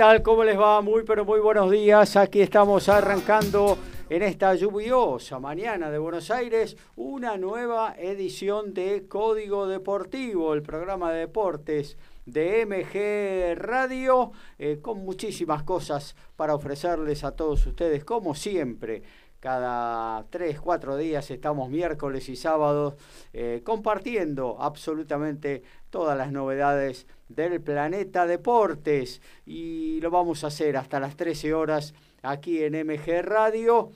Tal? ¿Cómo les va? Muy pero muy buenos días. Aquí estamos arrancando en esta lluviosa mañana de Buenos Aires una nueva edición de Código Deportivo, el programa de deportes de MG Radio, eh, con muchísimas cosas para ofrecerles a todos ustedes, como siempre. Cada tres, cuatro días estamos miércoles y sábados eh, compartiendo absolutamente todas las novedades del Planeta Deportes y lo vamos a hacer hasta las 13 horas aquí en MG Radio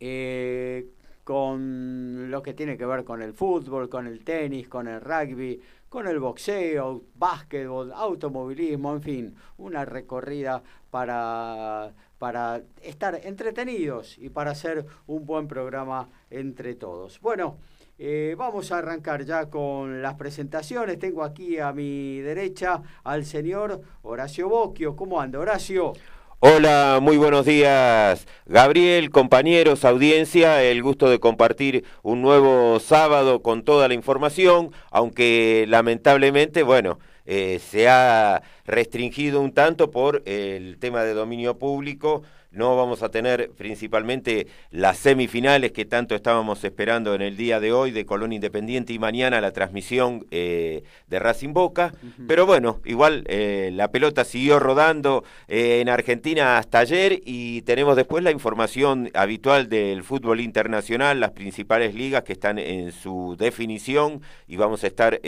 eh, con lo que tiene que ver con el fútbol, con el tenis, con el rugby, con el boxeo, básquetbol, automovilismo, en fin, una recorrida para, para estar entretenidos y para hacer un buen programa entre todos. Bueno, eh, vamos a arrancar ya con las presentaciones. Tengo aquí a mi derecha al señor Horacio Bocchio. ¿Cómo anda, Horacio? Hola, muy buenos días, Gabriel, compañeros, audiencia. El gusto de compartir un nuevo sábado con toda la información, aunque lamentablemente, bueno, eh, se ha restringido un tanto por el tema de dominio público no vamos a tener principalmente las semifinales que tanto estábamos esperando en el día de hoy de Colón Independiente y mañana la transmisión eh, de Racing Boca. Pero bueno, igual eh, la pelota siguió rodando eh, en Argentina hasta ayer y tenemos después la información habitual del fútbol internacional, las principales ligas que están en su definición y vamos a estar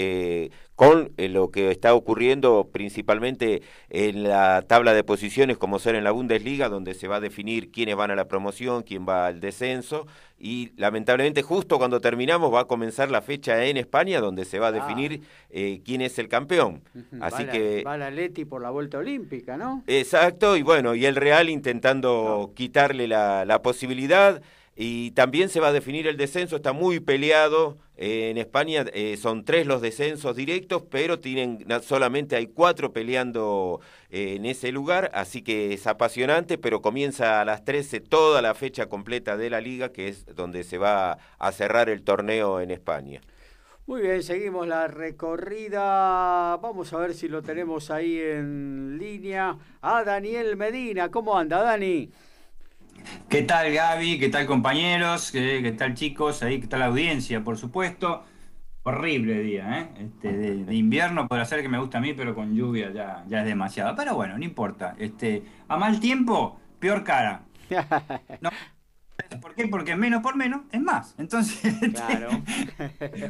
con eh, lo que está ocurriendo principalmente en la tabla de posiciones como ser en la Bundesliga, donde se va a definir quiénes van a la promoción, quién va al descenso, y lamentablemente justo cuando terminamos va a comenzar la fecha en España, donde se va a ah. definir eh, quién es el campeón. Así que... Va la Leti por la vuelta olímpica, ¿no? Exacto, y bueno, y el Real intentando quitarle la, la posibilidad. Y también se va a definir el descenso, está muy peleado. Eh, en España eh, son tres los descensos directos, pero tienen solamente hay cuatro peleando eh, en ese lugar, así que es apasionante, pero comienza a las 13 toda la fecha completa de la liga, que es donde se va a cerrar el torneo en España. Muy bien, seguimos la recorrida. Vamos a ver si lo tenemos ahí en línea. A Daniel Medina, ¿cómo anda, Dani? ¿Qué tal Gaby? ¿Qué tal compañeros? ¿Qué, tal chicos? Ahí, ¿qué tal la audiencia? Por supuesto. Horrible día, ¿eh? Este, de, invierno podrá ser que me gusta a mí, pero con lluvia ya, ya es demasiado. Pero bueno, no importa. Este, a mal tiempo, peor cara. ¿Por qué? Porque menos por menos es más. Entonces, este,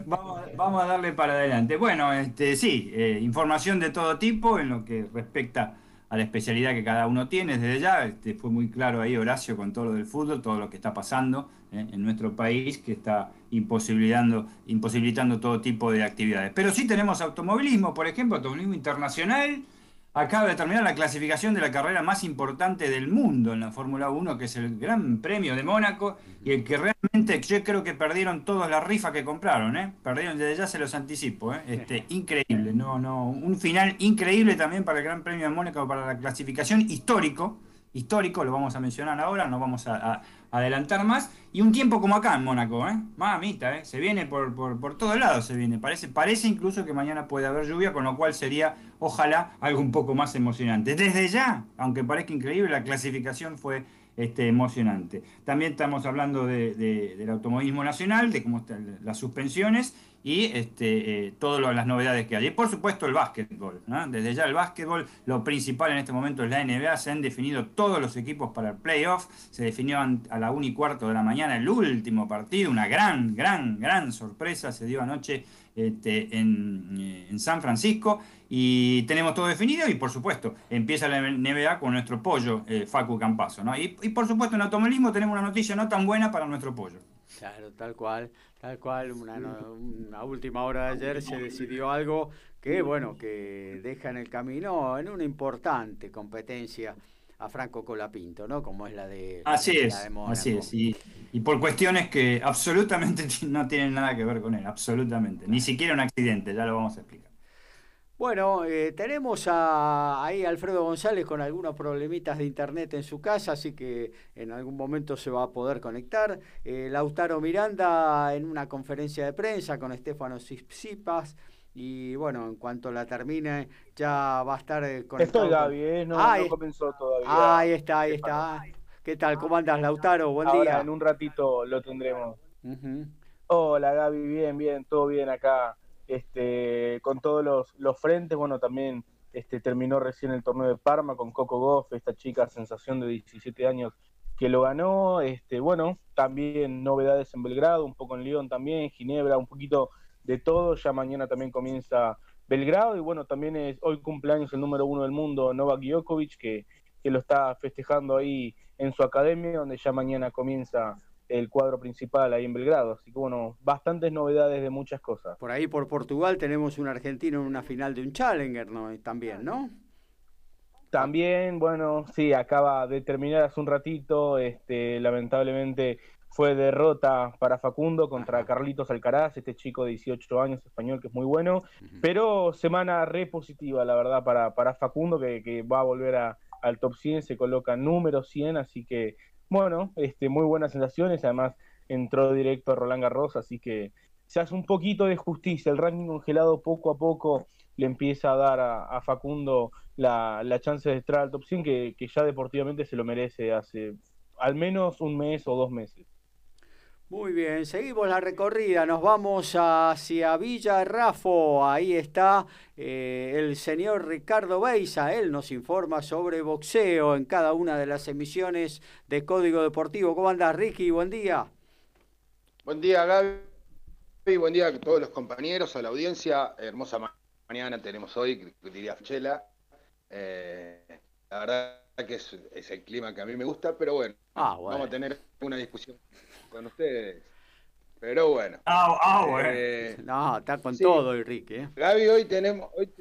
vamos, a darle para adelante. Bueno, este, sí, eh, información de todo tipo en lo que respecta a la especialidad que cada uno tiene. Desde ya este, fue muy claro ahí Horacio con todo lo del fútbol, todo lo que está pasando ¿eh? en nuestro país, que está imposibilitando, imposibilitando todo tipo de actividades. Pero sí tenemos automovilismo, por ejemplo, automovilismo internacional, acaba de terminar la clasificación de la carrera más importante del mundo en la Fórmula 1, que es el Gran Premio de Mónaco, y el que realmente yo creo que perdieron todos la rifa que compraron, ¿eh? Perdieron, desde ya se los anticipo, ¿eh? Este, increíble, no, no, un final increíble también para el Gran Premio de Mónaco, para la clasificación histórico, histórico, lo vamos a mencionar ahora, no vamos a adelantar más. Y un tiempo como acá en Mónaco, ¿eh? Mamita, ¿eh? Se viene por, por, por todos lados, se viene. Parece, parece incluso que mañana puede haber lluvia, con lo cual sería, ojalá, algo un poco más emocionante. Desde ya, aunque parezca increíble, la clasificación fue este, emocionante. También estamos hablando de, del automovilismo nacional, de cómo están las suspensiones y este, eh, todas las novedades que hay. Y por supuesto el básquetbol. Desde ya el básquetbol, lo principal en este momento es la NBA. Se han definido todos los equipos para el playoff. Se definió a la 1 y cuarto de la mañana el último partido. Una gran, gran, gran sorpresa se dio anoche este, en, eh, en, San Francisco. Y tenemos todo definido y por supuesto empieza la NBA con nuestro pollo eh, Facu Campazo. ¿no? Y, y por supuesto en automovilismo tenemos una noticia no tan buena para nuestro pollo. Claro, tal cual, tal cual. Una, última hora de ayer se decidió algo que, bueno, que deja en el camino en una importante competencia a Franco Colapinto, ¿no? Como es la de. Así es, así es. Y, y, por cuestiones que absolutamente no tienen nada que ver con él, absolutamente. Ni siquiera un accidente, ya lo vamos a explicar. Bueno, eh, tenemos a, ahí a Alfredo González con algunos problemitas de internet en su casa, así que en algún momento se va a poder conectar. Eh, Lautaro Miranda en una conferencia de prensa con Estefano Sipas. Y bueno, en cuanto la termine, ya va a estar eh, conectado. Estoy Gaby, no, no, comenzó todavía. Ahí está, ahí está. ¿Qué tal? ¿Cómo andas, Lautaro? Buen Ahora, día. En un ratito lo tendremos. Hola, Gaby, bien, bien, todo bien acá este, con todos los, los frentes, bueno, también este, terminó recién el torneo de Parma con Coco Goff, esta chica sensación de 17 años que lo ganó, este, bueno, también novedades en Belgrado, un poco en León también, Ginebra, un poquito de todo, ya mañana también comienza Belgrado y bueno, también es hoy cumpleaños el número uno del mundo, Novak Djokovic, que, que lo está festejando ahí en su academia, donde ya mañana comienza el cuadro principal ahí en Belgrado. Así que bueno, bastantes novedades de muchas cosas. Por ahí por Portugal tenemos un argentino en una final de un Challenger ¿no? también, ¿no? También, bueno, sí, acaba de terminar hace un ratito, este, lamentablemente fue derrota para Facundo contra Carlitos Alcaraz, este chico de 18 años español que es muy bueno, pero semana re positiva, la verdad, para, para Facundo que, que va a volver a, al top 100, se coloca número 100, así que bueno, este, muy buenas sensaciones, además entró directo a Roland Garros, así que se hace un poquito de justicia, el ranking congelado poco a poco le empieza a dar a, Facundo la, chance de entrar al top 100 que, que ya deportivamente se lo merece hace al menos un mes o dos meses. Muy bien, seguimos la recorrida, nos vamos hacia Villa Rafo, ahí está eh, el señor Ricardo Beisa, él nos informa sobre boxeo en cada una de las emisiones de Código Deportivo. ¿Cómo andas, Ricky? Buen día. Buen día, Gaby, buen día a todos los compañeros, a la audiencia, hermosa mañana tenemos hoy, diría Chela. Eh, la verdad que es, el clima que a mí me gusta, pero bueno, ah, bueno. vamos a tener una discusión con ustedes. Pero bueno. Ah, ah bueno. Eh, no, está con todo, Enrique. ¿eh? Gaby, hoy tenemos. Hoy,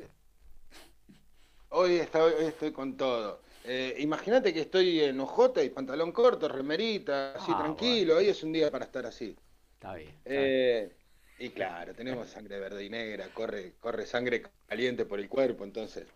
hoy, estoy con todo. Eh, Imagínate que estoy en ojota y pantalón corto, remerita, así ah, tranquilo. Hoy es un día para estar así. Está bien. Eh, y claro, tenemos sangre verde y negra, corre, corre sangre caliente por el cuerpo, entonces.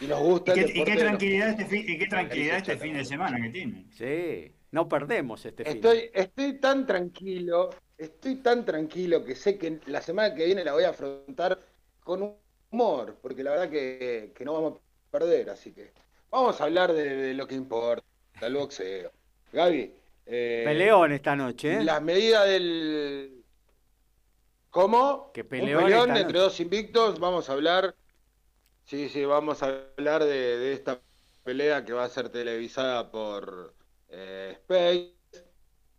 Y nos gusta. ¿Y qué, tranquilidad, este fin, y qué tranquilidad este fin de semana que tiene. Sí. No perdemos este fin. Estoy, estoy tan tranquilo, estoy tan tranquilo que sé que la semana que viene la voy a afrontar con humor, porque la verdad que, no vamos a perder, así que vamos a hablar de, lo que importa, del boxeo. Gaby. Eh, peleón esta noche, ¿eh? Las medidas del... ¿Cómo? Que peleón, entre dos invictos, vamos a hablar... Sí, sí, vamos a hablar de esta pelea que va a ser televisada por eh, Space.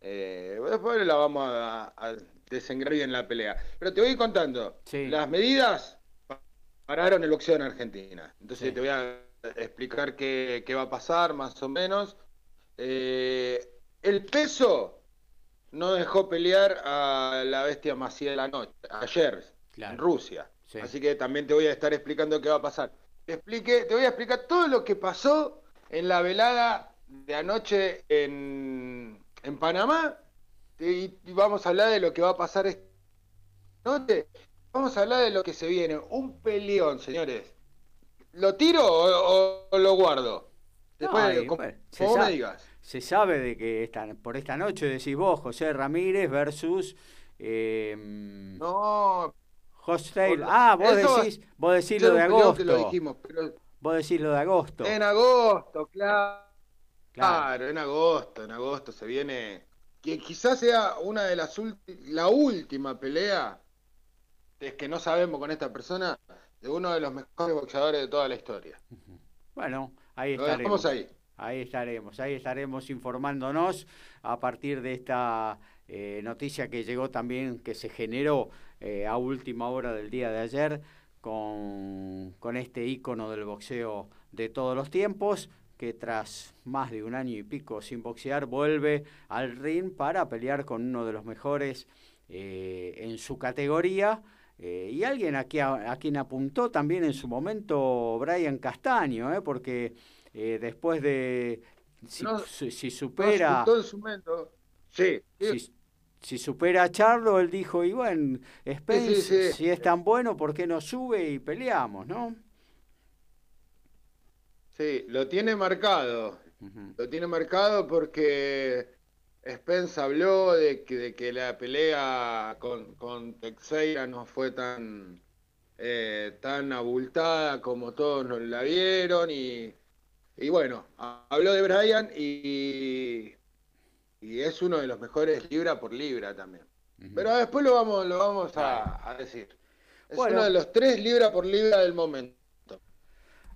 Eh, después la vamos a, desengrar bien la pelea. Pero te voy contando. Las medidas pararon el boxeo en Argentina. Entonces te voy a explicar qué, va a pasar, más o menos. Eh, el peso no dejó pelear a la bestia Macía de la noche, ayer, en Rusia. Así que también te voy a estar explicando qué va a pasar. Te, explique, te voy a explicar todo lo que pasó en la velada de anoche en, en Panamá y, vamos a hablar de lo que va a pasar esta noche. Vamos a hablar de lo que se viene. Un peleón, señores. ¿Lo tiro o, lo guardo? Después, como, me digas. Se sabe de que esta, por esta noche decís vos, José Ramírez versus... Eh, no. Hostel. Ah, vos decís, vos decís lo de agosto. Vos decís lo de agosto. En agosto, claro. Claro. en agosto, en agosto se viene. Que quizás sea una de las la última pelea es que no sabemos con esta persona de uno de los mejores boxeadores de toda la historia. Bueno, ahí estaremos. ahí. Ahí estaremos, ahí estaremos informándonos a partir de esta eh, noticia que llegó también, que se generó eh, a última hora del día de ayer con, con este ícono del boxeo de todos los tiempos, que tras más de un año y pico sin boxear vuelve al ring para pelear con uno de los mejores eh, en su categoría. Eh, y alguien aquí a, quien apuntó también en su momento Brian Castaño, eh, porque después de si, supera sí, si, supera a Charlo, él dijo, y bueno, Spence, si es tan bueno, ¿por qué no sube y peleamos, no? Sí, lo tiene marcado. Lo tiene marcado porque Spence habló de que, de que la pelea con, con Texeira no fue tan, eh, tan abultada como todos nos la vieron. Y, y bueno, habló de Brian y, y es uno de los mejores libra por libra también. Pero después lo vamos, lo vamos a, decir. Es uno de los tres libra por libra del momento.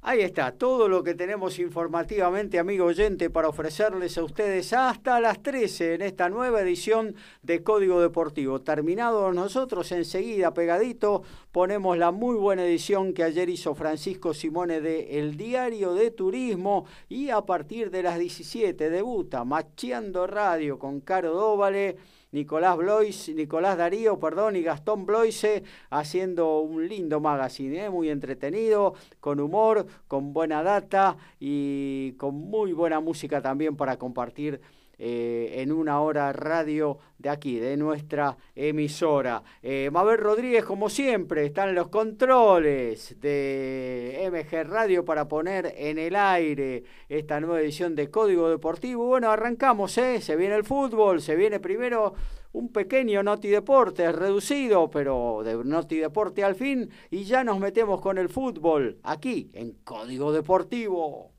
Ahí está, todo lo que tenemos informativamente, amigo oyente, para ofrecerles a ustedes hasta las 13 en esta nueva edición de Código Deportivo. Terminados nosotros, enseguida pegadito, ponemos la muy buena edición que ayer hizo Francisco Simone de El Diario de Turismo y a partir de las 17 debuta Macheando Radio con Caro Dóvale Nicolás Blois, Nicolás Darío, perdón, y Gastón Bloise haciendo un lindo magazine, ¿eh? muy entretenido, con humor, con buena data y con muy buena música también para compartir eh, en una hora radio de aquí, de nuestra emisora. Eh, Mabel Rodríguez, como siempre, está en los controles de MG Radio para poner en el aire esta nueva edición de Código Deportivo. Bueno, arrancamos, ¿eh? Se viene el fútbol, se viene primero un pequeño Noti Deporte, reducido, pero de Noti Deporte al fin, y ya nos metemos con el fútbol, aquí en Código Deportivo.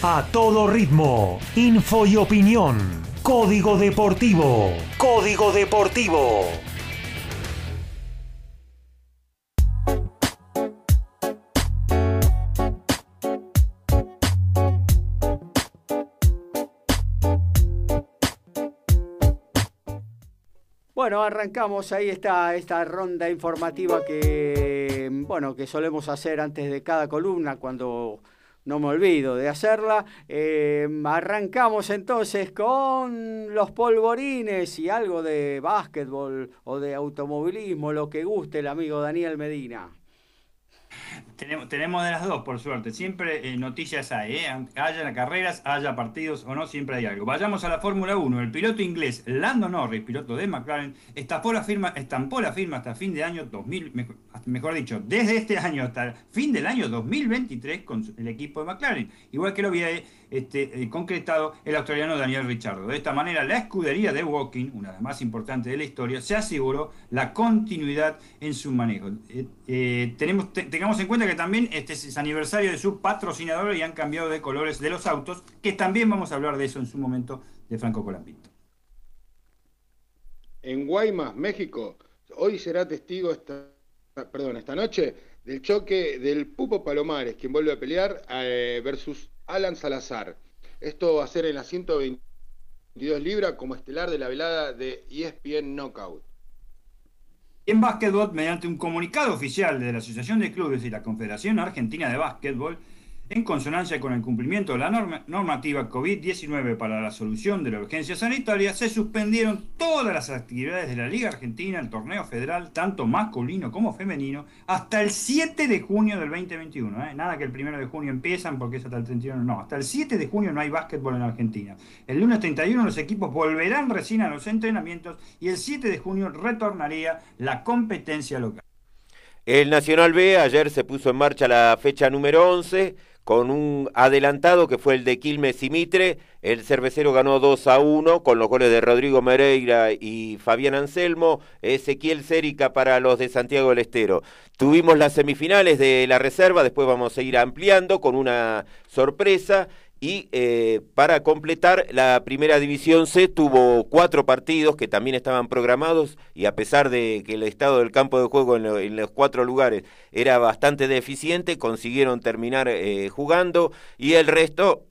A todo ritmo, info y opinión. Código Deportivo. Código Deportivo. Bueno, arrancamos ahí está esta ronda informativa que bueno que solemos hacer antes de cada columna cuando no me olvido de hacerla. Eh, arrancamos entonces con los polvorines y algo de básquetbol o de automovilismo, lo que guste el amigo Daniel Medina. Tenemos, tenemos de las dos, por suerte. Siempre eh, noticias hay, ¿eh? haya carreras, haya partidos o no, siempre hay algo. Vayamos a la Fórmula 1. El piloto inglés Lando Norris, piloto de McLaren, estampó la firma, estampó la firma hasta fin de año 2000, mejor, dicho, desde este año hasta fin del año 2023 con el equipo de McLaren. Igual que lo había este, eh, concretado el australiano Daniel Richardo. De esta manera, la escudería de Walking, una de las más importantes de la historia, se aseguró la continuidad en su manejo. Eh, tenemos, tengamos en cuenta que también este es aniversario de su patrocinador y han cambiado de colores de los autos, que también vamos a hablar de eso en su momento de Franco Colapinto. En Guaymas, México, hoy será testigo esta, perdón, esta noche del choque del Pupo Palomares, quien vuelve a pelear versus Alan Salazar. Esto va a ser en la 122 libras como estelar de la velada de ESPN Knockout. En básquetbol, mediante un comunicado oficial de la Asociación de Clubes y la Confederación Argentina de Básquetbol, en consonancia con el cumplimiento de la normativa COVID-19 para la solución de la urgencia sanitaria, se suspendieron todas las actividades de la Liga Argentina, el torneo federal, tanto masculino como femenino, hasta el 7 de junio del 2021. ¿eh? Nada que el 1 de junio empiezan porque es hasta el 31, no, hasta el 7 de junio no hay básquetbol en Argentina. El lunes 31 los equipos volverán recién a los entrenamientos y el 7 de junio retornaría la competencia local. El Nacional B ayer se puso en marcha la fecha número 11 con un adelantado que fue el de Quilmes y Mitre. El cervecero ganó 2 a 1 con los goles de Rodrigo Mereira y Fabián Anselmo, Ezequiel Cérica para los de Santiago del Estero. Tuvimos las semifinales de la reserva, después vamos a ir ampliando con una sorpresa Y eh, para completar, la primera división C tuvo cuatro partidos que también estaban programados y a pesar de que el estado del campo de juego en, los cuatro lugares era bastante deficiente, consiguieron terminar eh, jugando y el resto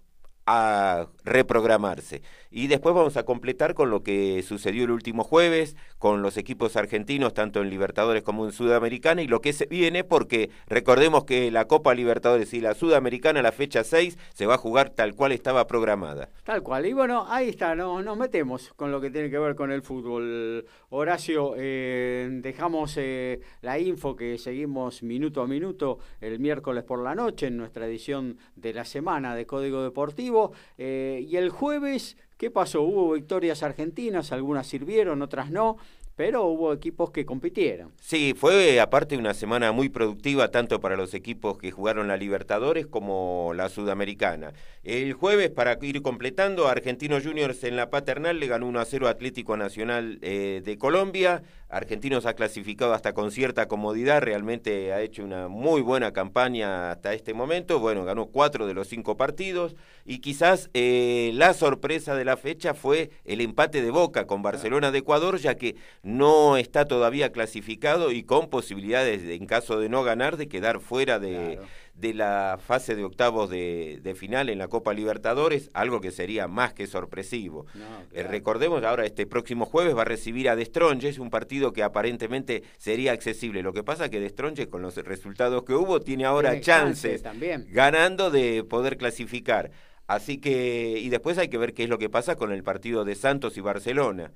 a reprogramarse. Y después vamos a completar con lo que sucedió el último jueves, con los equipos argentinos, tanto en Libertadores como en Sudamericana, y lo que se viene, porque recordemos que la Copa Libertadores y la Sudamericana, la fecha 6, se va a jugar tal cual estaba programada. Tal cual. Y bueno, ahí está, no, nos metemos con lo que tiene que ver con el fútbol. Horacio, eh, dejamos eh, la info que seguimos minuto a minuto el miércoles por la noche en nuestra edición de la semana de Código Deportivo. Eh, y el jueves ¿Qué pasó? Hubo victorias argentinas, algunas sirvieron, otras no pero hubo equipos que compitieron. Sí, fue aparte una semana muy productiva tanto para los equipos que jugaron la Libertadores como la Sudamericana. El jueves, para ir completando, Argentinos Juniors en la Paternal le ganó 1 a 0 Atlético Nacional eh, de Colombia. Argentinos ha clasificado hasta con cierta comodidad, realmente ha hecho una muy buena campaña hasta este momento. Bueno, ganó cuatro de los cinco partidos y quizás eh, la sorpresa de la fecha fue el empate de Boca con Barcelona de Ecuador, ya que no está todavía clasificado y con posibilidades, en caso de no ganar, de quedar fuera de, la fase de octavos de, final en la Copa Libertadores, algo que sería más que sorpresivo. Eh, recordemos, ahora este próximo jueves va a recibir a Destronges, un partido que aparentemente sería accesible. Lo que pasa es que Destronges, con los resultados que hubo, tiene ahora chances, ganando de poder clasificar. Así que, y después hay que ver qué es lo que pasa con el partido de Santos y Barcelona.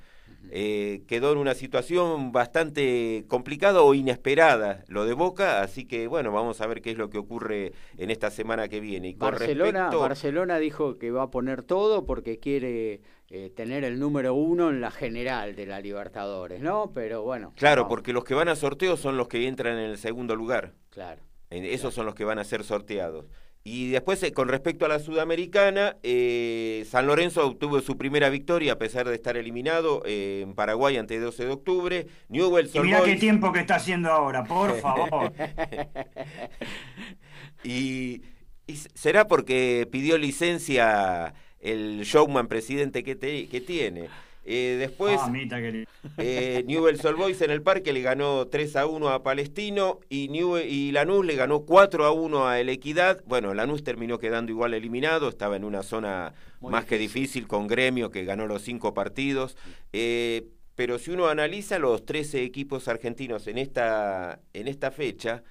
Eh, quedó en una situación bastante complicada o inesperada lo de Boca, así que bueno, vamos a ver qué es lo que ocurre en esta semana que viene. Y Barcelona, Barcelona dijo que va a poner todo porque quiere eh, tener el número uno en la general de la Libertadores, ¿no? Pero bueno. Claro, porque los que van a sorteo son los que entran en el segundo lugar. Claro. Esos son los que van a ser sorteados. Y después, eh, con respecto a la Sudamericana, eh, San Lorenzo obtuvo su primera victoria a pesar de estar eliminado eh, en Paraguay ante 12 de octubre. Newell's y mira qué tiempo que está haciendo ahora, por favor. y, será porque pidió licencia el showman presidente que, que tiene. Eh, después, ah, eh, Newell's Old Boys en el parque le ganó 3 a 1 a Palestino y, New, y Lanús le ganó 4 a 1 a El Equidad. Bueno, Lanús terminó quedando igual eliminado, estaba en una zona más que difícil con Gremio que ganó los cinco partidos. Eh, pero si uno analiza los 13 equipos argentinos en esta, en esta fecha,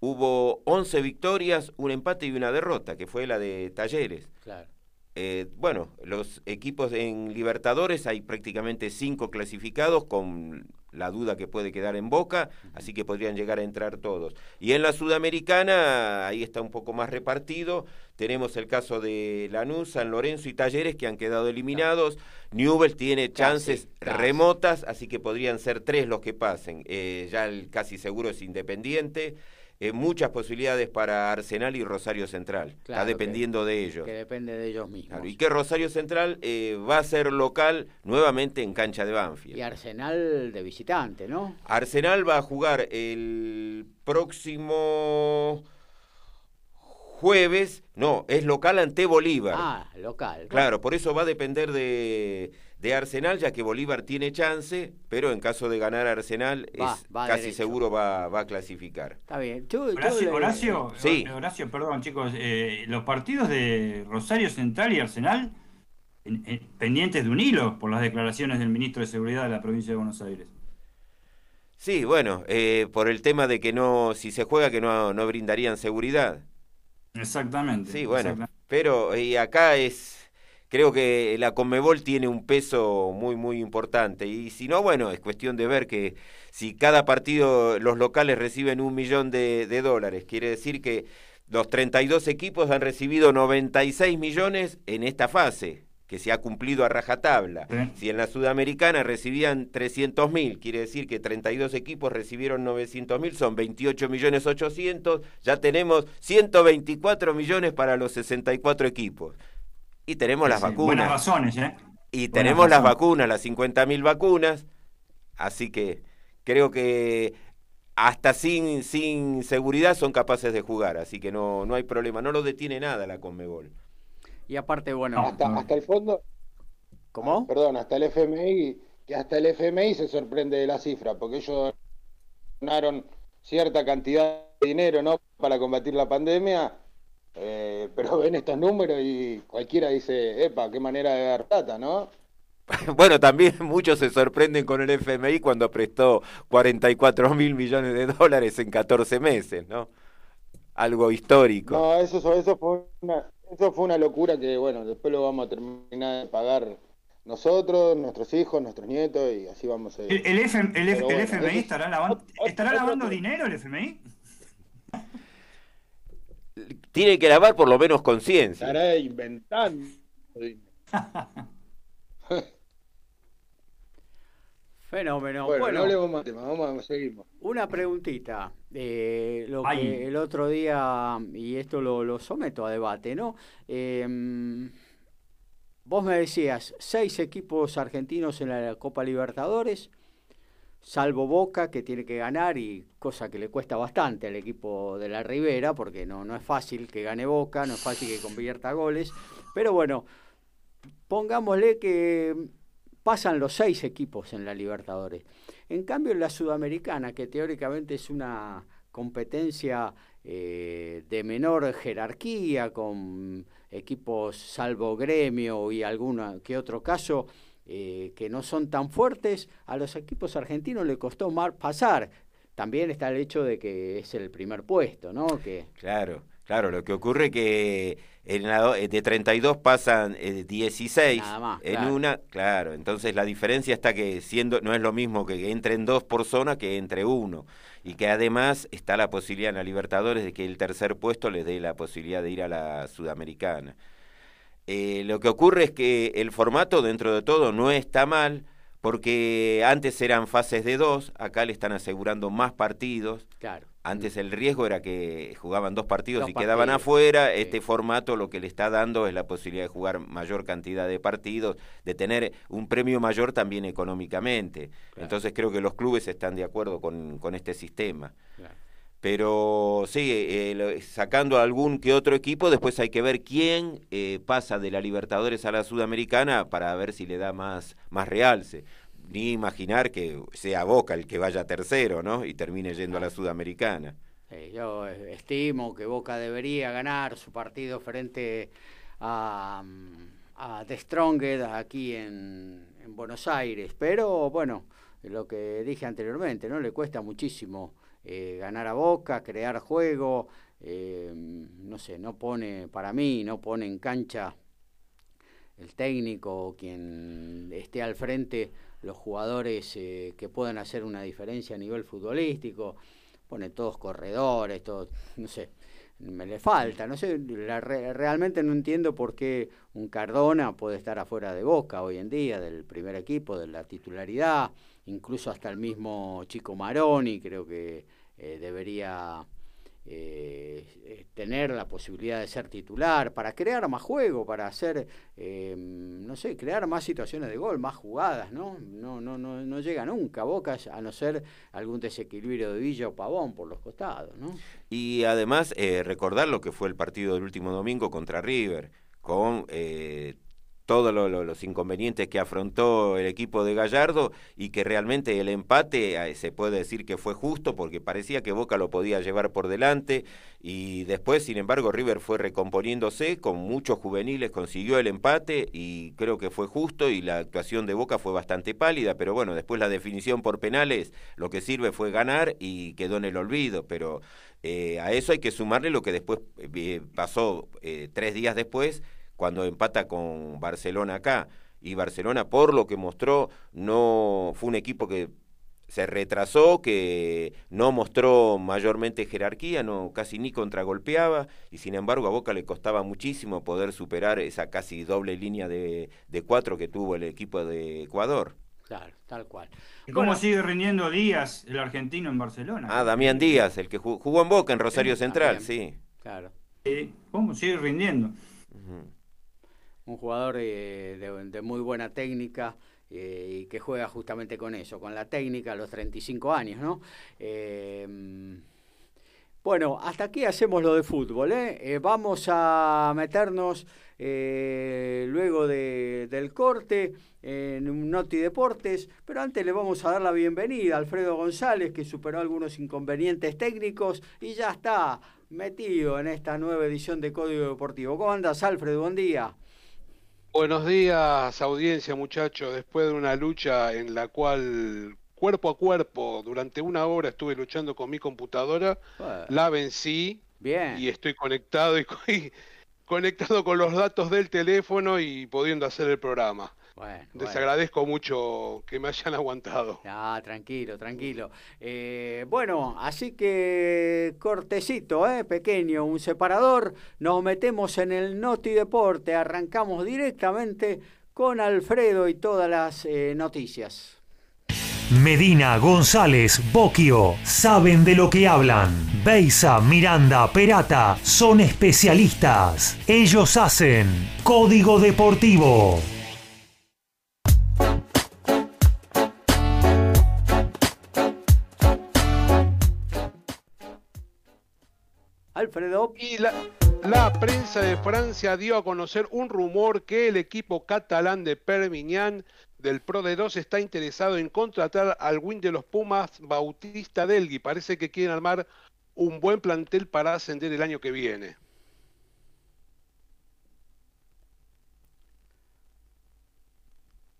hubo 11 victorias, un empate y una derrota, que fue la de Talleres. Claro. Eh, bueno, los equipos en Libertadores hay prácticamente cinco clasificados con la duda que puede quedar en Boca, así que podrían llegar a entrar todos. Y en la Sudamericana, ahí está un poco más repartido, tenemos el caso de Lanús, San Lorenzo y Talleres que han quedado eliminados. Newell tiene chances remotas, así que podrían ser tres los que pasen. Eh, ya el casi seguro es Independiente. Eh, muchas posibilidades para Arsenal y Rosario Central. Está dependiendo de ellos. Que depende de ellos mismos. y que Rosario Central eh, va a ser local nuevamente en cancha de Banfield. Y Arsenal de visitante, ¿no? Arsenal va a jugar el próximo jueves, no, es local ante Bolívar. Ah, local. Claro, por eso va a depender de de Arsenal, ya que Bolívar tiene chance, pero en caso de ganar Arsenal, es casi seguro va, a clasificar. Está bien. Horacio, sí. Horacio, perdón chicos, eh, los partidos de Rosario Central y Arsenal pendientes de un hilo por las declaraciones del ministro de Seguridad de la provincia de Buenos Aires. Sí, bueno, eh, por el tema de que no, si se juega, que no, no brindarían seguridad. Exactamente. Sí, bueno, pero y acá es creo que la Conmebol tiene un peso muy, muy importante. Y si no, bueno, es cuestión de ver que si cada partido los locales reciben un millón de, dólares, quiere decir que los 32 equipos han recibido 96 millones en esta fase que se ha cumplido a rajatabla. Si en la Sudamericana recibían 300 mil, quiere decir que 32 equipos recibieron 900 mil, son 28 millones 800, ya tenemos 124 millones para los 64 equipos. Y tenemos las vacunas. Buenas razones, ¿eh? Y tenemos las vacunas, las 50.000 vacunas. Así que creo que hasta sin, sin seguridad son capaces de jugar. Así que no, no hay problema. No lo detiene nada la Conmebol. Y aparte, bueno. Hasta, el fondo. ¿Cómo? perdón, hasta el FMI, que hasta el FMI se sorprende de la cifra, porque ellos donaron cierta cantidad de dinero, ¿no? Para combatir la pandemia, eh, pero ven estos números y cualquiera dice, epa, qué manera de dar plata, ¿no? Bueno, también muchos se sorprenden con el FMI cuando prestó 44 mil millones de dólares en 14 meses, ¿no? Algo histórico. No, eso, eso, fue una, eso fue una locura que, bueno, después lo vamos a terminar de pagar nosotros, nuestros hijos, nuestros nietos y así vamos a ir. ¿El, FMI estará lavando, estará lavando dinero el FMI? Tiene que lavar por lo menos conciencia. Estará inventando. Fenómeno. Bueno, no hablemos más tema, vamos a seguir. Una preguntita. Eh, lo que el otro día, y esto lo, someto a debate, ¿no? Em, vos me decías, seis equipos argentinos en la Copa Libertadores, salvo Boca, que tiene que ganar, y cosa que le cuesta bastante al equipo de la Ribera, porque no, no es fácil que gane Boca, no es fácil que convierta goles, pero bueno, pongámosle que pasan los seis equipos en la Libertadores. En cambio, en la Sudamericana, que teóricamente es una competencia eh, de menor jerarquía, con equipos salvo gremio y alguna que otro caso, eh, que no son tan fuertes, a los equipos argentinos le costó más pasar. También está el hecho de que es el primer puesto, ¿no? Que... Claro, claro, lo que ocurre que en la, de 32 pasan 16 eh, en una, claro, entonces la diferencia está que siendo no es lo mismo que entren dos por zona que entre uno y que además está la posibilidad en la Libertadores de que el tercer puesto les dé la posibilidad de ir a la Sudamericana. Eh, lo que ocurre es que el formato dentro de todo no está mal, porque antes eran fases de dos, acá le están asegurando más partidos. Claro. Antes el riesgo era que jugaban dos partidos y quedaban afuera. Este formato lo que le está dando es la posibilidad de jugar mayor cantidad de partidos, de tener un premio mayor también económicamente. Entonces creo que los clubes están de acuerdo con, con este sistema. Pero sí, eh, sacando algún que otro equipo, después hay que ver quién eh, pasa de la Libertadores a la Sudamericana para ver si le da más, más realce. Ni imaginar que sea Boca el que vaya tercero, ¿no? Y termine yendo a la Sudamericana. yo estimo que Boca debería ganar su partido frente a, a The Strongest aquí en, en Buenos Aires. Pero bueno, lo que dije anteriormente, ¿no? Le cuesta muchísimo eh, ganar a Boca, crear juego, eh, no sé, no pone, para mí, no pone en cancha el técnico o quien esté al frente los jugadores eh, que puedan hacer una diferencia a nivel futbolístico, pone todos corredores, todos, no sé, me le falta, no sé, realmente no entiendo por qué un Cardona puede estar afuera de Boca hoy en día, del primer equipo, de la titularidad, incluso hasta el mismo Chico Maroni, creo que eh, debería eh, eh, tener la posibilidad de ser titular, para crear más juego, para hacer, no sé, crear más situaciones de gol, más jugadas, ¿no? No, no, no, no llega nunca a Boca, a no ser algún desequilibrio de Villa o Pavón por los costados, ¿no? Y además recordar lo que fue el partido del último domingo contra River, con todos los inconvenientes que afrontó el equipo de Gallardo y que realmente el empate eh, se puede decir que fue justo porque parecía que Boca lo podía llevar por delante y después, sin embargo, River fue recomponiéndose con muchos juveniles, consiguió el empate y creo que fue justo y la actuación de Boca fue bastante pálida, pero bueno, después la definición por penales lo que sirve fue ganar y quedó en el olvido, pero eh, a eso hay que sumarle lo que después eh, pasó tres días después cuando empata con Barcelona acá. Y Barcelona, por lo que mostró, no fue un equipo que se retrasó, que no mostró mayormente jerarquía, no casi ni contragolpeaba, y sin embargo a Boca le costaba muchísimo poder superar esa casi doble línea de, de cuatro que tuvo el equipo de Ecuador. Claro, tal cual. ¿Y cómo sigue rindiendo Díaz, el argentino en Barcelona? Ah, Damián Díaz, el que jugó, en Boca, en Rosario Central, sí. Claro. ¿Cómo sigue rindiendo? Un jugador eh, de, muy buena técnica eh, y que juega justamente con eso, con la técnica a los 35 años, ¿no? Eh, Bueno, hasta aquí hacemos lo de fútbol. ¿eh? eh vamos a meternos luego del corte en Noti Deportes, pero antes le vamos a dar la bienvenida a Alfredo González, que superó algunos inconvenientes técnicos y ya está metido en esta nueva edición de Código Deportivo. ¿Cómo andas, Alfredo? Buen día. Buenos días, audiencia, muchachos. Después de una lucha en la cual cuerpo a cuerpo durante una hora estuve luchando con mi computadora, la vencí Bien. y estoy conectado y, conectado con los datos del teléfono y pudiendo hacer el programa. Les agradezco mucho que me hayan aguantado. Ah, tranquilo, tranquilo. Eh, bueno, así que cortecito, eh, pequeño, un separador. Nos metemos en el Noti Deporte. Arrancamos directamente con Alfredo y todas las eh, noticias. Medina, González, Boquio, saben de lo que hablan. Beisa, Miranda, Perata, son especialistas. Ellos hacen Código Deportivo. Alfredo. Y la, la, prensa de Francia dio a conocer un rumor que el equipo catalán de Permignan del Pro de 2 está interesado en contratar al win de los Pumas Bautista Delgui. Parece que quieren armar un buen plantel para ascender el año que viene.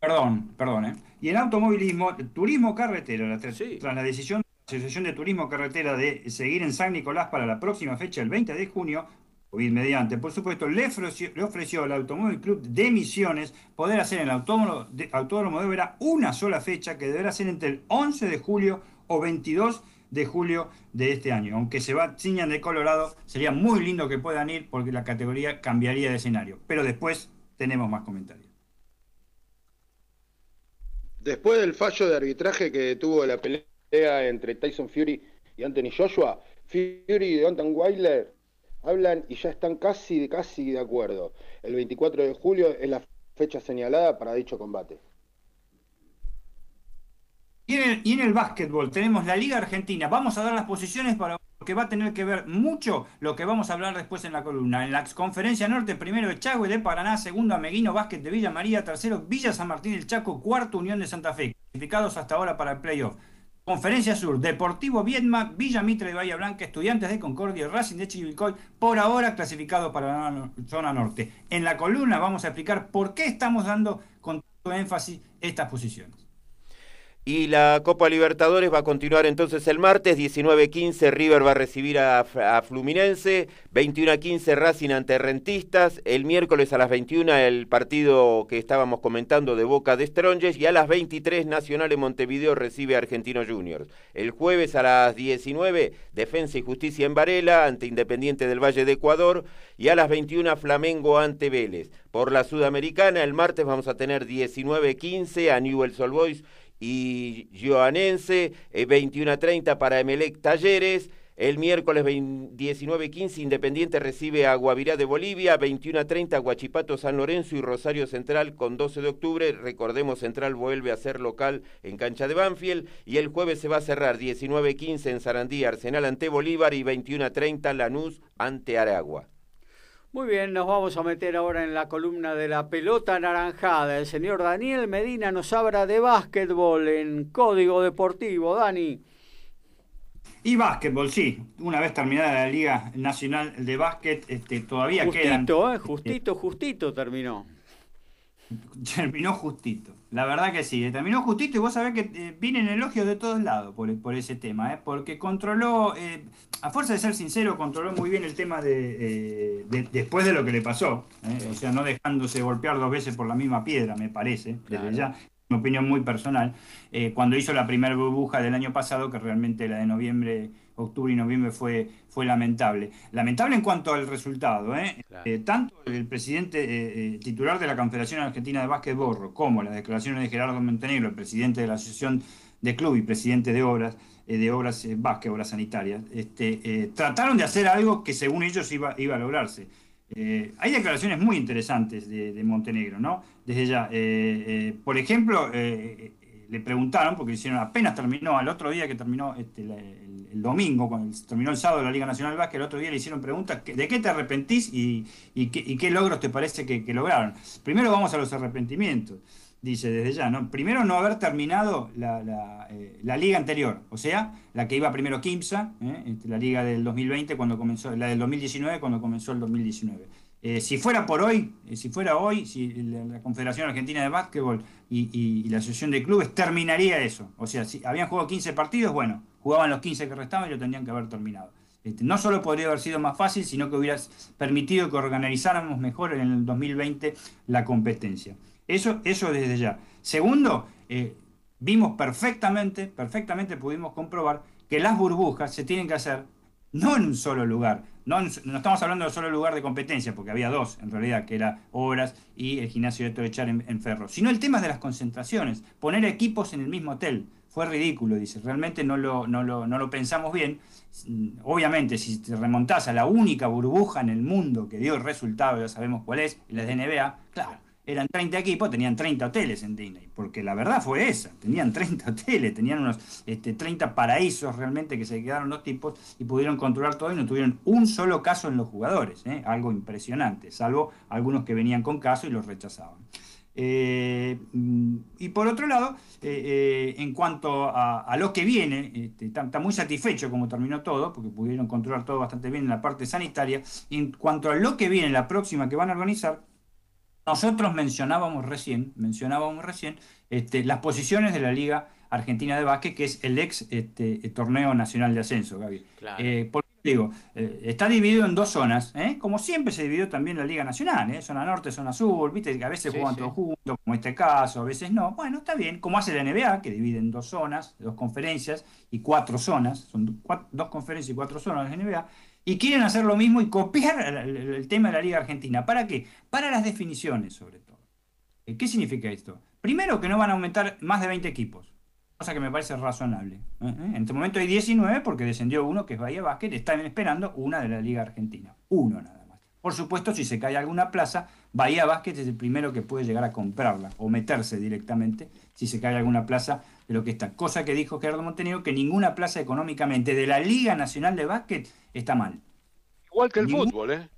Perdón, perdón. ¿eh? Y en automovilismo, turismo carretero, tras la decisión Asociación de Turismo Carretera de seguir en San Nicolás para la próxima fecha, el 20 de junio, COVID mediante, por supuesto, le ofreció, le ofreció al Automóvil Club de Misiones poder hacer en el autódromo de, autódromo una sola fecha que deberá ser entre el 11 de julio o 22 de julio de este año. Aunque se va ciñan de Colorado, sería muy lindo que puedan ir porque la categoría cambiaría de escenario. Pero después tenemos más comentarios. Después del fallo de arbitraje que tuvo la pelea entre Tyson Fury y Anthony Joshua, Fury y Deontay Wilder hablan y ya están casi, casi de acuerdo. El 24 de julio es la fecha señalada para dicho combate. Y en, el, y en el básquetbol tenemos la Liga Argentina. Vamos a dar las posiciones para que va a tener que ver mucho lo que vamos a hablar después en la columna. En la conferencia norte, primero Echagüe de Paraná, segundo Ameguino Básquet de Villa María, tercero Villa San Martín del Chaco, cuarto Unión de Santa Fe, clasificados hasta ahora para el playoff. Conferencia Sur, Deportivo Viedma, Villa Mitre de Bahía Blanca, Estudiantes de Concordia, Racing de Chivilcoy, por ahora clasificados para la zona norte. En la columna vamos a explicar por qué estamos dando con tanto énfasis estas posiciones. Y la Copa Libertadores va a continuar entonces el martes, 19-15 River va a recibir a, Fluminense, 21-15 Racing ante Rentistas, el miércoles a las 21 el partido que estábamos comentando de Boca de Stronges y a las 23 Nacional en Montevideo recibe a Argentino Juniors. El jueves a las 19 Defensa y Justicia en Varela ante Independiente del Valle de Ecuador y a las 21 Flamengo ante Vélez. Por la Sudamericana el martes vamos a tener 19-15 a Newell's Old Boys y Joanense, 21 a 30 para Emelec Talleres. El miércoles 19-15 Independiente recibe a Guavirá de Bolivia, 21 a 30 Guachipato San Lorenzo y Rosario Central con 12 de octubre. Recordemos, Central vuelve a ser local en cancha de Banfield. Y el jueves se va a cerrar 19-15 en Sarandí, Arsenal ante Bolívar y 21 a 30 Lanús ante Aragua. Muy bien, nos vamos a meter ahora en la columna de la pelota anaranjada. El señor Daniel Medina nos habla de básquetbol en Código Deportivo. Dani. Y básquetbol, sí. Una vez terminada la Liga Nacional de Básquet, este, todavía quedan... Justito, eh, justito, justito terminó. Terminó justito. La verdad que sí, terminó justito y vos sabés que eh, vienen elogios de todos lados por, por ese tema, ¿eh? porque controló, eh, a fuerza de ser sincero, controló muy bien el tema de, después de lo que le pasó, o sea, no dejándose golpear dos veces por la misma piedra, me parece, desde ya, una opinión muy personal, cuando hizo la primera burbuja del año pasado, que realmente la de noviembre octubre y noviembre fue, fue lamentable. Lamentable en cuanto al resultado. ¿eh? eh tanto el presidente eh, titular de la Confederación Argentina de Básquetbol como las declaraciones de Gerardo Montenegro, el presidente de la Asociación de Club y presidente de Obras, de Obras Básquet, Obras Sanitarias, este, trataron de hacer algo que según ellos iba, iba a lograrse. hay declaraciones muy interesantes de, de Montenegro, ¿no? Desde ya. por ejemplo, le preguntaron, porque hicieron apenas terminó, al otro día que terminó este, el, domingo, cuando terminó el sábado la Liga Nacional Básquet, el otro día le hicieron preguntas, ¿de qué te arrepentís y, qué, logros te parece que, lograron? Primero vamos a los arrepentimientos, dice desde ya, ¿no? Primero no haber terminado la, eh, liga anterior, o sea, la que iba primero Kimsa, ¿eh? este, la liga del 2020 cuando comenzó, la del 2019 cuando comenzó el 2019. Eh, si fuera por hoy, eh, si fuera hoy, si la, Confederación Argentina de Básquetbol y, la Asociación de Clubes terminaría eso. O sea, si habían jugado 15 partidos, bueno, jugaban los 15 que restaban y lo tendrían que haber terminado. Este, no solo podría haber sido más fácil, sino que hubiera permitido que organizáramos mejor en el 2020 la competencia. Eso, eso desde ya. Segundo, eh, vimos perfectamente, perfectamente pudimos comprobar que las burbujas se tienen que hacer no en un solo lugar. No, estamos hablando de solo lugar de competencia, porque había dos en realidad, que era Obras y el gimnasio de Torechar en, en Ferro. Sino el tema de las concentraciones, poner equipos en el mismo hotel. Fue ridículo, dice. Realmente no lo, no lo, no lo pensamos bien. Obviamente, si te remontás a la única burbuja en el mundo que dio el resultado, ya sabemos cuál es, la de NBA, claro, eran 30 equipos, tenían 30 hoteles en Disney, porque la verdad fue esa, tenían 30 hoteles, tenían unos este, 30 paraísos realmente que se quedaron los tipos y pudieron controlar todo y no tuvieron un solo caso en los jugadores, ¿eh? algo impresionante, salvo algunos que venían con caso y los rechazaban. Eh, y por otro lado, eh, en cuanto a, lo que viene, este, está, muy satisfecho como terminó todo, porque pudieron controlar todo bastante bien en la parte sanitaria. En cuanto a lo que viene, la próxima que van a organizar, nosotros mencionábamos recién, mencionábamos recién este, las posiciones de la Liga Argentina de Básquet, que es el ex este, Torneo Nacional de Ascenso, Gaby. Eh, por digo, eh, está dividido en dos zonas, ¿eh? como siempre se dividió también la Liga Nacional, zona norte, zona sur, viste que a veces juegan todos juntos, como este caso, a veces no. Bueno, está bien, como hace la NBA, que divide en dos zonas, dos conferencias y cuatro zonas, son dos conferencias y cuatro zonas de la NBA y quieren hacer lo mismo y copiar el, tema de la Liga Argentina. ¿Para qué? Para las definiciones, sobre todo. Eh, ¿Qué significa esto? Primero, que no van a aumentar más de 20 equipos, cosa que me parece razonable. ¿eh? ¿Eh? En este momento hay 19 porque descendió uno, que es Bahía Básquet, están esperando una de la Liga Argentina. Uno nada. Por supuesto, si se cae alguna plaza, Bahía Básquet es el primero que puede llegar a comprarla o meterse directamente si se cae alguna plaza de lo que está. Cosa que dijo Gerardo Montenegro, que ninguna plaza económicamente de la Liga Nacional de Básquet está mal. Igual que el fútbol, ¿eh?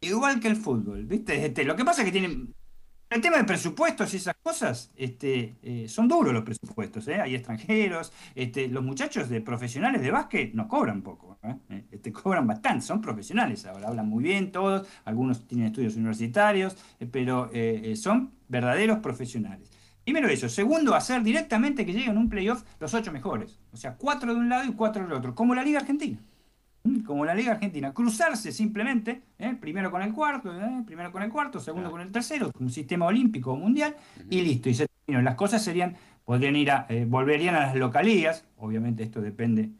Igual que el fútbol, ¿viste? Este, lo que pasa es que tienen... El tema de presupuestos y esas cosas, este, eh, son duros los presupuestos, ¿eh? Hay extranjeros, este, los muchachos de profesionales de básquet no cobran poco. Este, cobran bastante, son profesionales ahora, hablan muy bien todos, algunos tienen estudios universitarios, pero son verdaderos profesionales. Primero eso. Segundo, hacer directamente que lleguen un playoff los ocho mejores. O sea, cuatro de un lado y cuatro del otro. Como la Liga Argentina. ¿Mm? Como la Liga Argentina. Cruzarse simplemente, ¿eh? primero con el cuarto, ¿eh? primero con el cuarto, segundo con el tercero, un sistema olímpico o mundial, y listo. Y se terminó. Las cosas serían, podrían ir a, eh, volverían a las localías. Obviamente esto depende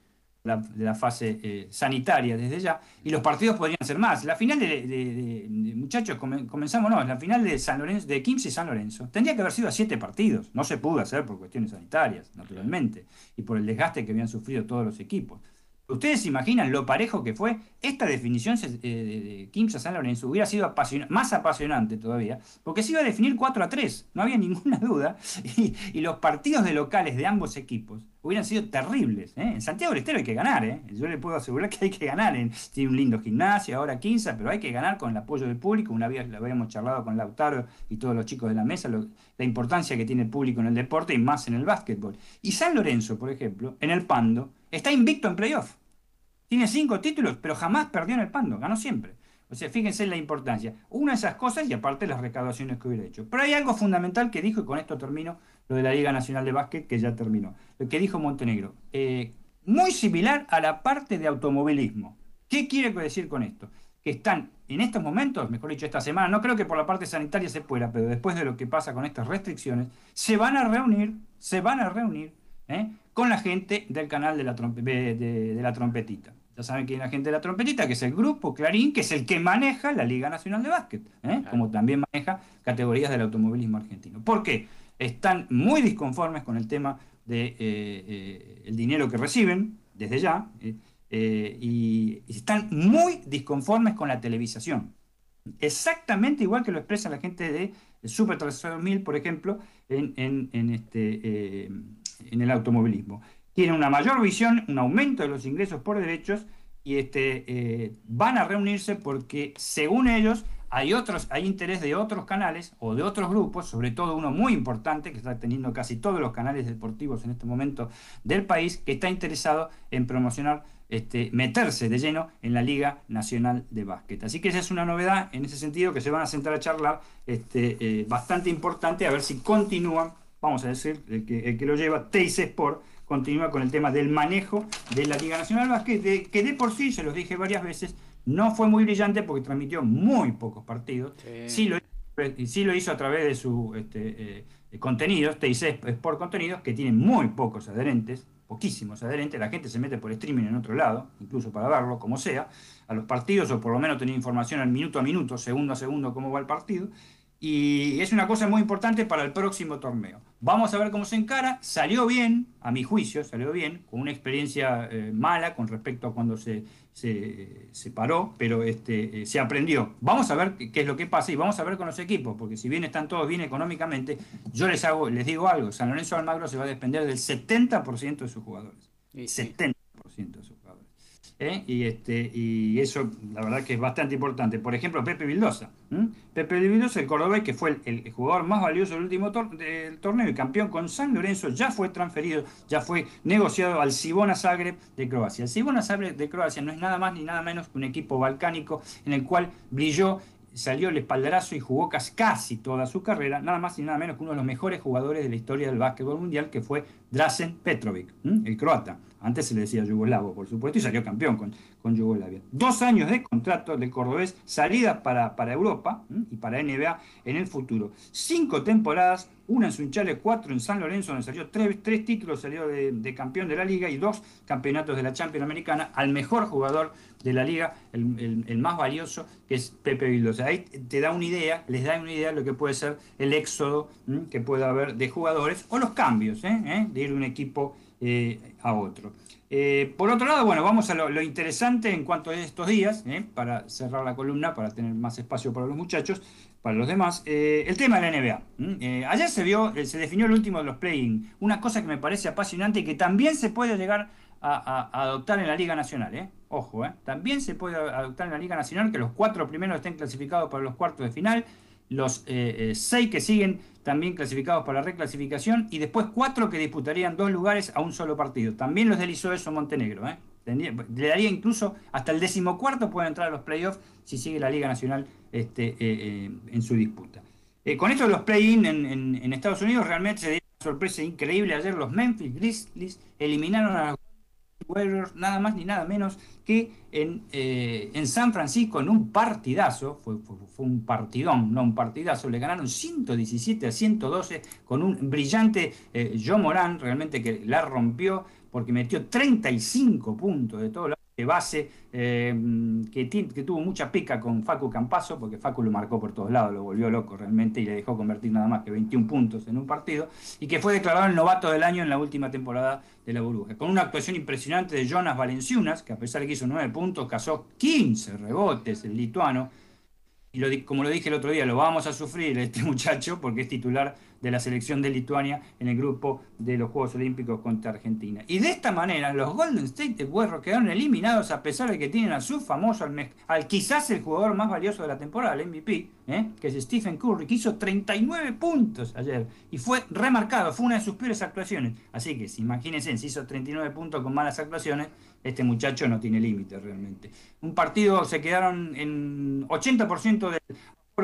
de la fase eh, sanitaria desde ya, y los partidos podrían ser más. La final de, muchachos, comenzamos, no, la final de San Lorenzo, de 15 y San Lorenzo, tendría que haber sido a siete partidos. No se pudo hacer por cuestiones sanitarias, naturalmente, y por el desgaste que habían sufrido todos los equipos. ¿Ustedes se imaginan lo parejo que fue? Esta definición eh, de Kimsa San Lorenzo hubiera sido más apasionante todavía, porque se iba a definir 4 a 3, no había ninguna duda, y, los partidos de locales de ambos equipos hubieran sido terribles. ¿eh? En Santiago del Estero hay que ganar, ¿eh? yo le puedo asegurar que hay que ganar. tiene un lindo gimnasio, ahora 15, pero hay que ganar con el apoyo del público. Una vez lo habíamos charlado con Lautaro y todos los chicos de la mesa, la importancia que tiene el público en el deporte y más en el básquetbol. Y San Lorenzo, por ejemplo, en el Pando, Está invicto en playoff. Tiene cinco títulos, pero jamás perdió en el Pando, ganó siempre. O sea, fíjense en la importancia. Una de esas cosas y aparte las recaudaciones que hubiera hecho. Pero hay algo fundamental que dijo, y con esto termino, lo de la Liga Nacional de Básquet, que ya terminó. Lo que dijo Montenegro. Eh, muy similar a la parte de automovilismo. ¿Qué quiere decir con esto? Que están en estos momentos, mejor dicho, esta semana, no creo que por la parte sanitaria se pueda, pero después de lo que pasa con estas restricciones, se van a reunir, se van a reunir ¿eh? con la gente del canal de la, de, la trompetita. Ya saben que hay la gente de la trompetita, que es el grupo Clarín, que es el que maneja la Liga Nacional de Básquet, ¿eh? como también maneja categorías del automovilismo argentino. ¿Por qué? Están muy disconformes con el tema del de, eh, el dinero que reciben, desde ya, y, están muy disconformes con la televisación. Exactamente igual que lo expresa la gente de Super 3000, por ejemplo, en, este, eh, en el automovilismo. Tienen una mayor visión, un aumento de los ingresos por derechos y este, eh, van a reunirse porque, según ellos, hay, otros, hay interés de otros canales o de otros grupos, sobre todo uno muy importante que está teniendo casi todos los canales deportivos en este momento del país, que está interesado en promocionar, este, meterse de lleno en la Liga Nacional de Básquet. Así que esa es una novedad en ese sentido que se van a sentar a charlar este, eh, bastante importante a ver si continúan, vamos a decir, el que, el que lo lleva, Teis Sport, continúa con el tema del manejo de la Liga Nacional de Básquet, que de por sí, se los dije varias veces, no fue muy brillante porque transmitió muy pocos partidos. Sí, lo, sí lo hizo a través de su este, eh, contenidos, TIC Sport Contenidos, que tiene muy pocos adherentes, poquísimos adherentes. La gente se mete por streaming en otro lado, incluso para verlo, como sea, a los partidos, o por lo menos tener información al minuto a minuto, segundo a segundo, cómo va el partido. Y es una cosa muy importante para el próximo torneo. Vamos a ver cómo se encara. Salió bien, a mi juicio, salió bien, con una experiencia eh, mala con respecto a cuando se, se, paró, pero este, eh, se aprendió. Vamos a ver qué, es lo que pasa y vamos a ver con los equipos, porque si bien están todos bien económicamente, yo les, hago, les digo algo, San Lorenzo Almagro se va a depender del 70% de sus jugadores. 70% de sus ¿eh? y, este, y eso la verdad que es bastante importante. Por ejemplo, Pepe Vildosa. Pepe Vildosa, el cordobés, que fue el, jugador más valioso del último del torneo y campeón con San Lorenzo, ya fue transferido, ya fue negociado al Sibona Zagreb de Croacia. El Sibona Zagreb de Croacia no es nada más ni nada menos que un equipo balcánico en el cual brilló salió el espaldarazo y jugó casi, toda su carrera, nada más y nada menos que uno de los mejores jugadores de la historia del básquetbol mundial, que fue Drazen Petrovic, el croata. Antes se le decía yugoslavo, por supuesto, y salió campeón con, con Yugoslavia. Dos años de contrato de cordobés, salida para, para Europa y para NBA en el futuro. Cinco temporadas, una en Sunchales, cuatro en San Lorenzo, donde salió tres, tres títulos, salió de, campeón de la liga y dos campeonatos de la Champions Americana, al mejor jugador de la liga, el, más valioso, que es Pepe Vildosa. Ahí te da una idea, les da una idea de lo que puede ser el éxodo que puede haber de jugadores o los cambios, ¿eh? ¿Eh? de ir de un equipo eh, a otro. Eh, por otro lado, bueno, vamos a lo, interesante en cuanto a estos días, eh, para cerrar la columna, para tener más espacio para los muchachos, para los demás, el tema de la NBA. ayer se vio, se definió el último de los play-in, una cosa que me parece apasionante y que también se puede llegar a, adoptar en la Liga Nacional, Ojo, también se puede adoptar en la Liga Nacional que los cuatro primeros estén clasificados para los cuartos de final, los seis que siguen también clasificados para la reclasificación, y después cuatro que disputarían dos lugares a un solo partido. También los deslizó eso Montenegro. ¿eh? Le daría incluso hasta el decimocuarto puede entrar a los playoffs si sigue la Liga Nacional este, eh, eh, en su disputa. con esto de los play-in en, Estados Unidos realmente se dio una sorpresa increíble. Ayer los Memphis Grizzlies eliminaron a los Nada más ni nada menos que en, eh, en San Francisco en un partidazo, fue, fue, un partidón, no un partidazo, le ganaron 117 a 112 con un brillante eh, Joe Morán, realmente que la rompió porque metió 35 puntos de todo base, eh, que, que, tuvo mucha pica con Facu Campaso, porque Facu lo marcó por todos lados, lo volvió loco realmente y le dejó convertir nada más que 21 puntos en un partido, y que fue declarado el novato del año en la última temporada de la burbuja. Con una actuación impresionante de Jonas Valenciunas, que a pesar de que hizo 9 puntos, cazó 15 rebotes, el lituano, y lo, como lo dije el otro día, lo vamos a sufrir este muchacho porque es titular de la selección de Lituania en el grupo de los Juegos Olímpicos contra Argentina. Y de esta manera los Golden State Warriors quedaron eliminados a pesar de que tienen a su famoso, al, quizás el jugador más valioso de la temporada, el MVP, ¿eh? que es Stephen Curry, que hizo 39 puntos ayer y fue remarcado, fue una de sus peores actuaciones. Así que si imagínense, si hizo 39 puntos con malas actuaciones, este muchacho no tiene límite realmente. Un partido se quedaron en 80% del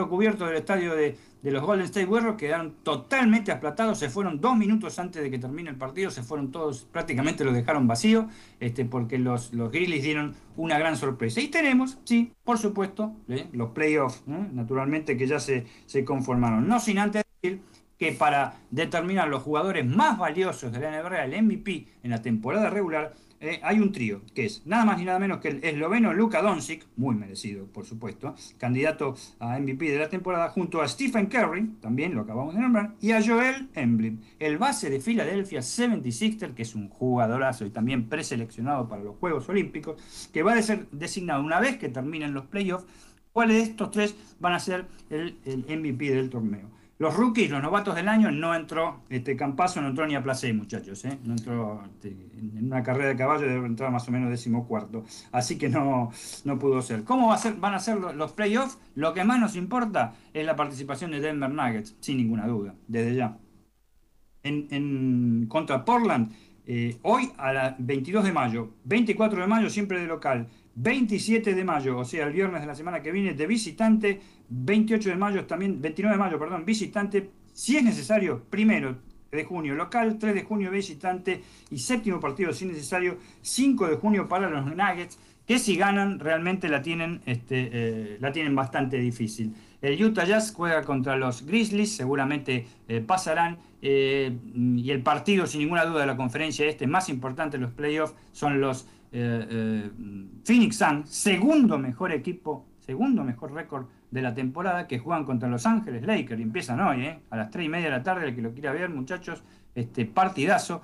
cubierto del estadio de, los Golden State Warriors, quedaron totalmente aplatados, se fueron dos minutos antes de que termine el partido, se fueron todos, prácticamente lo dejaron vacío, este, porque los, los Grizzlies dieron una gran sorpresa. Y tenemos, sí, por supuesto, ¿eh? los playoffs, ¿eh? naturalmente que ya se, se conformaron. No sin antes decir que para determinar los jugadores más valiosos de la NBA, el MVP en la temporada regular, eh, hay un trío, que es nada más ni nada menos que el esloveno Luka Doncic, muy merecido, por supuesto, candidato a MVP de la temporada, junto a Stephen Curry, también lo acabamos de nombrar, y a Joel Embiid, el base de Philadelphia 76er, que es un jugadorazo y también preseleccionado para los Juegos Olímpicos, que va a ser designado una vez que terminen los playoffs ¿Cuáles de estos tres van a ser el, MVP del torneo? Los rookies, los novatos del año, no entró este Campazo, no entró ni a Placé, muchachos. ¿eh? No entró este, en una carrera de caballo, debe entrar más o menos decimocuarto. Así que no, no pudo ser. ¿Cómo va a ser, van a ser los, playoffs? Lo que más nos importa es la participación de Denver Nuggets, sin ninguna duda, desde ya. En, contra Portland, eh, hoy a las 22 de mayo, 24 de mayo siempre de local, 27 de mayo, o sea, el viernes de la semana que viene, de visitante, 28 de mayo también, 29 de mayo, perdón, visitante, si es necesario, primero de junio local, 3 de junio visitante y séptimo partido si es necesario, 5 de junio para los Nuggets, que si ganan realmente la tienen, este, eh, la tienen bastante difícil. El Utah Jazz juega contra los Grizzlies, seguramente eh, pasarán. Eh, y el partido, sin ninguna duda, de la conferencia este más importante de los playoffs son los eh, eh, Phoenix Suns, segundo mejor equipo, segundo mejor récord de la temporada, que juegan contra Los Ángeles Lakers. Empiezan hoy, eh, a las 3 y media de la tarde, el que lo quiera ver, muchachos, este partidazo.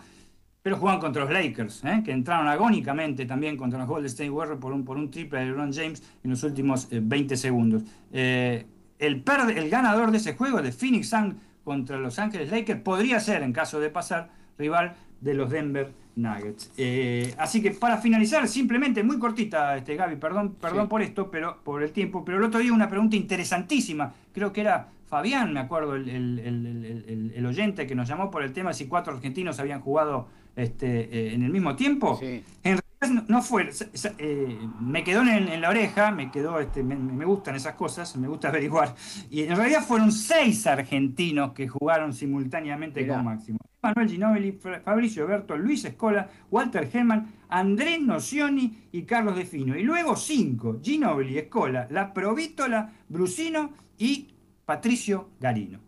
Pero juegan contra los Lakers, que entraron agónicamente también contra los Golden State Warriors por un, triple de LeBron James en los últimos 20 segundos. el, ganador de ese juego, de Phoenix Suns contra Los Ángeles Lakers, podría ser, en caso de pasar, rival de los Denver Nuggets. Eh, así que para finalizar, simplemente muy cortita, este Gaby, perdón, perdón por esto, pero por el tiempo, pero el otro día una pregunta interesantísima, creo que era Fabián, me acuerdo, el, oyente que nos llamó por el tema si cuatro argentinos habían jugado este, eh, en el mismo tiempo. En realidad no, fue, eh, me quedó en, la oreja, me quedó, este, me, gustan esas cosas, me gusta averiguar, y en realidad fueron seis argentinos que jugaron simultáneamente con Máximo. Manuel Ginobili, Fabricio Berto, Luis Escola, Walter Herman, Andrés Nocioni y Carlos De Fino. Y luego cinco, Ginobili, Escola, La Provítola, Brusino y Patricio Garino.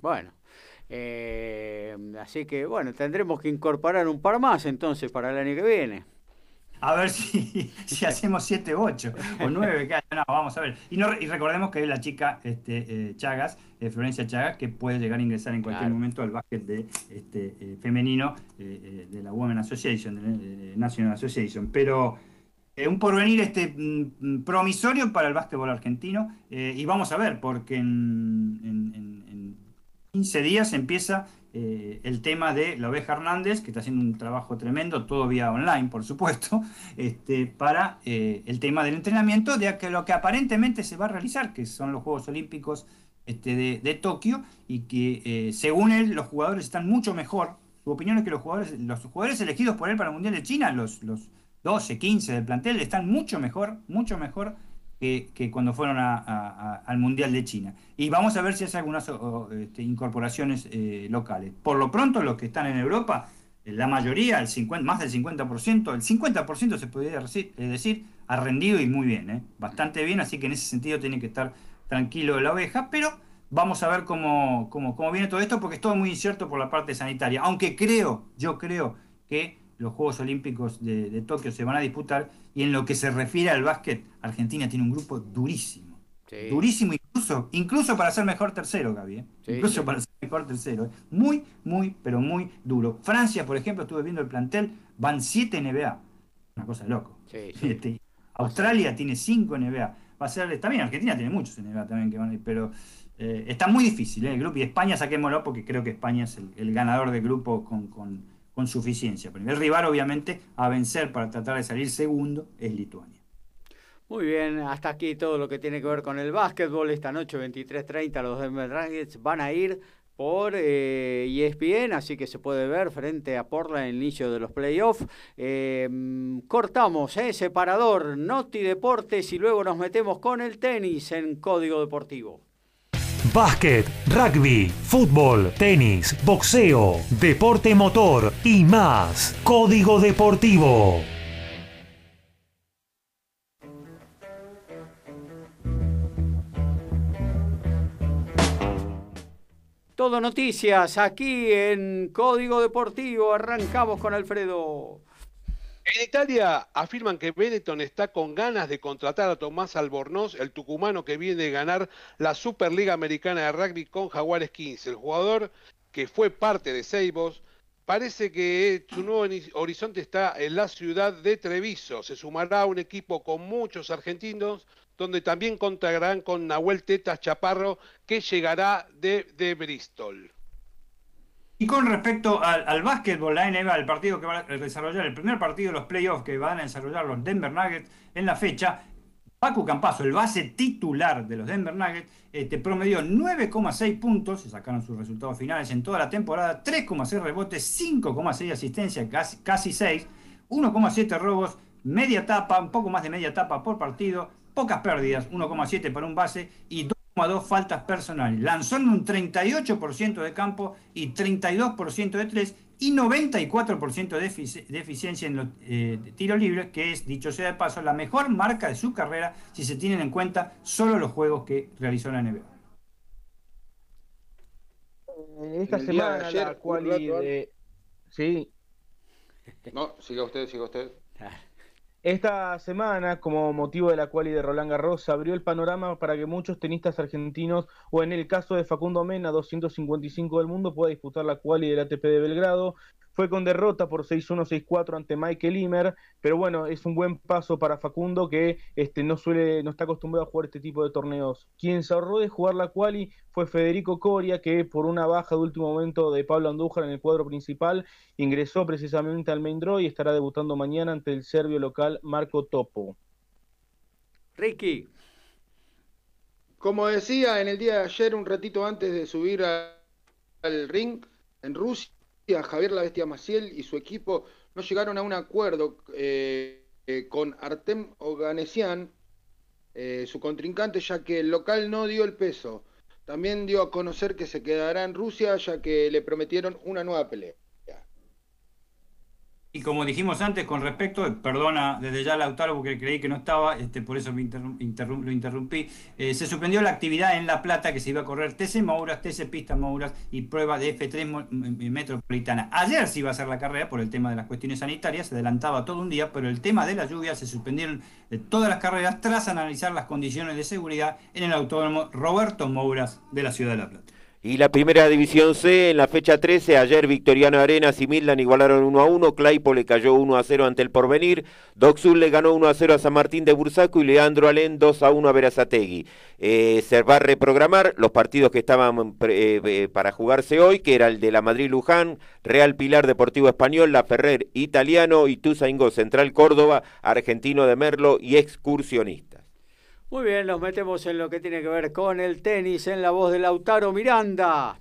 Bueno, eh, así que bueno, tendremos que incorporar un par más entonces para el año que viene a ver si, si hacemos 7, 8 o 9. No, vamos a ver. Y, no, y recordemos que es la chica este, eh, Chagas, eh, Florencia Chagas, que puede llegar a ingresar en cualquier momento al básquet de, este, eh, femenino de la Women Association, de, National Association. Pero un porvenir este, mm, promisorio para el básquetbol argentino. y vamos a ver, porque en, en, en 15 días empieza eh, el tema de la oveja Hernández, que está haciendo un trabajo tremendo, todo vía online, por supuesto, este, para eh, el tema del entrenamiento de que lo que aparentemente se va a realizar, que son los Juegos Olímpicos este, de, Tokio, y que eh, según él los jugadores están mucho mejor. Su opinión es que los jugadores, los jugadores elegidos por él para el Mundial de China, los, los 12, 15 del plantel, están mucho mejor, mucho mejor que, cuando fueron al Mundial de China. Y vamos a ver si hace algunas este, incorporaciones eh, locales. Por lo pronto, los que están en Europa, eh, la mayoría, el 50, más del 50%, el 50% se podría decir, ha rendido y muy bien, ¿eh? bastante bien, así que en ese sentido tiene que estar tranquilo la oveja, pero vamos a ver cómo, cómo, cómo viene todo esto, porque es todo muy incierto por la parte sanitaria, aunque creo, yo creo que los Juegos Olímpicos de, Tokio se van a disputar y en lo que se refiere al básquet, Argentina tiene un grupo durísimo. Durísimo incluso, incluso para ser mejor tercero, Gaby. ¿eh? incluso para ser mejor tercero. ¿eh? Muy, muy, pero muy duro. Francia, por ejemplo, estuve viendo el plantel, van 7 NBA. Una cosa de loco. Este, Australia tiene 5 NBA. Va a ser, también Argentina tiene muchos NBA también que van a ir, pero eh, está muy difícil el grupo. Y España saquémoslo porque creo que España es el, ganador del grupo con con suficiencia. El rival, obviamente, a vencer para tratar de salir segundo es Lituania. Muy bien, hasta aquí todo lo que tiene que ver con el básquetbol. Esta noche, 23.30, los Denver Nuggets van a ir por eh, ESPN, así que se puede ver frente a Portland el inicio de los playoffs. Eh, cortamos, eh, separador, Noti Deportes y luego nos metemos con el tenis en Código Deportivo. Básquet, rugby, fútbol, tenis, boxeo, deporte motor y más. Código Deportivo. Todo noticias aquí en Código Deportivo. Arrancamos con Alfredo. En Italia afirman que Benetton está con ganas de contratar a Tomás Albornoz, el tucumano que viene de ganar la Superliga Americana de Rugby con Jaguares 15. El jugador que fue parte de Seibos parece que su nuevo horizonte está en la ciudad de Treviso. Se sumará a un equipo con muchos argentinos donde también contarán con Nahuel Tetas Chaparro, que llegará de, de Bristol. Y con respecto al, al básquetbol, la NBA, el partido que va a desarrollar, el primer partido de los playoffs que van a desarrollar los Denver Nuggets en la fecha, Paco Campazo, el base titular de los Denver Nuggets, este, promedió 9,6 puntos, se sacaron sus resultados finales en toda la temporada, 3,6 rebotes, 5,6 asistencias, casi, casi 6, 1,7 robos, media tapa, un poco más de media tapa por partido, pocas pérdidas, 1,7 para un base y 2 dos faltas personales. Lanzó en un 38% de campo y 32% de tres y 94% de, eficiencia en los eh, tiros libres, que es, dicho sea de paso, la mejor marca de su carrera si se tienen en cuenta solo los juegos que realizó la NBA. Eh, esta semana la cual de... Sí. No, siga usted, siga usted. Esta semana, como motivo de la cual y de Roland Garros, abrió el panorama para que muchos tenistas argentinos, o en el caso de Facundo Mena, 255 del mundo, pueda disputar la quali del ATP de Belgrado. Fue con derrota por 6-1, 6-4 ante Michael Imer, pero bueno, es un buen paso para Facundo que este, no suele, no está acostumbrado a jugar este tipo de torneos. Quien se ahorró de jugar la quali fue Federico Coria, que por una baja de último momento de Pablo Andújar en el cuadro principal, ingresó precisamente al main draw y estará debutando mañana ante el serbio local Marco Topo. Ricky. Como decía en el día de ayer, un ratito antes de subir al ring en Rusia, Javier La Bestia Maciel y su equipo no llegaron a un acuerdo eh, eh, con Artem Oganesian, eh, su contrincante, ya que el local no dio el peso. También dio a conocer que se quedará en Rusia, ya que le prometieron una nueva pelea. Y como dijimos antes, con respecto, perdona desde ya Lautaro porque creí que no estaba, este, por eso lo interrumpí, eh, se suspendió la actividad en La Plata que se iba a correr TC Mouras, TC Pista Mouras y prueba de F3 Metropolitana. Ayer se iba a hacer la carrera por el tema de las cuestiones sanitarias, se adelantaba todo un día, pero el tema de la lluvia se suspendieron de todas las carreras tras analizar las condiciones de seguridad en el autódromo Roberto Mouras de la Ciudad de La Plata. Y la primera división C en la fecha 13, ayer Victoriano Arenas y Midland igualaron 1 a 1, Claypo le cayó 1 a 0 ante el Porvenir, Doxul le ganó 1 a 0 a San Martín de Bursaco y Leandro Alén 2 a 1 a Verazategui. Eh, se va a reprogramar los partidos que estaban eh, eh, para jugarse hoy, que era el de la Madrid Luján, Real Pilar Deportivo Español, La Ferrer Italiano y Tuzaingó Central Córdoba, Argentino de Merlo y Excursionista. Muy bien, nos metemos en lo que tiene que ver con el tenis en la voz de Lautaro Miranda.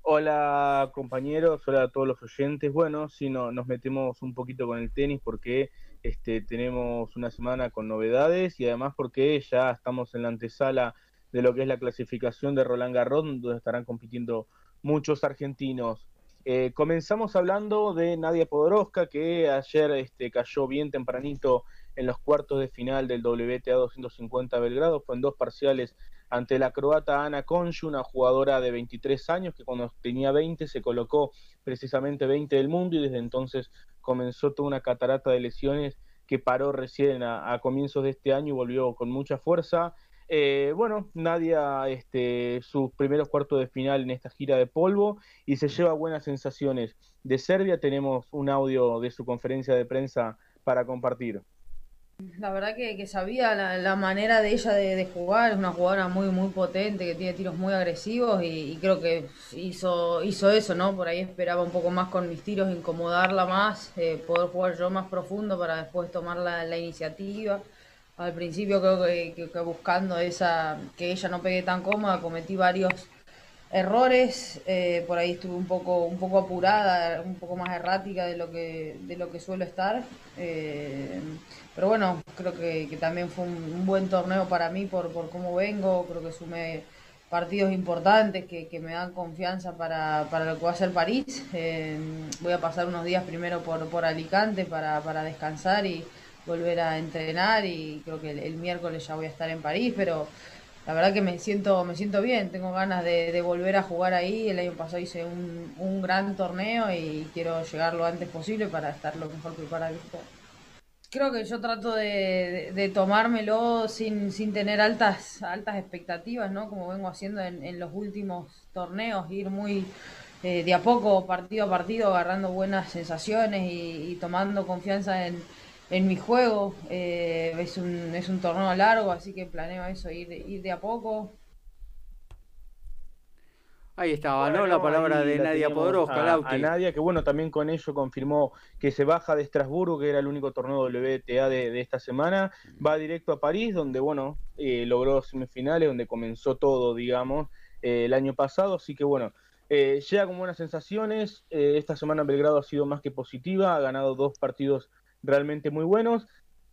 Hola compañeros, hola a todos los oyentes. Bueno, si no, nos metemos un poquito con el tenis porque este, tenemos una semana con novedades y además porque ya estamos en la antesala de lo que es la clasificación de Roland Garros, donde estarán compitiendo muchos argentinos. Eh, comenzamos hablando de Nadia Podoroska, que ayer este, cayó bien tempranito en los cuartos de final del WTA 250 Belgrado, fue en dos parciales ante la croata Ana Conchu, una jugadora de 23 años que cuando tenía 20 se colocó precisamente 20 del mundo y desde entonces comenzó toda una catarata de lesiones que paró recién a, comienzos de este año y volvió con mucha fuerza. Eh, bueno, Nadia, este, sus primeros cuartos de final en esta gira de polvo y se lleva buenas sensaciones. De Serbia tenemos un audio de su conferencia de prensa para compartir. La verdad que, sabía la, manera de ella de, jugar, es una jugadora muy muy potente, que tiene tiros muy agresivos y, creo que hizo, hizo eso, ¿no? Por ahí esperaba un poco más con mis tiros, incomodarla más, eh, poder jugar yo más profundo para después tomar la, iniciativa. Al principio creo que, buscando esa que ella no pegue tan cómoda, cometí varios errores, eh, por ahí estuve un poco, un poco apurada, un poco más errática de lo que, de lo que suelo estar. Eh, pero bueno, creo que, también fue un, buen torneo para mí por, por cómo vengo, creo que sumé partidos importantes que, que me dan confianza para, para, lo que va a ser París. Eh, voy a pasar unos días primero por, por Alicante para, para descansar y volver a entrenar y creo que el, el miércoles ya voy a estar en París, pero la verdad que me siento, me siento bien, tengo ganas de, volver a jugar ahí. El año pasado hice un, un, gran torneo y quiero llegar lo antes posible para estar lo mejor preparado. Creo que yo trato de, tomármelo sin, sin tener altas, altas expectativas, ¿no? Como vengo haciendo en, los últimos torneos, ir muy eh, de a poco, partido a partido, agarrando buenas sensaciones y tomando confianza en, en mi juego. Eh, es, un, es un torneo largo, así que planeo eso, ir, ir de a poco. Ahí estaba, ¿no? La palabra de Nadia Podoroska, a, Nadia, que bueno, también con ello confirmó que se baja de Estrasburgo, que era el único torneo WTA de, esta semana, va directo a París, donde bueno, eh, logró semifinales, donde comenzó todo, digamos, eh, el año pasado, así que bueno, eh, llega con buenas sensaciones, esta semana Belgrado ha sido más que positiva, ha ganado dos partidos realmente muy buenos,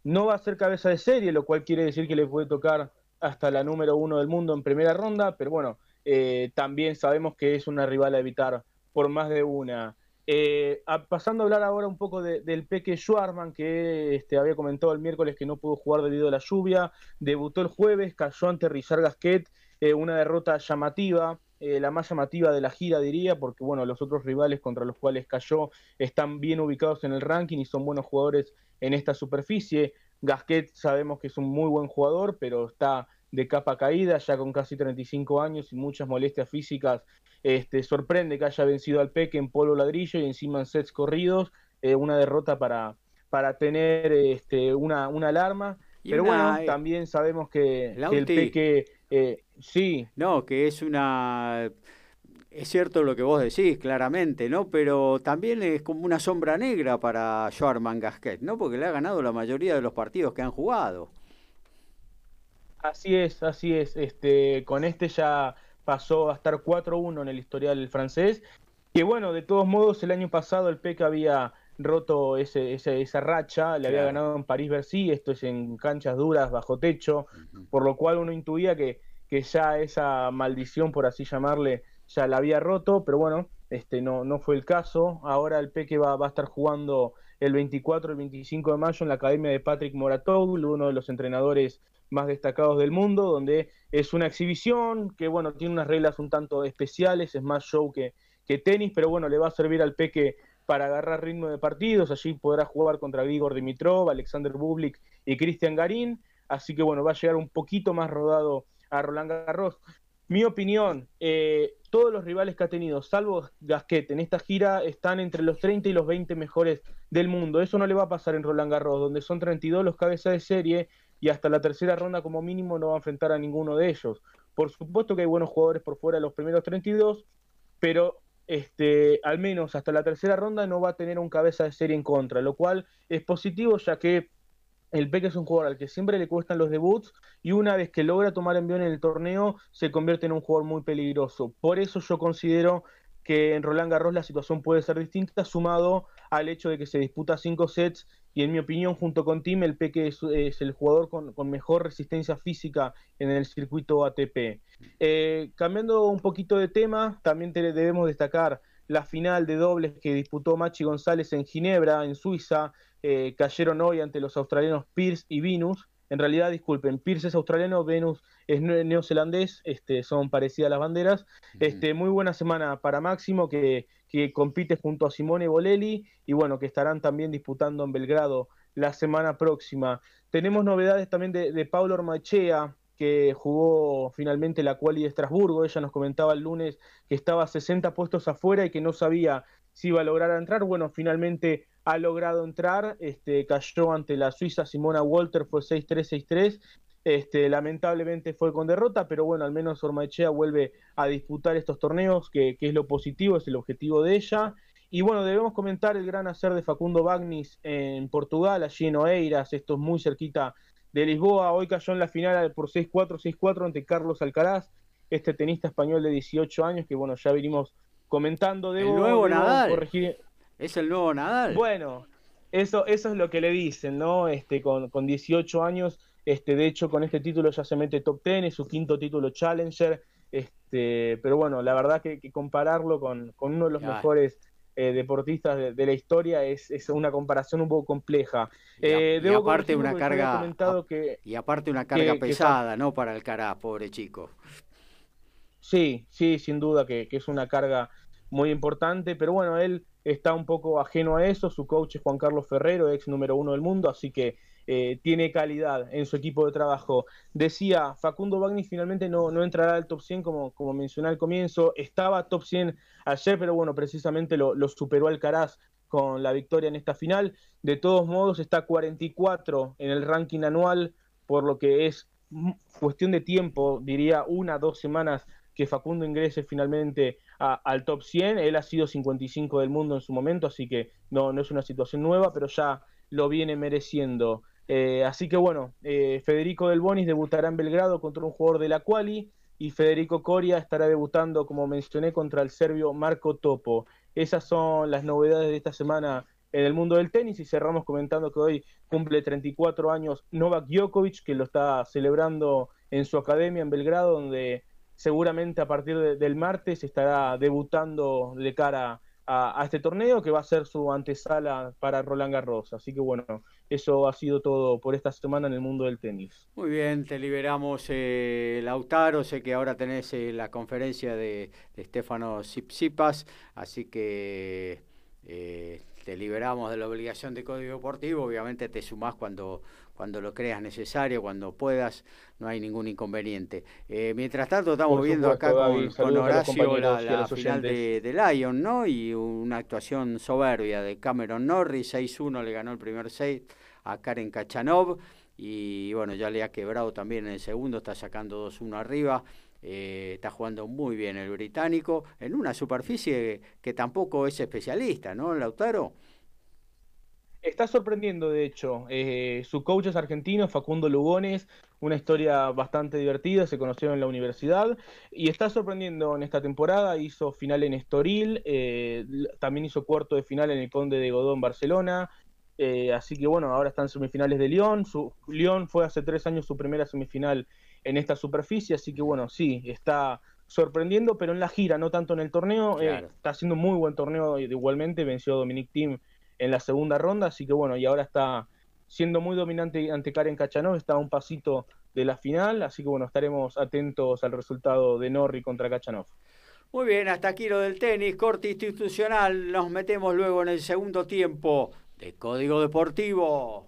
no va a ser cabeza de serie, lo cual quiere decir que le puede tocar hasta la número uno del mundo en primera ronda, pero bueno, eh, también sabemos que es una rival a evitar por más de una. Eh, pasando a hablar ahora un poco del Peque Schwarman, que este, había comentado el miércoles que no pudo jugar debido a la lluvia, debutó el jueves, cayó ante Rizar Gasquet, eh, una derrota llamativa, la más llamativa de la gira diría, porque bueno, los otros rivales contra los cuales cayó están bien ubicados en el ranking y son buenos jugadores en esta superficie. Gasquet sabemos que es un muy buen jugador, pero está de capa caída, ya con casi 35 años y muchas molestias físicas. Este, sorprende que haya vencido al Peque en polo ladrillo y encima en sets corridos, eh, una derrota para, para tener este, una, una alarma. Pero bueno, eh, también sabemos que, el Peque, eh, sí. No, que es una... Es cierto lo que vos decís, claramente, ¿no? Pero también es como una sombra negra para Joarman Gasquet, ¿no? Porque le ha ganado la mayoría de los partidos que han jugado. Así es, así es. Este, con este ya pasó a estar 4-1 en el historial francés. Que bueno, de todos modos, el año pasado el PEC había roto ese, esa racha, le había ganado en París-Bercy, esto es en canchas duras, bajo techo, por lo cual uno intuía que, que ya esa maldición, por así llamarle, ya la había roto, pero bueno, este no, no fue el caso. Ahora el Peque va, va a estar jugando el 24 el 25 de mayo en la academia de Patrick Moratoglou, uno de los entrenadores más destacados del mundo, donde es una exhibición que, bueno, tiene unas reglas un tanto especiales, es más show que, que tenis, pero bueno, le va a servir al Peque para agarrar ritmo de partidos, allí podrá jugar contra Grigor Dimitrov, Alexander Bublik y Cristian Garín, así que bueno, va a llegar un poquito más rodado a Roland Garros. Mi opinión, eh, todos los rivales que ha tenido, salvo Gasquet, en esta gira están entre los 30 y los 20 mejores del mundo. Eso no le va a pasar en Roland Garros, donde son 32 los cabezas de serie y hasta la tercera ronda como mínimo no va a enfrentar a ninguno de ellos. Por supuesto que hay buenos jugadores por fuera de los primeros 32, pero este, al menos hasta la tercera ronda no va a tener un cabeza de serie en contra, lo cual es positivo ya que el Peque es un jugador al que siempre le cuestan los debuts y una vez que logra tomar envión en el torneo se convierte en un jugador muy peligroso. Por eso yo considero que en Roland Garros la situación puede ser distinta, sumado al hecho de que se disputa cinco sets y en mi opinión, junto con Tim, el Peque es, el jugador con, mejor resistencia física en el circuito ATP. Eh, cambiando un poquito de tema, también debemos destacar la final de dobles que disputó Machi González en Ginebra, en Suiza. Eh, cayeron hoy ante los australianos Pierce y Venus. En realidad, disculpen, Pierce es australiano, Venus es neozelandés, este, son parecidas las banderas. Este, muy buena semana para Máximo, que, que, compite junto a Simone Bolelli y bueno, que estarán también disputando en Belgrado la semana próxima. Tenemos novedades también de, de Paulo Ormachea, que jugó finalmente la quali de Estrasburgo. Ella nos comentaba el lunes que estaba 60 puestos afuera y que no sabía si iba a lograr entrar. Bueno, finalmente ha logrado entrar, este, cayó ante la Suiza Simona Walter, fue 6-3, 6-3. Este, lamentablemente fue con derrota, pero bueno, al menos Ormaechea vuelve a disputar estos torneos, que, es lo positivo, es el objetivo de ella. Y bueno, debemos comentar el gran hacer de Facundo Bagnis en Portugal, allí en Oeiras, esto es muy cerquita de Lisboa. Hoy cayó en la final por 6-4, 6-4 ante Carlos Alcaraz, este tenista español de 18 años, que bueno, ya venimos comentando. Debo, el nuevo Nadal. Corregir, es el nuevo Nadal. Bueno, eso, eso es lo que le dicen, ¿no? Este, con, con 18 años, este, de hecho, con este título ya se mete top 10, es su quinto título Challenger. Este, pero bueno, la verdad que, compararlo con, con, uno de los mejores eh, deportistas de, la historia es, es, una comparación un poco compleja. Y, eh, aparte una carga y aparte una carga pesada, ¿no? Para el cara, pobre chico. Sí, sí, sin duda que, que, es una carga muy importante, pero bueno, él está un poco ajeno a eso, su coach es Juan Carlos Ferrero, ex número uno del mundo, así que eh, tiene calidad en su equipo de trabajo. Decía, Facundo Bagni finalmente no, no entrará al top 100 como, como mencioné al comienzo, estaba top 100 ayer, pero bueno, precisamente lo, superó Alcaraz con la victoria en esta final. De todos modos, está 44 en el ranking anual, por lo que es cuestión de tiempo, diría una, dos semanas que Facundo ingrese finalmente al top 100. Él ha sido 55 del mundo en su momento, así que no, no es una situación nueva, pero ya lo viene mereciendo. Eh, así que bueno, eh, Federico Del Bonis debutará en Belgrado contra un jugador de la Quali y Federico Coria estará debutando, como mencioné, contra el serbio Marco Topo. Esas son las novedades de esta semana en el mundo del tenis y cerramos comentando que hoy cumple 34 años Novak Djokovic, que lo está celebrando en su academia en Belgrado, donde seguramente a partir del martes estará debutando de cara a, este torneo, que va a ser su antesala para Roland Garros. Así que bueno, eso ha sido todo por esta semana en el mundo del tenis. Muy bien, te liberamos, eh, Lautaro. Sé que ahora tenés eh, la conferencia de, de Stefano Tsitsipas, así que eh, te liberamos de la obligación de código deportivo. Obviamente te sumás cuando, cuando lo creas necesario, cuando puedas, no hay ningún inconveniente. Eh, mientras tanto, estamos viendo acá con, Horacio la, final de, de, Lyon, ¿no? Y una actuación soberbia de Cameron Norris, 6-1 le ganó el primer set a Karen Kachanov. Y bueno, ya le ha quebrado también en el segundo, está sacando 2-1 arriba. Eh, está jugando muy bien el británico en una superficie que tampoco es especialista, ¿no, Lautaro? Está sorprendiendo, de hecho. Eh, su coach es argentino, Facundo Lugones, una historia bastante divertida, se conocieron en la universidad y está sorprendiendo en esta temporada. Hizo final en Estoril, eh, también hizo cuarto de final en el Conde de Godó en Barcelona. así que bueno, ahora están semifinales de Lyon. Su, Lyon fue hace tres años su primera semifinal en esta superficie, así que bueno, sí, está sorprendiendo, pero en la gira, no tanto en el torneo, eh, está haciendo muy buen torneo igualmente, venció a Dominic Thiem en la segunda ronda, así que bueno, y ahora está siendo muy dominante ante Karen Kachanov, está a un pasito de la final, así que bueno, estaremos atentos al resultado de Norri contra Kachanov. Muy bien, hasta aquí lo del tenis, corte institucional, nos metemos luego en el segundo tiempo de Código Deportivo.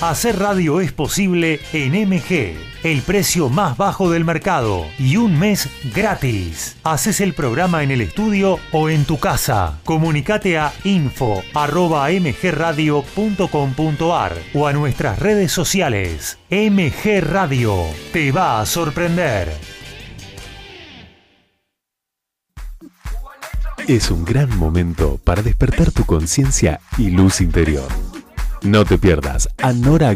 Hacer radio es posible en MG, el precio más bajo del mercado y un mes gratis. Haces el programa en el estudio o en tu casa. Comunicate a info.mgradio.com.ar o a nuestras redes sociales. MG Radio te va a sorprender. Es un gran momento para despertar tu conciencia y luz interior. No te pierdas a Nora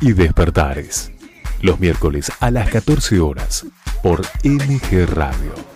y Despertares. Los miércoles a las 14 horas por MG Radio.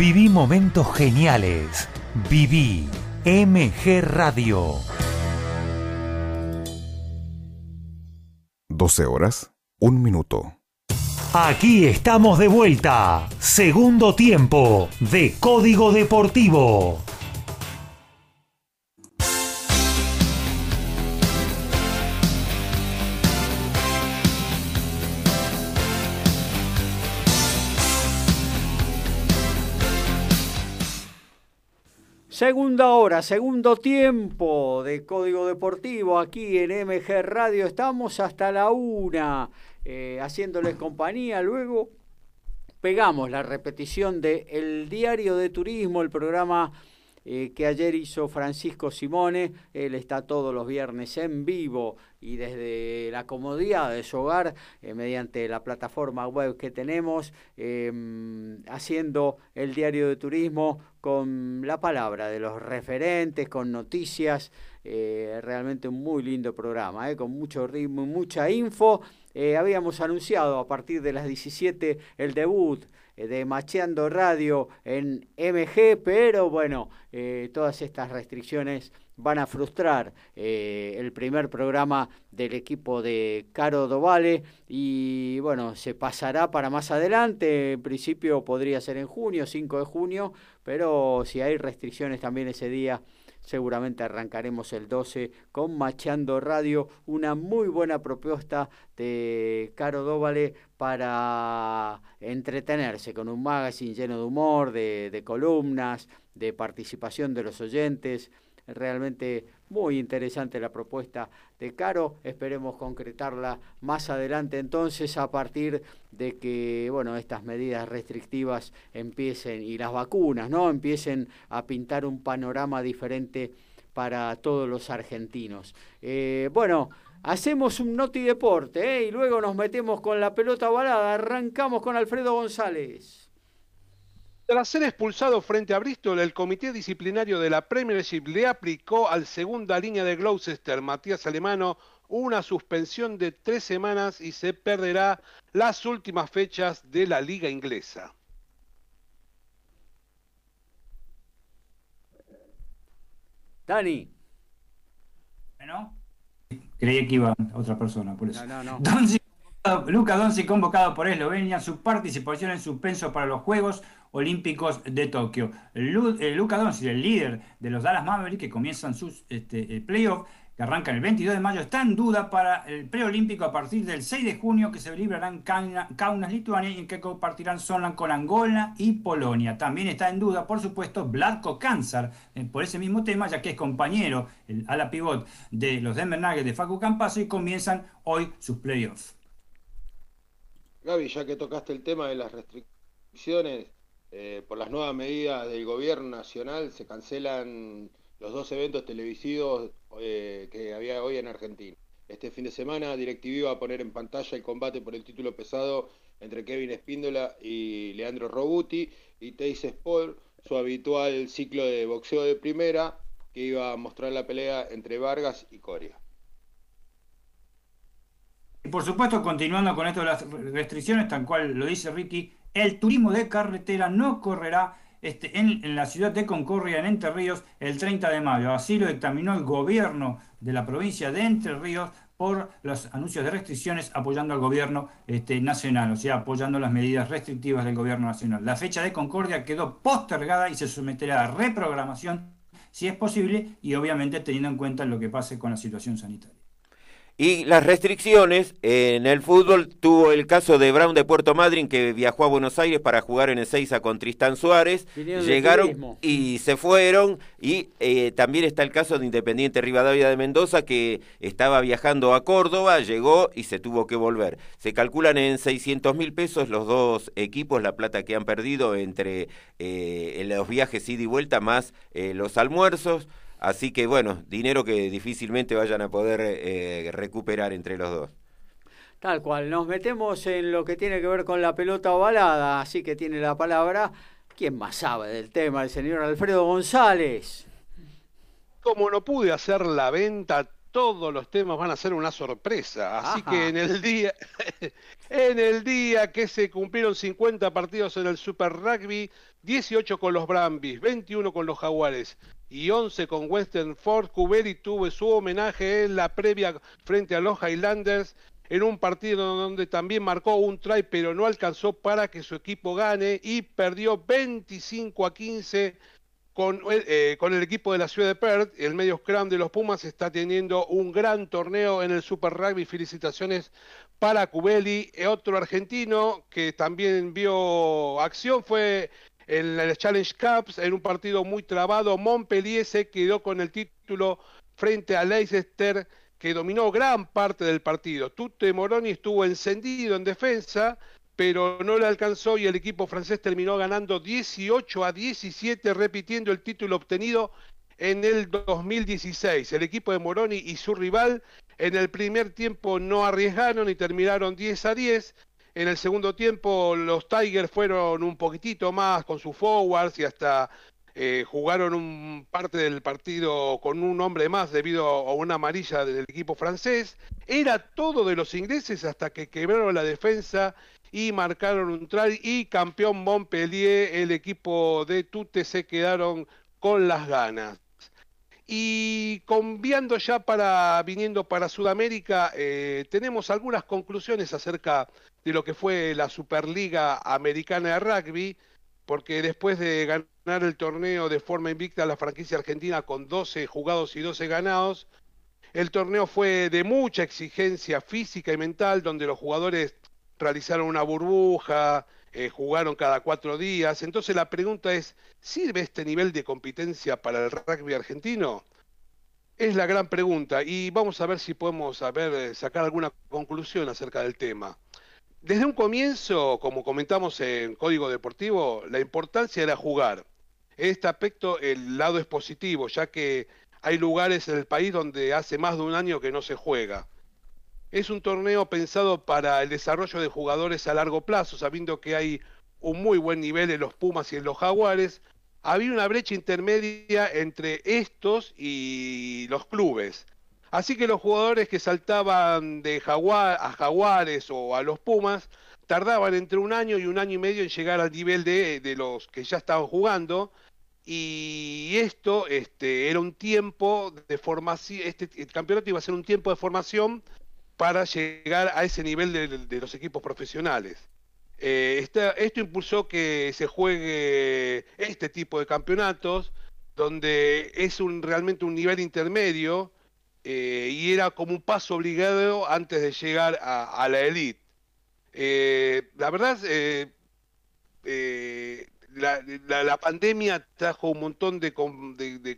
Viví momentos geniales. Viví MG Radio. 12 horas, un minuto. Aquí estamos de vuelta. Segundo tiempo de Código Deportivo. Segunda hora, segundo tiempo de Código Deportivo aquí en MG Radio. Estamos hasta la una eh, haciéndoles compañía. Luego pegamos la repetición de El Diario de Turismo, el programa eh, que ayer hizo Francisco Simone. Él está todos los viernes en vivo y desde la comodidad de su hogar, eh, mediante la plataforma web que tenemos, em, haciendo el diario de turismo con la palabra de los referentes, con noticias. Eh, realmente un muy lindo programa, con mucho ritmo y mucha info. habíamos anunciado a partir de las 17 el debut eh, de Macheando Radio en MG, pero bueno, eh, todas estas restricciones van a frustrar eh, el primer programa del equipo de Caro Dovale y bueno, se pasará para más adelante, en principio podría ser en junio, 5 de junio, pero si hay restricciones también ese día seguramente arrancaremos el 12 con Machando Radio, una muy buena propuesta de Caro Dóvale para entretenerse con un magazine lleno de humor, de, de columnas, de participación de los oyentes. Realmente muy interesante la propuesta de Caro. Esperemos concretarla más adelante entonces a partir de que bueno, estas medidas restrictivas empiecen y las vacunas, ¿no? empiecen a pintar un panorama diferente para todos los argentinos. Eh, bueno, hacemos un noti deporte ¿eh? y luego nos metemos con la pelota balada. Arrancamos con Alfredo González. Tras ser expulsado frente a Bristol, el comité disciplinario de la Premiership le aplicó al segunda línea de Gloucester, Matías Alemano, una suspensión de tres semanas y se perderá las últimas fechas de la liga inglesa. Dani. Bueno, creí que iba otra persona, por eso. No, no, no. Luca Donzi convocado por Eslovenia, su participación en suspenso para los Juegos Olímpicos de Tokio. Eh, Luca Doncic, el líder de los Dallas Mavericks, que comienzan sus este, playoffs, que arrancan el 22 de mayo, está en duda para el preolímpico a partir del 6 de junio, que se celebrará en Kaunas, Lituania, y en que compartirán zona con Angola y Polonia. También está en duda, por supuesto, Vladko Kansar, eh, por ese mismo tema, ya que es compañero, el ala pivot de los Denver Nuggets de Facu Campaso, y comienzan hoy sus playoffs. Gaby, ya que tocaste el tema de las restricciones, eh, por las nuevas medidas del gobierno nacional se cancelan los dos eventos televisivos eh, que había hoy en Argentina. Este fin de semana DirecTV va a poner en pantalla el combate por el título pesado entre Kevin Espíndola y Leandro Robuti y Teis Sport, su habitual ciclo de boxeo de primera que iba a mostrar la pelea entre Vargas y Coria. Y por supuesto, continuando con esto de las restricciones, tal cual lo dice Ricky, el turismo de carretera no correrá este, en, la ciudad de Concordia, en Entre Ríos, el 30 de mayo. Así lo dictaminó el gobierno de la provincia de Entre Ríos por los anuncios de restricciones apoyando al gobierno este, nacional, o sea, apoyando las medidas restrictivas del gobierno nacional. La fecha de Concordia quedó postergada y se someterá a reprogramación si es posible y obviamente teniendo en cuenta lo que pase con la situación sanitaria. Y las restricciones en el fútbol tuvo el caso de Brown de Puerto Madryn que viajó a Buenos Aires para jugar en Ezeiza con Tristán Suárez. Llegaron y se fueron. Y eh, también está el caso de Independiente Rivadavia de Mendoza que estaba viajando a Córdoba, llegó y se tuvo que volver. Se calculan en 600 mil pesos los dos equipos, la plata que han perdido entre eh, los viajes ida y vuelta más eh, los almuerzos. Así que bueno, dinero que difícilmente vayan a poder eh, recuperar entre los dos. Tal cual, nos metemos en lo que tiene que ver con la pelota ovalada, así que tiene la palabra, ¿quién más sabe del tema? El señor Alfredo González. Como no pude hacer la venta, todos los temas van a ser una sorpresa. Así que en el día, en el día que se cumplieron 50 partidos en el Super Rugby, 18 con los Brambis, 21 con los Jaguares, y 11 con Western Ford, Cuberi tuvo su homenaje en la previa frente a los Highlanders en un partido donde también marcó un try pero no alcanzó para que su equipo gane y perdió 25 a 15 con, eh, con el equipo de la ciudad de Perth. El medio scrum de los Pumas está teniendo un gran torneo en el Super Rugby. Felicitaciones para Cubeli. Otro argentino que también vio acción fue en el Challenge Cups, en un partido muy trabado, Montpellier se quedó con el título frente a Leicester, que dominó gran parte del partido. Tutte Moroni estuvo encendido en defensa, pero no le alcanzó y el equipo francés terminó ganando 18 a 17, repitiendo el título obtenido en el 2016. El equipo de Moroni y su rival en el primer tiempo no arriesgaron y terminaron 10 a 10. En el segundo tiempo los Tigers fueron un poquitito más con sus forwards y hasta eh, jugaron un parte del partido con un hombre más debido a una amarilla del equipo francés. Era todo de los ingleses hasta que quebraron la defensa y marcaron un try y campeón Montpellier, el equipo de Tute se quedaron con las ganas. Y conviando ya para, viniendo para Sudamérica, eh, tenemos algunas conclusiones acerca de lo que fue la Superliga Americana de Rugby, porque después de ganar el torneo de forma invicta la franquicia argentina con 12 jugados y 12 ganados, el torneo fue de mucha exigencia física y mental, donde los jugadores realizaron una burbuja, eh, jugaron cada cuatro días. Entonces la pregunta es, ¿sirve este nivel de competencia para el rugby argentino? Es la gran pregunta y vamos a ver si podemos eh, sacar alguna conclusión acerca del tema. Desde un comienzo, como comentamos en Código Deportivo, la importancia era jugar. En este aspecto el lado es positivo, ya que hay lugares en el país donde hace más de un año que no se juega. Es un torneo pensado para el desarrollo de jugadores a largo plazo, sabiendo que hay un muy buen nivel en los Pumas y en los Jaguares. Había una brecha intermedia entre estos y los clubes. Así que los jugadores que saltaban de Jaguar a Jaguares o a los Pumas tardaban entre un año y un año y medio en llegar al nivel de, los que ya estaban jugando. Y esto este, era un tiempo de formación, este, el campeonato iba a ser un tiempo de formación para llegar a ese nivel de, los equipos profesionales. Eh, esto impulsó que se juegue este tipo de campeonatos, donde es realmente un nivel intermedio eh, y era como un paso obligado antes de llegar a, la elite. Eh, la verdad, la, pandemia trajo un montón de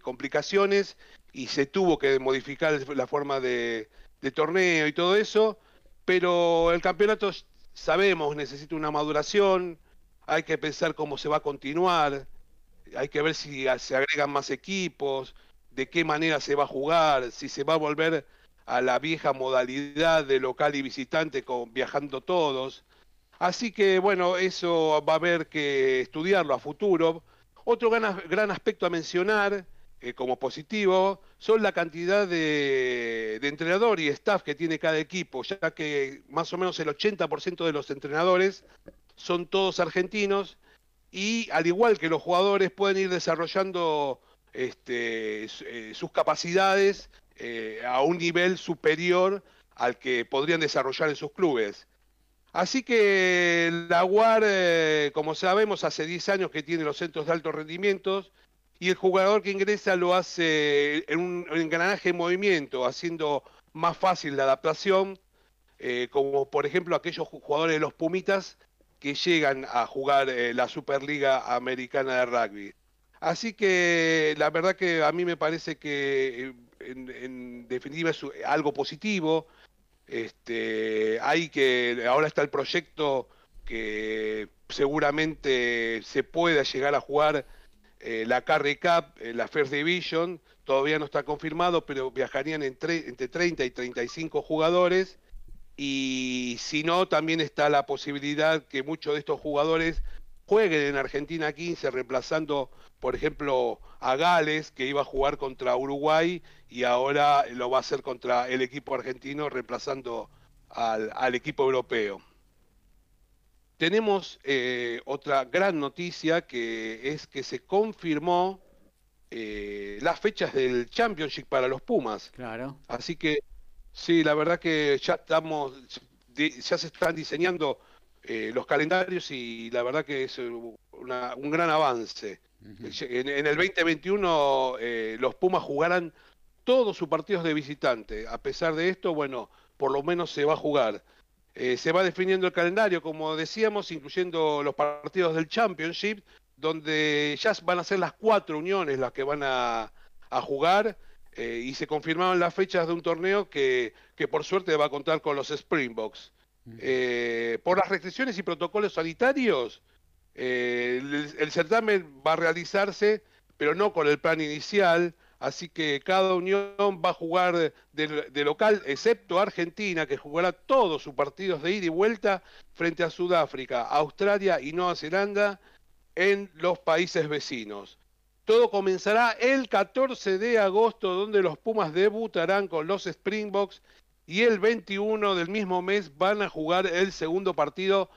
complicaciones y se tuvo que modificar la forma de, de torneo y todo eso, pero el campeonato sabemos necesita una maduración, hay que pensar cómo se va a continuar, hay que ver si se agregan más equipos, de qué manera se va a jugar, si se va a volver a la vieja modalidad de local y visitante con viajando todos. Así que bueno, eso va a haber que estudiarlo a futuro. Otro gran, gran aspecto a mencionar eh, como positivo son la cantidad de, entrenador y staff que tiene cada equipo, ya que más o menos el 80% de los entrenadores son todos argentinos y al igual que los jugadores pueden ir desarrollando este, eh, sus capacidades eh, a un nivel superior al que podrían desarrollar en sus clubes. Así que la UAR, como sabemos, hace 10 años que tiene los centros de alto rendimiento y el jugador que ingresa lo hace en un engranaje en movimiento, haciendo más fácil de adaptación, eh, como por ejemplo aquellos jugadores de los Pumitas que llegan a jugar eh, la Superliga Americana de Rugby. Así que la verdad que a mí me parece que en, definitiva es algo positivo. Este, hay que, ahora está el proyecto que seguramente se pueda llegar a jugar eh, la Carry Cup, eh, la First Division, todavía no está confirmado, pero viajarían entre, entre 30 y 35 jugadores. Y si no, también está la posibilidad que muchos de estos jugadores jueguen en Argentina 15, reemplazando, por ejemplo, a Gales, que iba a jugar contra Uruguay y ahora lo va a hacer contra el equipo argentino, reemplazando al, equipo europeo. Tenemos eh, otra gran noticia que es que se confirmó eh, las fechas del Championship para los Pumas. Claro. Así que sí, la verdad que ya estamos, ya se están diseñando eh, los calendarios y la verdad que es un gran avance. en, el 2021 eh, los Pumas jugarán todos sus partidos de visitante. A pesar de esto, bueno, por lo menos se va a jugar. Eh, se va definiendo el calendario, como decíamos, incluyendo los partidos del Championship, donde ya van a ser las cuatro uniones las que van a, jugar. y se confirmaron las fechas de un torneo que, que por suerte va a contar con los Springboks. Eh, por las restricciones y protocolos sanitarios, eh, el, certamen va a realizarse, pero no con el plan inicial, así que cada unión va a jugar de, local, excepto Argentina, que jugará todos sus partidos de ida y vuelta frente a Sudáfrica, Australia y Nueva Zelanda en los países vecinos. Todo comenzará el 14 de agosto, donde los Pumas debutarán con los Springboks y el 21 del mismo mes van a jugar el segundo partido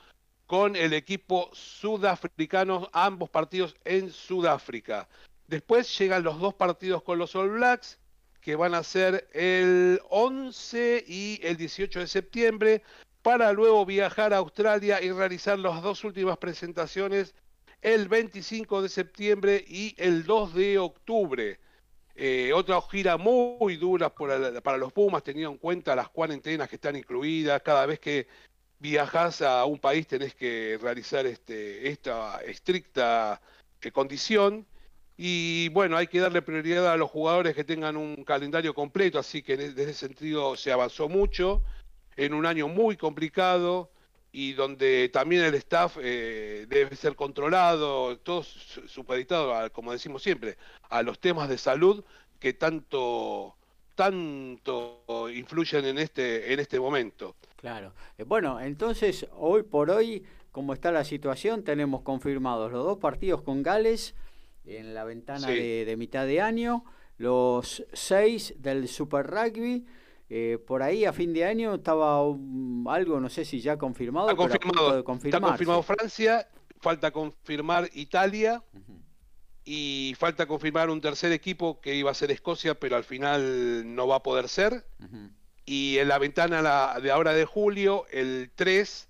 con el equipo sudafricano, ambos partidos en Sudáfrica. Después llegan los dos partidos con los All Blacks, que van a ser el 11 y el 18 de septiembre, para luego viajar a Australia y realizar las dos últimas presentaciones el 25 de septiembre y el 2 de octubre. Eh, otra gira muy dura para los Pumas, teniendo en cuenta las cuarentenas que están incluidas. Cada vez que viajas a un país tenés que realizar este, esta estricta eh, condición. Y bueno, hay que darle prioridad a los jugadores que tengan un calendario completo, así que desde ese sentido se avanzó mucho en un año muy complicado y donde también el staff eh, debe ser controlado, todo supeditado, como decimos siempre, a los temas de salud que tanto tanto influyen en este en este momento. Claro. Eh, bueno, entonces hoy por hoy, como está la situación, tenemos confirmados los dos partidos con Gales en la ventana de, de mitad de año, los seis del Super Rugby eh, por ahí a fin de año estaba algo, no sé si ya confirmado. Está confirmado, está confirmado Francia, falta confirmar Italia y falta confirmar un tercer equipo que iba a ser Escocia, pero al final no va a poder ser. Y en la ventana de ahora de julio, el 3,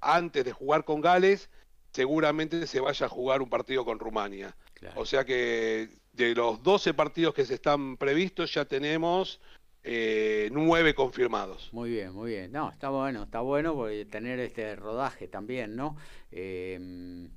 antes de jugar con Gales, seguramente se vaya a jugar un partido con Rumania. O sea que de los 12 partidos que se están previstos ya tenemos eh, nueve confirmados. Muy bien, muy bien. No, está bueno, está bueno porque tener este rodaje también, ¿no? Em,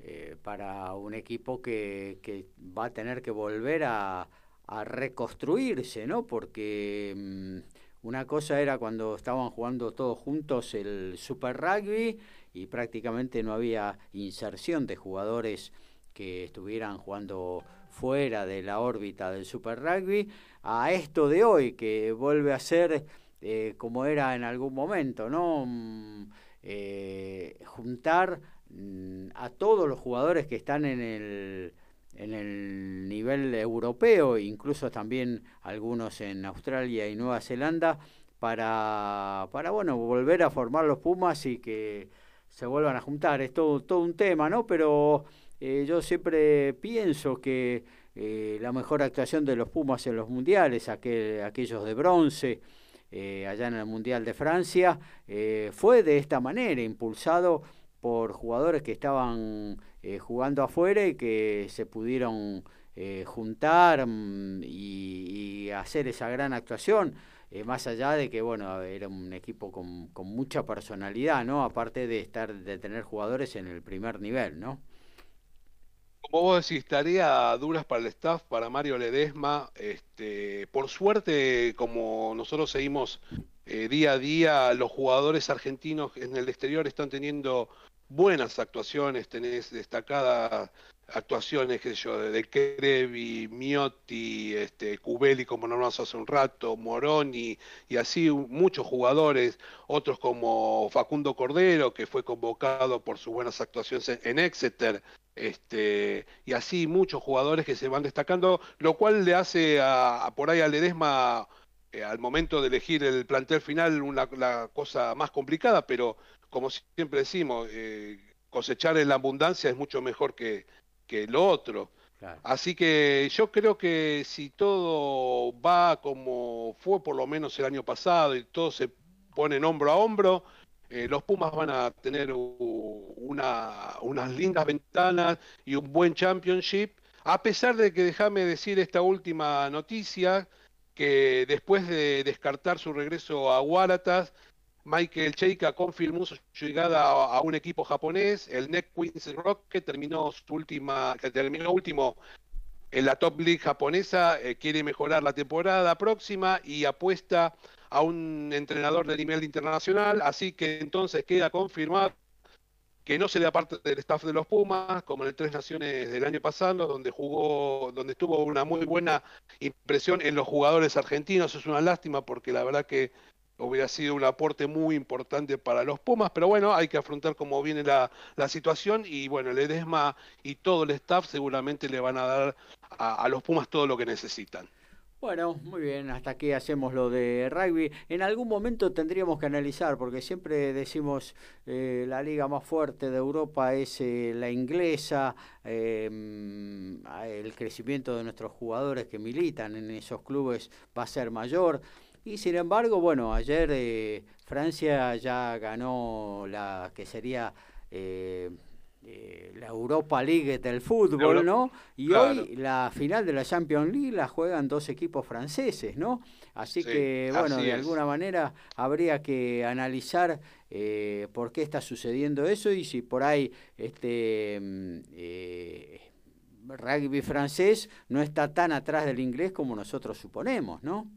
eh, para un equipo que, que, va a tener que volver a, a reconstruirse, ¿no? Porque em, una cosa era cuando estaban jugando todos juntos el Super Rugby y prácticamente no había inserción de jugadores que estuvieran jugando fuera de la órbita del Super Rugby a esto de hoy, que vuelve a ser eh, como era en algún momento, ¿no? Mm, eh, juntar mm, a todos los jugadores que están en el, en el nivel europeo, incluso también algunos en Australia y Nueva Zelanda, para, para bueno, volver a formar los Pumas y que se vuelvan a juntar. Es todo, todo un tema, ¿no? Pero eh, yo siempre pienso que eh, la mejor actuación de los Pumas en los mundiales, aquel, aquellos de bronce, eh, allá en el Mundial de Francia, fue de esta manera, impulsado por jugadores que estaban jugando afuera y que se pudieron juntar mm, y, hacer esa gran actuación. Eh, más allá de que, bueno, era un equipo con, con, mucha personalidad, ¿no? Aparte de estar, de tener jugadores en el primer nivel, ¿no? Como vos decís, tarea duras para el staff, para Mario Ledesma. Este, por suerte, como nosotros seguimos eh, día a día, los jugadores argentinos en el exterior están teniendo buenas actuaciones, tenés destacadas actuaciones, qué yo, de Crevi, Miotti, este, Cubeli, como nombramos hace un rato, Moroni, y así muchos jugadores, otros como Facundo Cordero, que fue convocado por sus buenas actuaciones en, Exeter, este, y así muchos jugadores que se van destacando, lo cual le hace a, por ahí a Ledesma eh, al momento de elegir el plantel final una, la cosa más complicada, pero como siempre decimos, eh, cosechar en la abundancia es mucho mejor que, que lo otro. Así que yo creo que si todo va como fue por lo menos el año pasado y todo se pone hombro a hombro, eh, los Pumas van a tener una, unas lindas ventanas y un buen championship, a pesar de que déjame decir esta última noticia, que después de descartar su regreso a Waratah, Michael Cheika confirmó su llegada a, un equipo japonés, el Neck Queens Rock, que terminó su última, que terminó último en la Top League japonesa, eh, quiere mejorar la temporada próxima y apuesta a un entrenador de nivel internacional, así que entonces queda confirmado que no se da parte del staff de los Pumas, como en el Tres Naciones del año pasado, donde jugó, donde tuvo una muy buena impresión en los jugadores argentinos. Es una lástima porque la verdad que hubiera sido un aporte muy importante para los Pumas, pero bueno, hay que afrontar cómo viene la, situación y bueno, el Edesma y todo el staff seguramente le van a dar a, los Pumas todo lo que necesitan. Bueno, muy bien, hasta aquí hacemos lo de rugby. En algún momento tendríamos que analizar, porque siempre decimos eh, la liga más fuerte de Europa es eh, la inglesa, em, el crecimiento de nuestros jugadores que militan en esos clubes va a ser mayor. Y sin embargo, bueno, ayer eh, Francia ya ganó la que sería eh, eh, la Europa League del fútbol, ¿no? Y hoy la final de la Champions League la juegan dos equipos franceses, ¿no? Así que, bueno, de alguna manera habría que analizar por qué está sucediendo eso y si por ahí este mm, rugby francés no está tan atrás del inglés como nosotros suponemos, ¿no?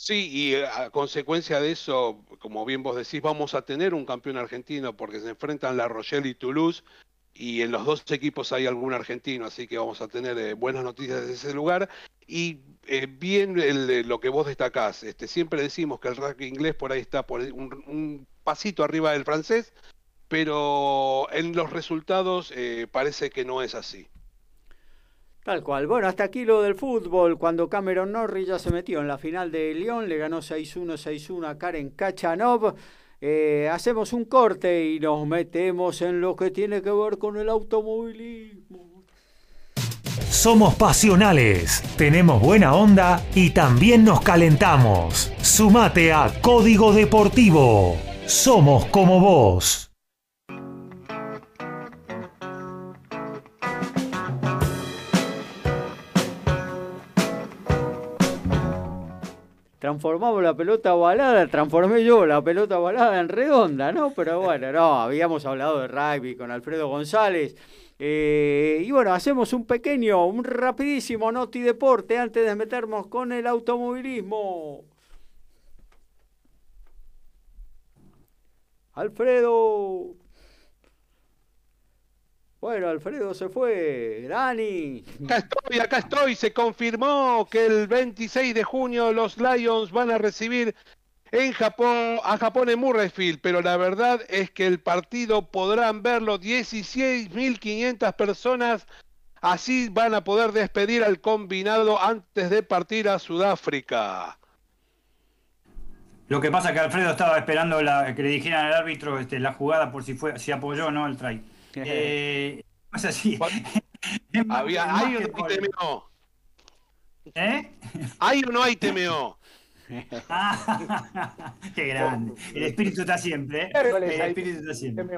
Sí, y eh, a consecuencia de eso, como bien vos decís, vamos a tener un campeón argentino porque se enfrentan La Rochelle y Toulouse y en los dos equipos hay algún argentino, así que vamos a tener eh, buenas noticias de ese lugar. Y eh, bien lo que vos destacás, este, siempre decimos que el rugby inglés por ahí está por un, pasito arriba del francés, pero en los resultados parece que no es así. Tal cual. Bueno, hasta aquí lo del fútbol. Cuando Cameron Norris ya se metió en la final de Lyon, le ganó 6-1, 6-1 a Karen Kachanov. Eh, hacemos un corte y nos metemos en lo que tiene que ver con el automovilismo. Somos pasionales, tenemos buena onda y también nos calentamos. Sumate a Código Deportivo. Somos como vos. Transformamos la pelota ovalada, transformé yo la pelota ovalada en redonda, ¿no? Pero bueno, no, habíamos hablado de rugby con Alfredo González. Eh, y bueno, hacemos un pequeño, un rapidísimo noti deporte antes de meternos con el automovilismo. Alfredo. Bueno, Alfredo se fue. Dani. Acá estoy, acá estoy. Se confirmó que el 26 de junio los Lions van a recibir en Japón, a Japón en Murrayfield, pero la verdad es que el partido podrán verlo 16.500 personas. Así van a poder despedir al combinado antes de partir a Sudáfrica. Lo que pasa es que Alfredo estaba esperando la, que le dijeran al árbitro este, la jugada por si fue si apoyó o no el try. Eh, es así. Había, ¿Hay o no hay TMO? ¿Eh? ¿Hay o no hay TMO? qué grande. El espíritu está siempre. ¿eh? El espíritu está siempre.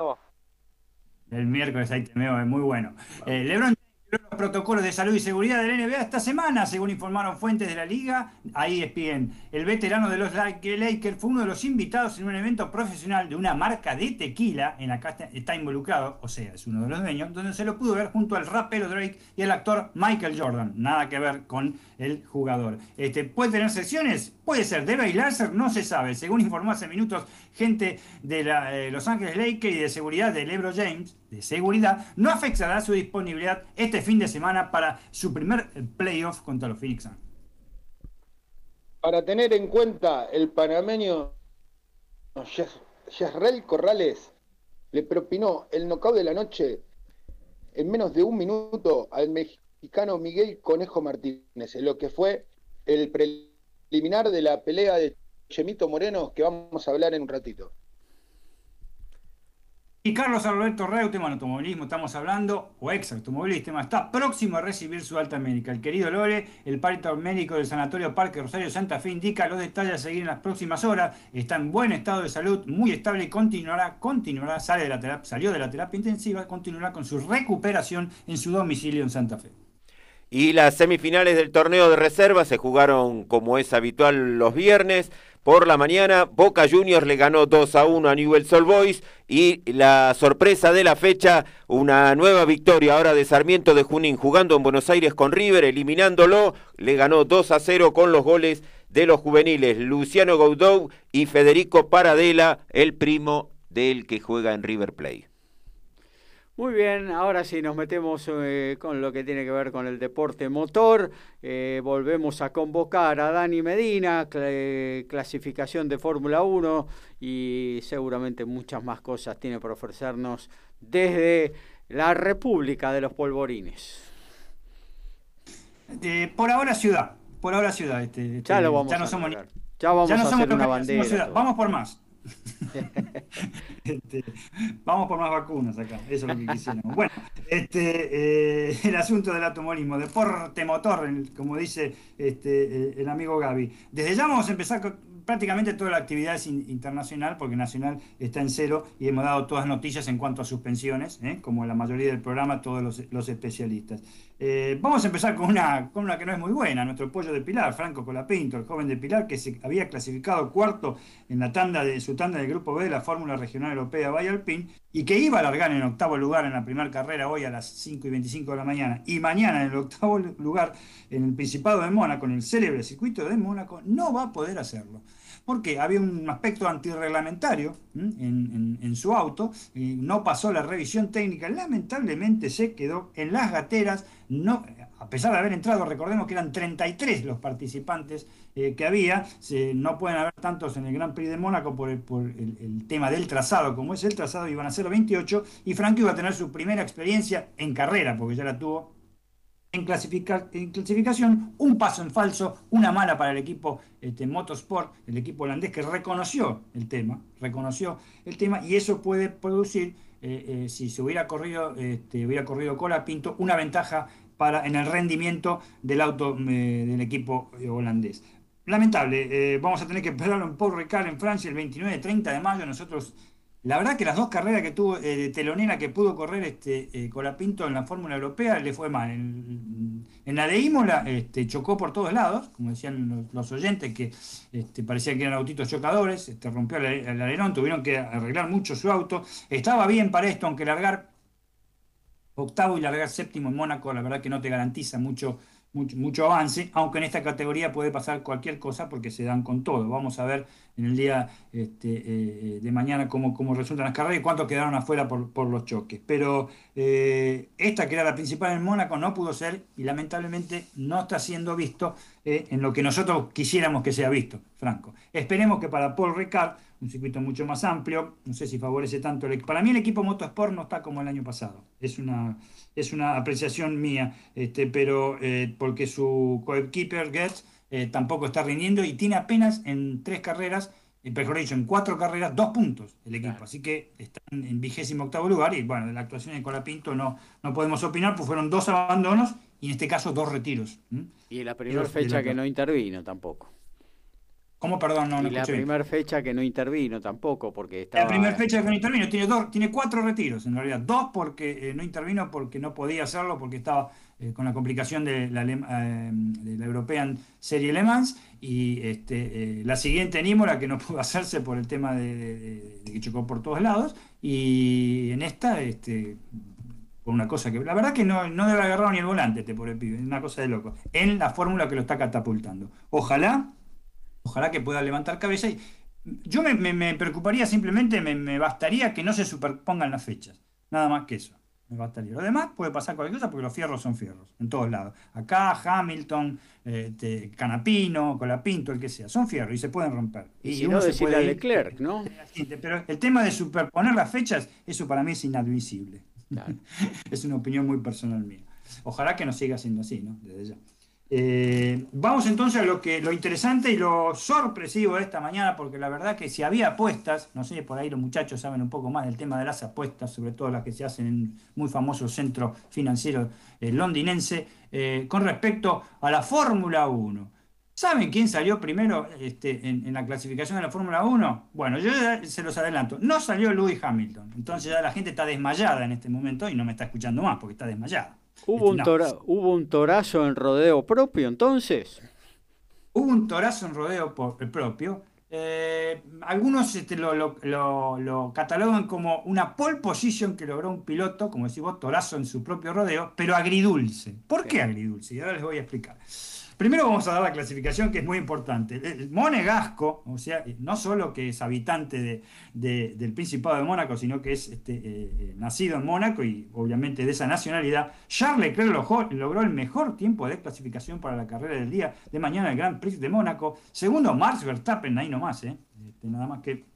El miércoles hay TMO, es muy bueno. Eh, Lebron los protocolos de salud y seguridad del NBA esta semana, según informaron fuentes de la liga. Ahí espien. El veterano de los Lakers fue uno de los invitados en un evento profesional de una marca de tequila en la que está involucrado, o sea, es uno de los dueños, donde se lo pudo ver junto al rapero Drake y el actor Michael Jordan. Nada que ver con el jugador. Este, ¿Puede tener sesiones? Puede ser. ¿Debe aislarse? No se sabe. Según informó hace minutos gente de eh, Los Ángeles Lakers y de seguridad de LeBron James, de seguridad, no afectará su disponibilidad este fin de semana para su primer playoff contra los Phoenix Suns. Para tener en cuenta, el panameño Yesrel Corrales le propinó el knockout de la noche en menos de un minuto al mexicano Miguel Conejo Martínez, en lo que fue el preliminar de la pelea de Chemito Moreno que vamos a hablar en un ratito. Y Carlos Alberto Reutemann, automovilismo, estamos hablando, o ex automovilista, está próximo a recibir su alta médica. El querido Lore, el parito médico del Sanatorio Parque Rosario Santa Fe, indica los detalles a seguir en las próximas horas. Está en buen estado de salud, muy estable y continuará, continuará, sale de la salió de la terapia intensiva, continuará con su recuperación en su domicilio en Santa Fe. Y las semifinales del torneo de reserva se jugaron como es habitual los viernes. Por la mañana, Boca Juniors le ganó 2 a 1 a Newell's Old Boys y la sorpresa de la fecha, una nueva victoria ahora de Sarmiento de Junín jugando en Buenos Aires con River, eliminándolo, le ganó 2 a 0 con los goles de los juveniles Luciano Goudou y Federico Paradela, el primo del que juega en River Plate. Muy bien, ahora sí nos metemos eh, con lo que tiene que ver con el deporte motor. Eh, volvemos a convocar a Dani Medina, clasificación de Fórmula 1 y seguramente muchas más cosas tiene por ofrecernos desde la República de los Polvorines. por ahora ciudad, por ahora ciudad. Este, este ya lo vamos ya no a somos, Ya vamos a hacer una bandera. Vamos por más. Este, vamos por más vacunas acá, eso es lo que quisiéramos. Bueno, este, eh, el asunto del automovilismo, deporte motor, como dice este, eh, el amigo Gaby. Desde ya vamos a empezar con prácticamente toda la actividad es internacional, porque Nacional está en cero y hemos dado todas noticias en cuanto a suspensiones, ¿eh? como la mayoría del programa, todos los, especialistas. Eh, vamos a empezar con una, con una que no es muy buena, nuestro pollo de Pilar, Franco Colapinto, el joven de Pilar, que se había clasificado cuarto en la tanda de su tanda del Grupo B de la Fórmula Regional Europea Alpine y que iba a largar en octavo lugar en la primera carrera hoy a las 5 y 25 de la mañana y mañana en el octavo lugar en el Principado de Mónaco, en el célebre circuito de Mónaco, no va a poder hacerlo porque había un aspecto antirreglamentario en, su auto, y no pasó la revisión técnica, lamentablemente se quedó en las gateras, no, a pesar de haber entrado, recordemos que eran 33 los participantes eh, que había, no pueden haber tantos en el Gran Prix de Mónaco por, el, el, tema del trazado, como es el trazado, iban a ser 28, y Franco iba a tener su primera experiencia en carrera, porque ya la tuvo en, clasificación, un paso en falso, una mala para el equipo este, Motorsport, el equipo holandés que reconoció el tema, reconoció el tema y eso puede producir, eh, eh, si se hubiera corrido, este, hubiera corrido Cola Pinto, una ventaja para, en el rendimiento del auto eh, del equipo holandés. Lamentable, vamos a tener que esperarlo en Paul Ricard en Francia el 29-30 de mayo. Nosotros la verdad que las dos carreras que tuvo eh, de telonera que pudo correr este eh, Colapinto en la Fórmula Europea le fue mal. En, la de Imola este, chocó por todos lados, como decían los, oyentes, que este, parecía que eran autitos chocadores, este, rompió el, el, alerón, tuvieron que arreglar mucho su auto. Estaba bien para esto, aunque largar octavo y largar séptimo en Mónaco, la verdad que no te garantiza mucho mucho, avance, aunque en esta categoría puede pasar cualquier cosa porque se dan con todo. Vamos a ver en el día este, eh, de mañana cómo, cómo, resultan las carreras y cuántos quedaron afuera por, los choques. Pero eh, esta, que era la principal en Mónaco, no pudo ser y lamentablemente no está siendo visto eh, en lo que nosotros quisiéramos que sea visto, Franco. Esperemos que para Paul Ricard, un circuito mucho más amplio, no sé si favorece tanto el Para mí el equipo Motosport no está como el año pasado. Es una es una apreciación mía, este, pero eh, porque su coequiper Getz eh, tampoco está rindiendo y tiene apenas en tres carreras, eh, mejor dicho, en cuatro carreras, dos puntos el equipo. Así que están en vigésimo octavo lugar y bueno, de la actuación de Colapinto no, no podemos opinar, pues fueron dos abandonos y en este caso dos retiros. Y la primera fecha que no intervino tampoco. ¿Cómo, perdón? No, y la primera fecha que no intervino tampoco, porque estaba... La primera fecha que no intervino, tiene, dos, tiene cuatro retiros en realidad. Dos porque eh, no intervino porque no podía hacerlo, porque estaba eh, con la complicación de la, eh, de la European Serie Le Mans. Y este, la siguiente en Imola que no pudo hacerse por el tema de, que chocó por todos lados. Y en esta, este, por una cosa que... La verdad que no, no debe agarrar ni el volante este por el pibe, es una cosa de loco. En la fórmula que lo está catapultando. Ojalá Ojalá que pueda levantar cabeza. Y yo me, preocuparía simplemente, me, bastaría que no se superpongan las fechas. Nada más que eso. Me bastaría. Lo demás puede pasar cualquier cosa porque los fierros son fierros, en todos lados. Acá, Hamilton, este, Canapino, Colapinto, el que sea. Son fierros y se pueden romper. Y, si uno se puede Leclerc, ¿no? Pero el tema de superponer las fechas, eso para mí es inadmisible. es una opinión muy personal mía. Ojalá que no siga siendo así, ¿no? Desde ya. Eh, vamos entonces a lo que lo interesante y lo sorpresivo de esta mañana, porque la verdad que si había apuestas, no sé, por ahí los muchachos saben un poco más del tema de las apuestas, sobre todo las que se hacen en muy famoso centro financiero eh, londinense, eh, con respecto a la Fórmula 1. ¿Saben quién salió primero este, en, la clasificación de la Fórmula 1? Bueno, yo se los adelanto. No salió Lewis Hamilton. Entonces ya la gente está desmayada en este momento y no me está escuchando más porque está desmayada. ¿Hubo un, ¿Hubo un torazo en rodeo propio entonces? Hubo un torazo en rodeo propio. Eh, algunos este, lo, catalogan como una pole position que logró un piloto, como decís vos, torazo en su propio rodeo, pero agridulce. ¿Por qué agridulce? Y ahora les voy a explicar. Primero vamos a dar la clasificación que es muy importante. El monegasco, o sea, no solo que es habitante del Principado de Mónaco, sino que es este, eh, eh, nacido en Mónaco y obviamente de esa nacionalidad, Charles Leclerc logró el mejor tiempo de clasificación para la carrera del día de mañana, el Grand Prix de Mónaco. Segundo, Max Verstappen, ahí nomás, ¿eh? Este, nada más que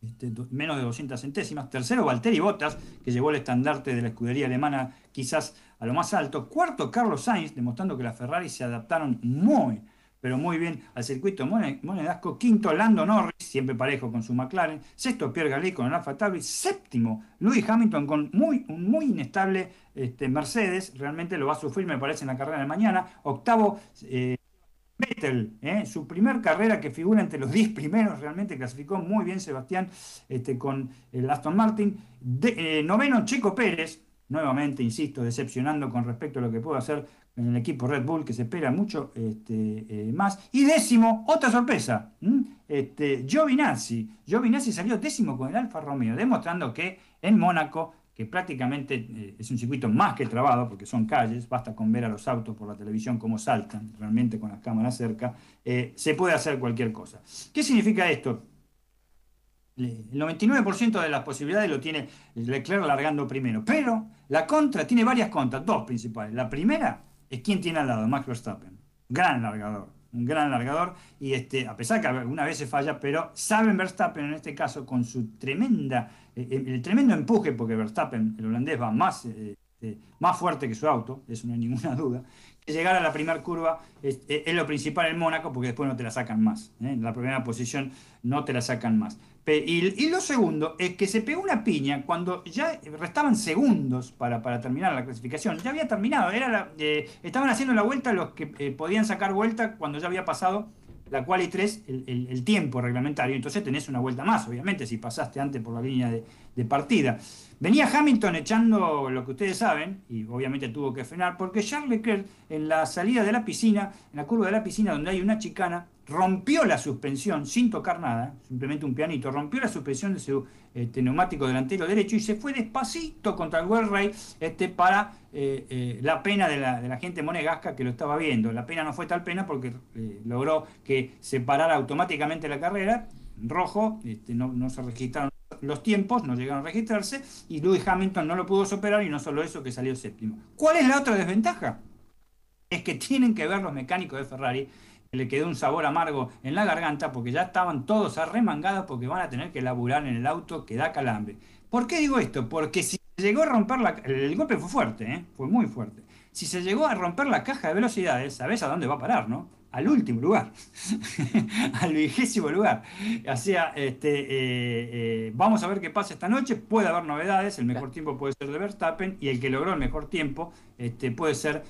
este, menos de 200 centésimas. Tercero, Valtteri Bottas, que llevó el estandarte de la escudería alemana quizás a lo más alto. Cuarto, Carlos Sainz, demostrando que las Ferrari se adaptaron muy, pero muy bien al circuito monegasco. Quinto, Lando Norris, siempre parejo con su McLaren. Sexto, Pierre Gasly con el Alfa Tauri. Séptimo, Lewis Hamilton con muy, un muy inestable este, Mercedes. Realmente lo va a sufrir, me parece, en la carrera de mañana. Octavo, eh, Vettel, ¿eh? su primer carrera que figura entre los 10 primeros, realmente clasificó muy bien Sebastián este, con el Aston Martin. Eh, noveno, Checo Pérez, nuevamente, insisto, decepcionando con respecto a lo que puede hacer en el equipo Red Bull, que se espera mucho este, eh, más. Y décimo, otra sorpresa, este, Giovinazzi. Giovinazzi salió décimo con el Alfa Romeo, demostrando que en Mónaco que prácticamente eh, es un circuito más que trabado, porque son calles, basta con ver a los autos por la televisión cómo saltan, realmente con las cámaras cerca, eh, se puede hacer cualquier cosa. ¿Qué significa esto? El 99% de las posibilidades lo tiene Leclerc largando primero, pero la contra tiene varias contras, dos principales. La primera es quién tiene al lado, Max Verstappen, gran largador, un gran largador, y este, a pesar que alguna vez se falla, pero saben Verstappen en este caso con su tremenda eh, eh, el tremendo empuje, porque Verstappen, el holandés, va más, eh, más fuerte que su auto, eso no hay ninguna duda, llegar a la primera curva es, lo principal en Mónaco, porque después no te la sacan más. En la primera posición no te la sacan más. Y, lo segundo es que se pegó una piña cuando ya restaban segundos para, para terminar la clasificación. Ya había terminado, era estaban haciendo la vuelta los que podían sacar vuelta cuando ya había pasado la cual y 3 el, tiempo reglamentario, entonces tenés una vuelta más, obviamente, si pasaste antes por la línea de, partida. Venía Hamilton echando lo que ustedes saben, y obviamente tuvo que frenar, porque Charles Leclerc en la salida de la piscina, en la curva de la piscina donde hay una chicana, rompió la suspensión sin tocar nada, simplemente un pianito, rompió la suspensión de su este, neumático delantero derecho y se fue despacito contra el World Ray este, para eh, eh, la pena de la, gente monegasca que lo estaba viendo. La pena no fue tal pena porque eh, logró que se parara automáticamente la carrera, rojo, este, no, se registraron los tiempos, no llegaron a registrarse y Lewis Hamilton no lo pudo superar y no solo eso que salió séptimo. ¿Cuál es la otra desventaja? Es que tienen que ver los mecánicos de Ferrari le quedó un sabor amargo en la garganta porque ya estaban todos arremangados porque van a tener que laburar en el auto que da calambre. ¿Por qué digo esto? Porque si llegó a romper la... El golpe fue fuerte, ¿eh? fue muy fuerte. Si se llegó a romper la caja de velocidades, sabes a dónde va a parar, ¿no? Al último lugar, al vigésimo lugar. O sea, este, eh, eh, vamos a ver qué pasa esta noche. Puede haber novedades. El mejor tiempo puede ser de Verstappen y el que logró el mejor tiempo este, puede ser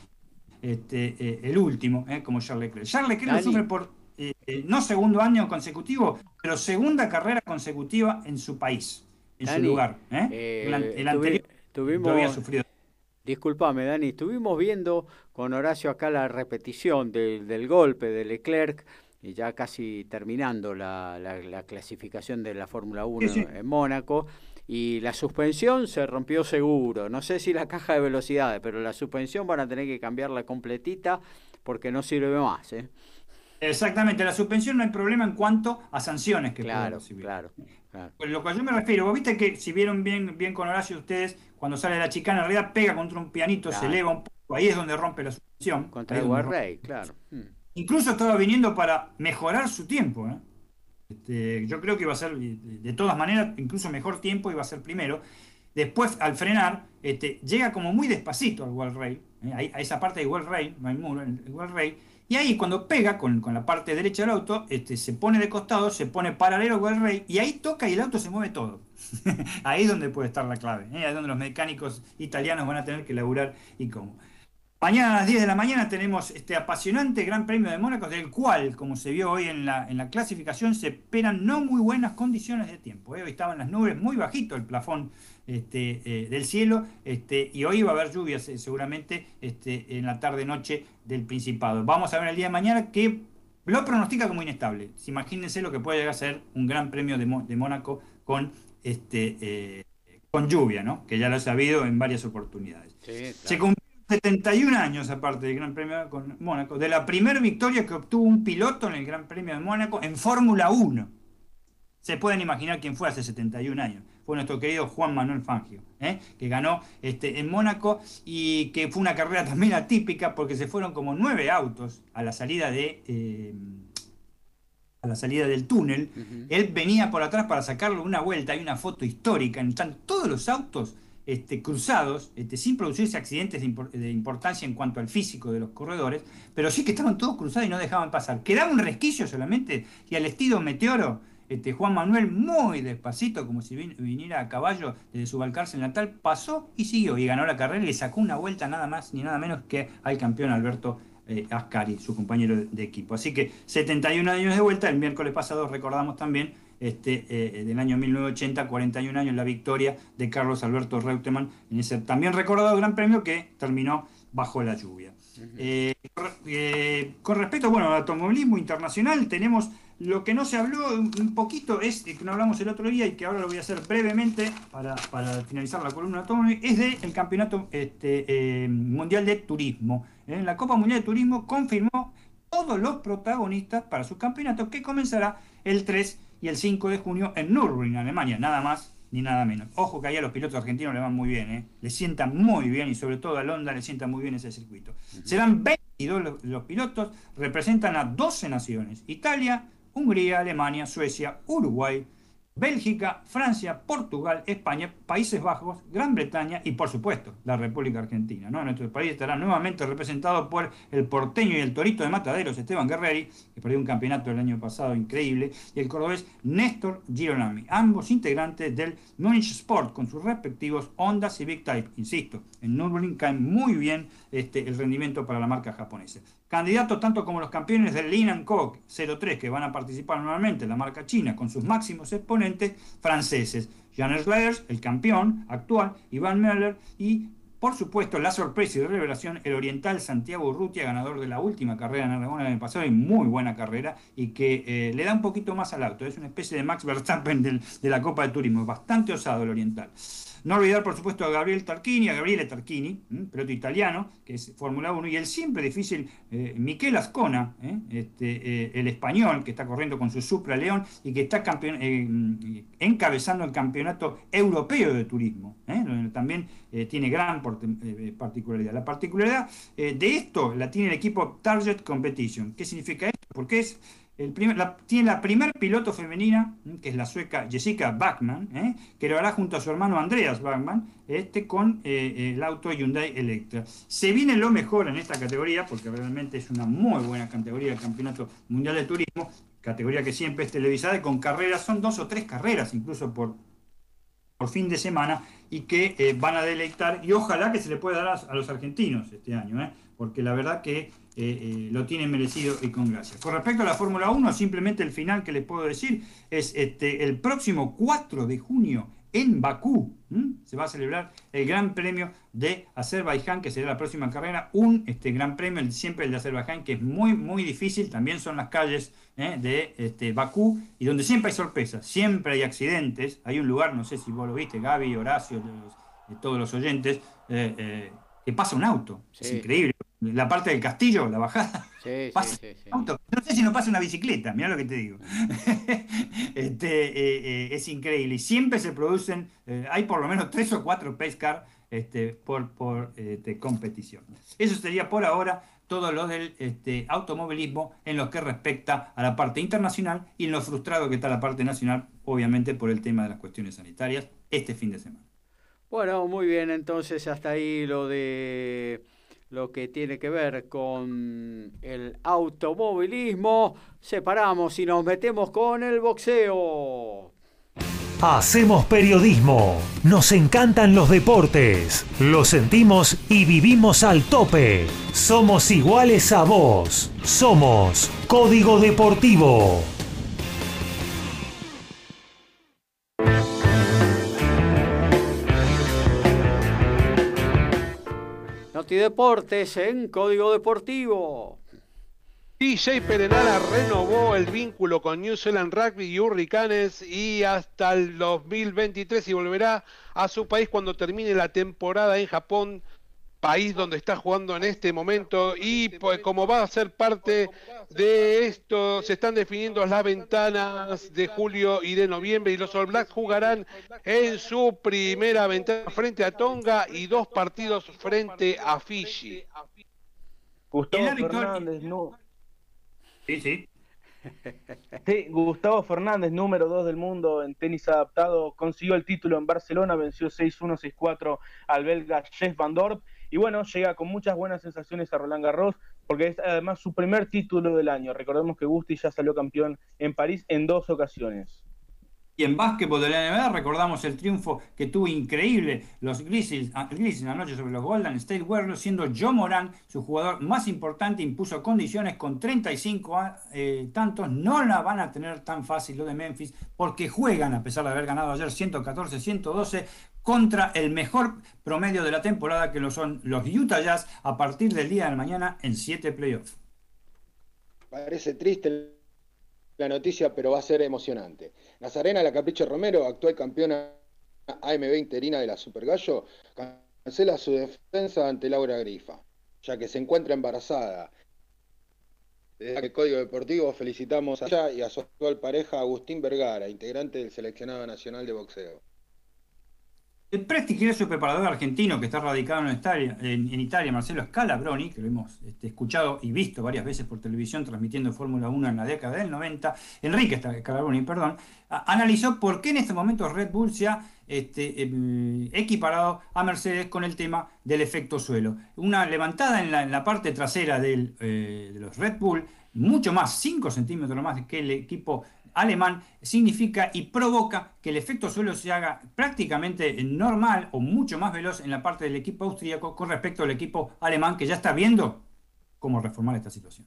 este, eh, el último, eh, como Charles Leclerc. Charles Leclerc lo sufre por eh, no segundo año consecutivo, pero segunda carrera consecutiva en su país, en su lugar. ¿eh? el, anterior había sufrido. Disculpame, Dani, estuvimos viendo con Horacio acá la repetición del golpe de Leclerc y ya casi terminando la, la, clasificación de la Fórmula 1 en Mónaco. Y la suspensión se rompió seguro. No sé si la caja de velocidades, pero la suspensión van a tener que cambiarla completita porque no sirve más. ¿eh? Exactamente, la suspensión no hay problema en cuanto a sanciones que claro, Claro, claro. Pues lo que yo me refiero, vos viste que si vieron bien, bien con Horacio ustedes, cuando sale la chicana, en realidad pega contra un pianito, se eleva un poco, ahí es donde rompe la suspensión. Contra el Rey, claro. Hmm. Incluso estaba viniendo para mejorar su tiempo. ¿eh? Este, yo creo que iba a ser, de todas maneras, incluso mejor tiempo iba a ser primero. Después, al frenar, este, llega como muy despacito al Wall Rail, ¿eh? a, esa parte de Wall Rail, no hay muro, el Wall Rail, y ahí cuando pega con, la parte derecha del auto, este, se pone de costado, se pone paralelo al Wall Rail, y ahí toca y el auto se mueve todo. ahí es donde puede estar la clave, ¿eh? ahí es donde los mecánicos italianos van a tener que laburar y cómo. Mañana a las 10 de la mañana tenemos este apasionante Gran Premio de Mónaco, del cual, como se vio hoy en la, en la clasificación, se esperan no muy buenas condiciones de tiempo. ¿eh? Hoy estaban las nubes muy bajito el plafón este, eh, del cielo este, y hoy va a haber lluvias eh, seguramente este, en la tarde-noche del Principado. Vamos a ver el día de mañana que lo pronostica como inestable. Imagínense lo que puede llegar a ser un Gran Premio de, Mónaco con, este, con lluvia, ¿no? que ya lo he sabido en varias oportunidades. Se 71 años aparte del Gran Premio con Mónaco, de la primera victoria que obtuvo un piloto en el Gran Premio de Mónaco en Fórmula 1. Se pueden imaginar quién fue hace 71 años. Fue nuestro querido Juan Manuel Fangio, ¿eh? que ganó este, en Mónaco y que fue una carrera también atípica porque se fueron como nueve autos a la salida de... Eh, a la salida del túnel, él venía por atrás para sacarle una vuelta, hay una foto histórica, están todos los autos este, cruzados, este, sin producirse accidentes de, importancia en cuanto al físico de los corredores, pero sí que estaban todos cruzados y no dejaban pasar. Quedaba un resquicio solamente y al estilo meteoro, este, Juan Manuel muy despacito, como si viniera a caballo desde su balcárcel natal, pasó y siguió y ganó la carrera y le sacó una vuelta nada más ni nada menos que al campeón Alberto eh, Ascari, su compañero de equipo. Así que 71 años de vuelta, el miércoles pasado recordamos también este, eh, del año 1980, 41 años, la victoria de Carlos Alberto Reutemann en ese también recordado Gran Premio que terminó bajo la lluvia. Eh, eh, con respecto bueno, al automovilismo internacional, tenemos lo que no se habló un poquito, es que no hablamos el otro día y que ahora lo voy a hacer brevemente para, finalizar la columna automóvil, es del Campeonato este, Mundial de Turismo. En la Copa Mundial de Turismo confirmó todos los protagonistas para su campeonato que comenzará el 3 y el 5 de junio en Nürburgring, Alemania, nada más ni nada menos. Ojo que ahí a los pilotos argentinos le van muy bien, ¿eh? le sientan muy bien y sobre todo a Honda le sienta muy bien ese circuito. Serán 22 los, los pilotos, representan a 12 naciones, Italia, Hungría, Alemania, Suecia, Uruguay, Bélgica, Francia, Portugal, España, Países Bajos, Gran Bretaña y por supuesto la República Argentina. ¿no? Nuestro país estará nuevamente representado por el porteño y el torito de Mataderos, Esteban Guerreri, que perdió un campeonato el año pasado increíble, y el cordobés Néstor Girolami, ambos integrantes del Munich Sport con sus respectivos Honda Civic Type. Insisto, en Nürburgring cae muy bien este, el rendimiento para la marca japonesa. Candidatos tanto como los campeones del Lin Coq 03 que van a participar nuevamente en la marca china con sus máximos exponentes franceses. Jan Slers, el campeón actual, Iván Möller y por supuesto, la sorpresa y revelación, el oriental Santiago Urrutia, ganador de la última carrera en Aragón el año pasado, y muy buena carrera, y que eh, le da un poquito más al auto. Es una especie de Max Verstappen de la Copa de Turismo, bastante osado el oriental. No olvidar, por supuesto, a Gabriel Tarquini, a Gabriele Tarquini, piloto italiano, que es Fórmula 1, y el siempre difícil eh, Miquel Ascona, ¿eh? este, eh, el español, que está corriendo con su Supra León y que está encabezando el campeonato europeo de turismo, donde también tiene gran particularidad. La particularidad de esto la tiene el equipo Target Competition. ¿Qué significa esto? Porque es tiene la primer piloto femenina, que es la sueca Jessica Bachmann, ¿eh? que lo hará junto a su hermano Andreas Bachmann, este, con eh, el auto Hyundai Electra. Se viene lo mejor en esta categoría, porque realmente es una muy buena categoría del Campeonato Mundial de Turismo, categoría que siempre es televisada y con carreras, son dos o tres carreras incluso por, por fin de semana y que eh, van a deleitar y ojalá que se le pueda dar a, los argentinos este año, ¿eh? porque la verdad que eh, lo tienen merecido y con gracia. Con respecto a la Fórmula 1, simplemente el final que les puedo decir es este, el próximo 4 de junio en Bakú. Se va a celebrar el Gran Premio de Azerbaiyán, que será la próxima carrera. Un este, Gran Premio, siempre el de Azerbaiyán, que es muy, muy difícil. También son las calles ¿eh? de este, Bakú y donde siempre hay sorpresas, siempre hay accidentes. Hay un lugar, no sé si vos lo viste, Gaby, Horacio, todos los oyentes, eh, eh, que pasa un auto. Es increíble la parte del castillo, la bajada. Sí, sí, sí, No sé si no pasa una bicicleta, mira lo que te digo. este, eh, eh, es increíble. Y siempre se producen, eh, hay por lo menos tres o cuatro pescar este, por, por este, competición. Eso sería por ahora todo lo del este, automovilismo en lo que respecta a la parte internacional y en lo frustrado que está la parte nacional, obviamente por el tema de las cuestiones sanitarias, este fin de semana. Bueno, muy bien, entonces hasta ahí lo de lo que tiene que ver con el automovilismo, separamos y nos metemos con el boxeo. Hacemos periodismo, nos encantan los deportes, lo sentimos y vivimos al tope. Somos iguales a vos, somos Código Deportivo. Deportes en Código Deportivo. DJ Perenara renovó el vínculo con New Zealand Rugby y Hurricanes y hasta el 2023 y volverá a su país cuando termine la temporada en Japón país donde está jugando en este momento y pues como va a ser parte de esto, se están definiendo las ventanas de julio y de noviembre y los All Blacks jugarán en su primera ventana frente a Tonga y dos partidos frente a Fiji. Gustavo Fernández, no. Sí, sí. Sí, Gustavo Fernández, número 2 del mundo en tenis adaptado, consiguió el título en Barcelona, venció 6-1, 6-4 al belga Jeff Van Dorp y bueno, llega con muchas buenas sensaciones a Roland Garros, porque es además su primer título del año. Recordemos que Gusti ya salió campeón en París en dos ocasiones. Y en básquetbol de la NBA recordamos el triunfo que tuvo increíble los Grizzlies, ah, anoche sobre los Golden State Warriors, siendo Joe Moran su jugador más importante, impuso condiciones con 35 ah, eh, tantos. No la van a tener tan fácil lo de Memphis porque juegan, a pesar de haber ganado ayer 114-112, contra el mejor promedio de la temporada que lo son los Utah Jazz a partir del día de mañana en 7 playoffs. Parece triste la noticia, pero va a ser emocionante. Nazarena La Capricho Romero, actual campeona AM20 interina de la Super Gallo, cancela su defensa ante Laura Grifa, ya que se encuentra embarazada. Desde el Código Deportivo felicitamos a ella y a su actual pareja Agustín Vergara, integrante del Seleccionado Nacional de Boxeo. El prestigioso preparador argentino que está radicado en Italia, en, Italia Marcelo Scalabroni, que lo hemos este, escuchado y visto varias veces por televisión transmitiendo Fórmula 1 en la década del 90, Enrique Scalabroni, perdón, analizó por qué en estos momentos Red Bull se ha este, em, equiparado a Mercedes con el tema del efecto suelo. Una levantada en la, parte trasera eh, de los Red Bull, mucho más, 5 centímetros más que el equipo alemán significa y provoca que el efecto suelo se haga prácticamente normal o mucho más veloz en la parte del equipo austríaco con respecto al equipo alemán que ya está viendo cómo reformar esta situación.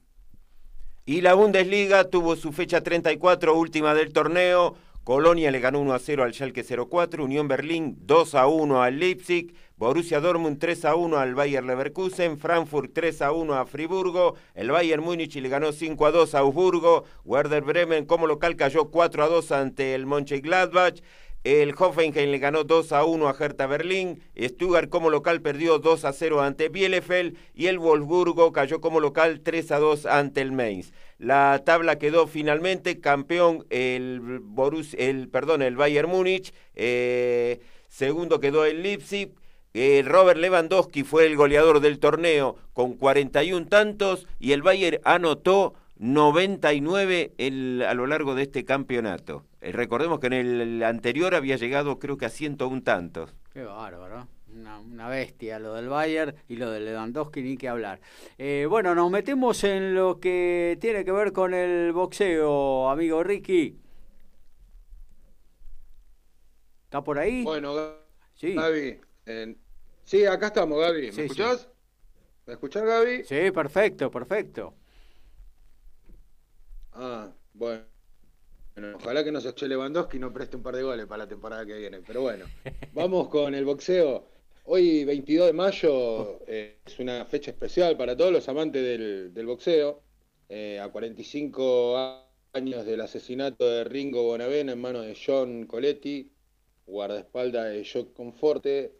Y la Bundesliga tuvo su fecha 34, última del torneo. Colonia le ganó 1 a 0 al Schalke 04, Unión Berlín 2 a 1 al Leipzig, Borussia Dortmund 3 a 1 al Bayer Leverkusen, Frankfurt 3 a 1 a Friburgo, el Bayern Múnich le ganó 5 a 2 a Augsburgo, Werder Bremen como local cayó 4 a 2 ante el Mönchengladbach, el Hoffenheim le ganó 2 a 1 a Hertha Berlín. Stuttgart como local perdió 2 a 0 ante Bielefeld. Y el Wolfsburgo cayó como local 3 a 2 ante el Mainz. La tabla quedó finalmente campeón el, Borus, el, perdón, el Bayern Múnich. Eh, segundo quedó el Leipzig. Eh, Robert Lewandowski fue el goleador del torneo con 41 tantos. Y el Bayern anotó 99 el, a lo largo de este campeonato. Eh, recordemos que en el anterior había llegado creo que a 101 tantos. Qué bárbaro. Una, bestia lo del Bayern y lo del Lewandowski, ni que hablar. Eh, bueno, nos metemos en lo que tiene que ver con el boxeo, amigo Ricky. ¿Está por ahí? Bueno, sí. Gaby. Sí, acá estamos, Gaby. ¿Me escuchás? ¿Me escuchás, Gaby? Sí, perfecto, perfecto. Ah, bueno. ojalá que nos eche Lewandowski y no preste un par de goles para la temporada que viene. Pero bueno, vamos con el boxeo. Hoy, 22 de mayo, eh, es una fecha especial para todos los amantes del, boxeo. Eh, a 45 años del asesinato de Ringo Bonavena en manos de John Coletti, guardaespaldas de Joy Conforte.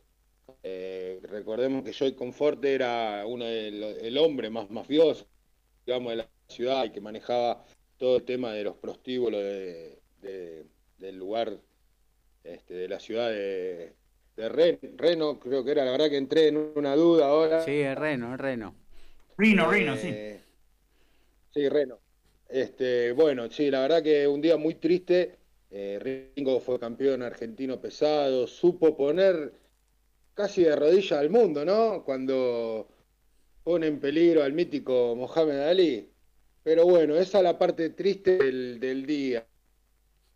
Eh, recordemos que Joy Conforte era uno el hombre más mafioso, digamos, de la ciudad y que manejaba todo el tema de los prostíbulos del lugar, este, de la ciudad de, Reno, creo que era, la verdad que entré en una duda ahora. Sí, es Reno, es Reno. Reno, Reno, sí. Eh, sí, Reno. Este, bueno, sí, la verdad que un día muy triste. Eh, Ringo fue campeón argentino pesado, supo poner casi de rodillas al mundo, ¿no? Cuando pone en peligro al mítico Mohamed Ali. Pero bueno, esa es la parte triste del, día.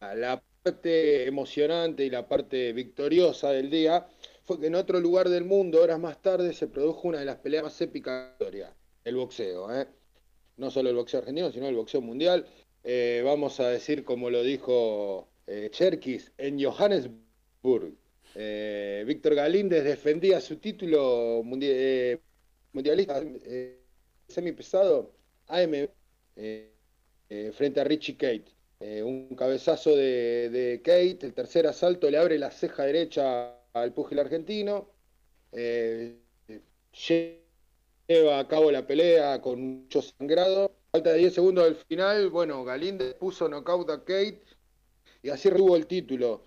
La parte emocionante y la parte victoriosa del día fue que en otro lugar del mundo, horas más tarde, se produjo una de las peleas más épicas de la historia, el boxeo. ¿eh? No solo el boxeo argentino, sino el boxeo mundial. Eh, vamos a decir, como lo dijo eh, Cherkis, en Johannesburg. Eh, Víctor Galíndez defendía su título mundialista semipesado AM eh, frente a Richie Kate. Eh, un cabezazo de, Kate, el tercer asalto le abre la ceja derecha al púgil argentino. lleva a cabo la pelea con mucho sangrado. Falta de 10 segundos del final. Bueno, Galíndez puso knockout a Kate y así retuvo el título.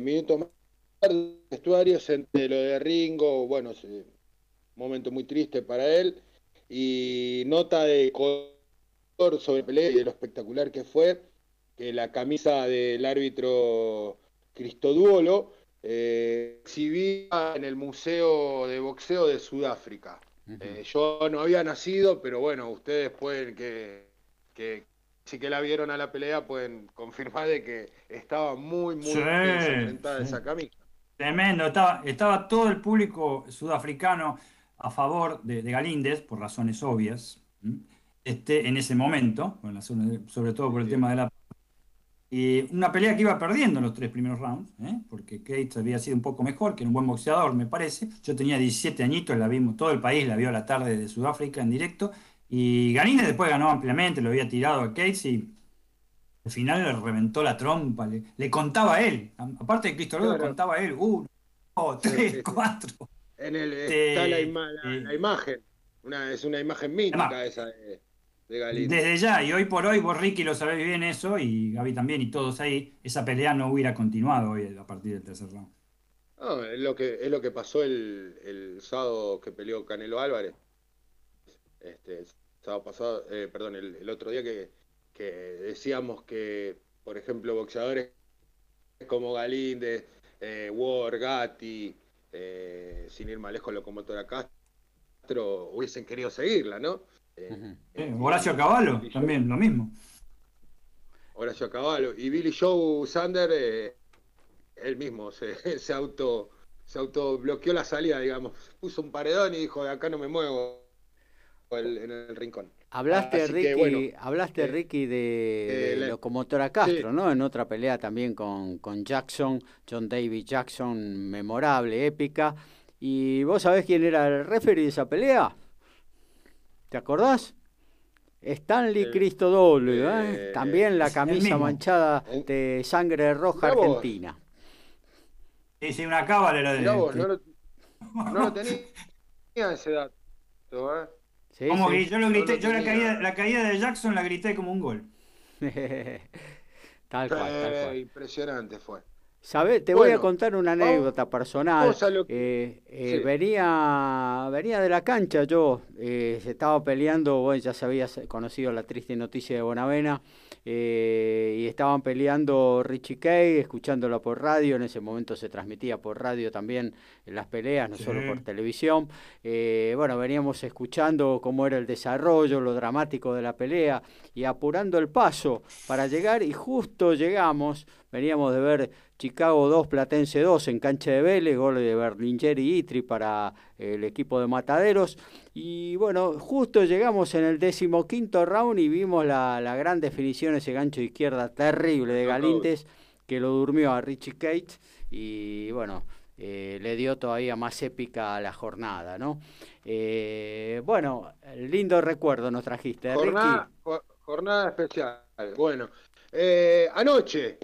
minuto más vestuarios entre lo de Ringo, bueno, momento muy triste para él. Y nota de sobre pelea y de lo espectacular que fue, que la camisa del árbitro Cristoduolo eh, exhibía en el Museo de Boxeo de Sudáfrica. Eh, yo no había nacido, pero bueno, ustedes pueden que, que si que la vieron a la pelea pueden confirmar de que estaba muy, muy bien esa camisa. Tremendo, estaba, estaba todo el público sudafricano a favor de, de Galíndez, por razones obvias este, en ese momento, sobre todo por el tema de la... Y una pelea que iba perdiendo en los tres primeros rounds, ¿eh? porque Kate había sido un poco mejor, que era un buen boxeador, me parece. Yo tenía 17 añitos, la vimos, todo el país la vio a la tarde de Sudáfrica en directo. Y Ganines después ganó ampliamente, lo había tirado a Kate y al final le reventó la trompa, le, contaba a él. Aparte de Cristo le contaba a él, uno, dos, tres, cuatro. En el, está la, este, imagen, una, es una imagen mítica esa de desde ya, y hoy por hoy vos Ricky lo sabés bien eso, y Gaby también, y todos ahí, esa pelea no hubiera continuado hoy a partir del tercer round. No, es lo que, es lo que pasó el, sábado que peleó Canelo Álvarez. Este, el sábado pasado, eh, perdón, el, otro día que, decíamos que, por ejemplo, boxeadores como Galíndez, eh, War, Gatti, eh, sin ir más lejos, Locomotora Castro, hubiesen querido seguirla, ¿no? Eh, Horacio Caballo, también, lo mismo. Horacio Caballo. Y Billy Joe Sander, eh, él mismo se, se, auto se auto bloqueó la salida, digamos. Puso un paredón y dijo, de acá no me muevo en el rincón. Hablaste, Ricky, hablaste eh, Ricky de, Locomotora Castro, ¿no? En otra pelea también con, con Jackson, John David Jackson, memorable, épica. ¿Y vos sabés quién era el referee de esa pelea? ¿Te acordás? Stanley eh, Cristo Doble, ¿eh? también la camisa manchada de sangre roja argentina. Sí, sí, una cábala era de no, lo, no lo tenía ese dato, ¿eh? Sí, como que yo lo grité, yo la caída, la caída de Jackson la grité como un gol. tal cual, tal cual. Impresionante fue. ¿Sabes? Te voy a contar una anécdota personal. Eh, eh, venía, venía de la cancha yo, eh, se estaba peleando, bueno, ya se había conocido la triste noticia de Bonavena, y estaban peleando Richie Kay, escuchándolo por radio, en ese momento se transmitía por radio también las peleas, no solo por televisión. bueno, veníamos escuchando cómo era el desarrollo, lo dramático de la pelea, y apurando el paso para llegar, y justo llegamos Veníamos de ver Chicago 2, Platense 2 en cancha de Vélez, gol de Berlinger y Itri para el equipo de Mataderos. Y bueno, justo llegamos en el decimoquinto round y vimos la, la gran definición, ese gancho de izquierda terrible de Galintes que lo durmió a Richie Cates y bueno, eh, le dio todavía más épica a la jornada, ¿no? Eh, bueno, lindo recuerdo nos trajiste. Jornada, jornada especial. Bueno, eh, anoche,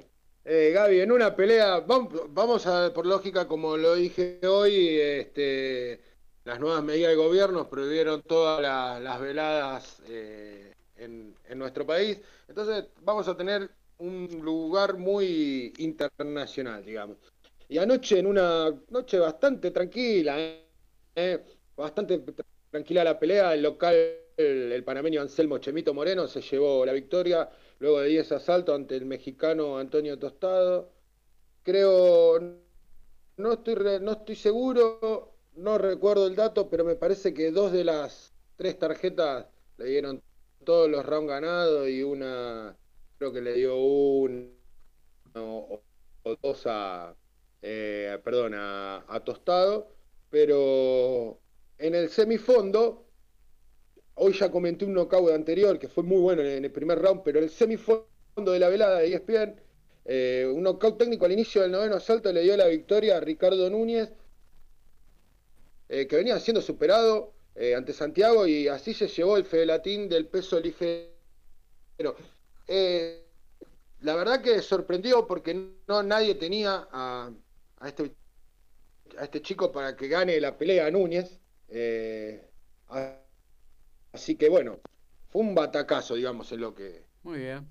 Gaby, en una pelea, vamos, a, por lógica, como lo dije hoy, este, las nuevas medidas de gobierno prohibieron todas las veladas en, en nuestro país. Entonces, vamos a tener un lugar muy internacional, digamos. Y anoche, en una noche bastante tranquila, ¿eh? bastante tranquila la pelea, el local, el, panameño Anselmo Chemito Moreno se llevó la victoria luego de 10 asaltos ante el mexicano Antonio Tostado. Creo, no estoy, no estoy seguro, no recuerdo el dato, pero me parece que dos de las tres tarjetas le dieron todos los rounds ganados y una, creo que le dio un o dos a, eh, perdón, a, Tostado, pero en el semifondo, hoy ya comenté un knockout anterior que fue muy bueno en el primer round, pero el semifondo de la velada de ESPN, eh, un knockout técnico al inicio del noveno asalto le dio la victoria a Ricardo Núñez, eh, que venía siendo superado ante Santiago y así se llevó el Fedelatín del peso ligero. la verdad que sorprendió porque no nadie tenía a, este, este chico para que gane la pelea a Núñez. Eh, así que bueno, fue un batacazo, digamos, en lo que, Muy bien.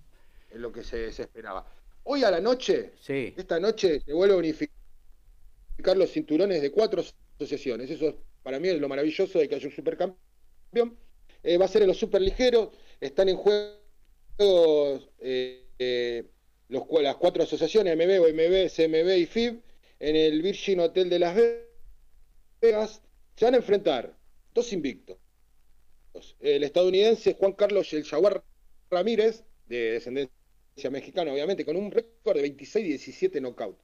En lo que se, esperaba. Hoy a la noche, sí. esta noche se vuelve a unificar los cinturones de cuatro asociaciones. Eso para mí es lo maravilloso de que haya un supercampeón. Eh, va a ser en los superligeros, están en juego eh, los, las cuatro asociaciones, MB, OMB, CMB y FIB en el Virgin Hotel de Las Vegas, se van a enfrentar dos invictos. El estadounidense Juan Carlos El Jaguar Ramírez, de descendencia mexicana, obviamente, con un récord de 26-17 knockout.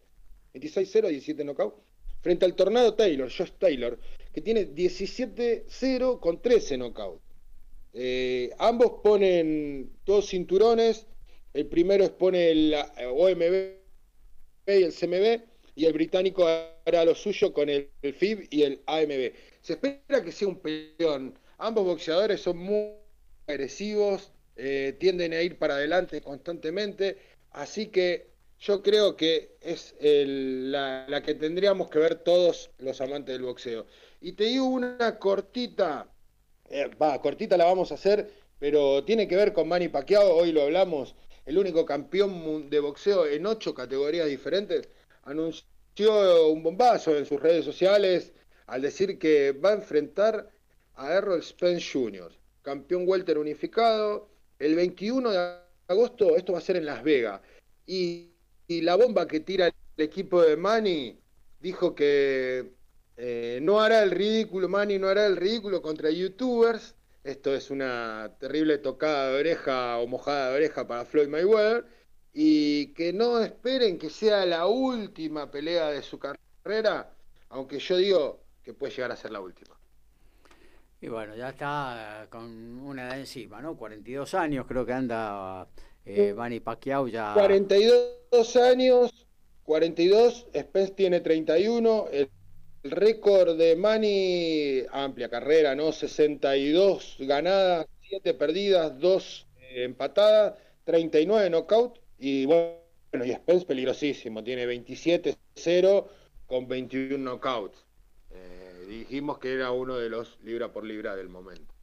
26-0, 17 knockout. Frente al Tornado Taylor, Josh Taylor, que tiene 17-0 con 13 knockout. Eh, ambos ponen dos cinturones. El primero expone el OMB y el CMB y el británico hará lo suyo con el, FIB y el AMB. Se espera que sea un peleón. Ambos boxeadores son muy agresivos, eh, tienden a ir para adelante constantemente, así que yo creo que es la, que tendríamos que ver todos los amantes del boxeo. Y te digo una cortita, eh, va, cortita la vamos a hacer, pero tiene que ver con Manny Pacquiao, hoy lo hablamos, el único campeón de boxeo en ocho categorías diferentes anunció un bombazo en sus redes sociales al decir que va a enfrentar a Errol Spence Jr., campeón welter unificado, el 21 de agosto, esto va a ser en Las Vegas. Y, la bomba que tira el equipo de Manny dijo que eh, no hará el ridículo, Manny no hará el ridículo contra youtubers. Esto es una terrible tocada de oreja o mojada de oreja para Floyd Mayweather y que no esperen que sea la última pelea de su carrera, aunque yo digo que puede llegar a ser la última. Y bueno, ya está con una edad encima, ¿no? 42 años creo que anda eh, Manny Pacquiao ya. 42 años, 42, Spence tiene 31, el, récord de Manny, amplia carrera, ¿no? 62 ganadas, 7 perdidas, 2 eh, empatadas, 39 knockout y bueno, y Spence peligrosísimo, tiene 27-0 con 21 knockouts. Dijimos que era uno de los libra por libra del momento.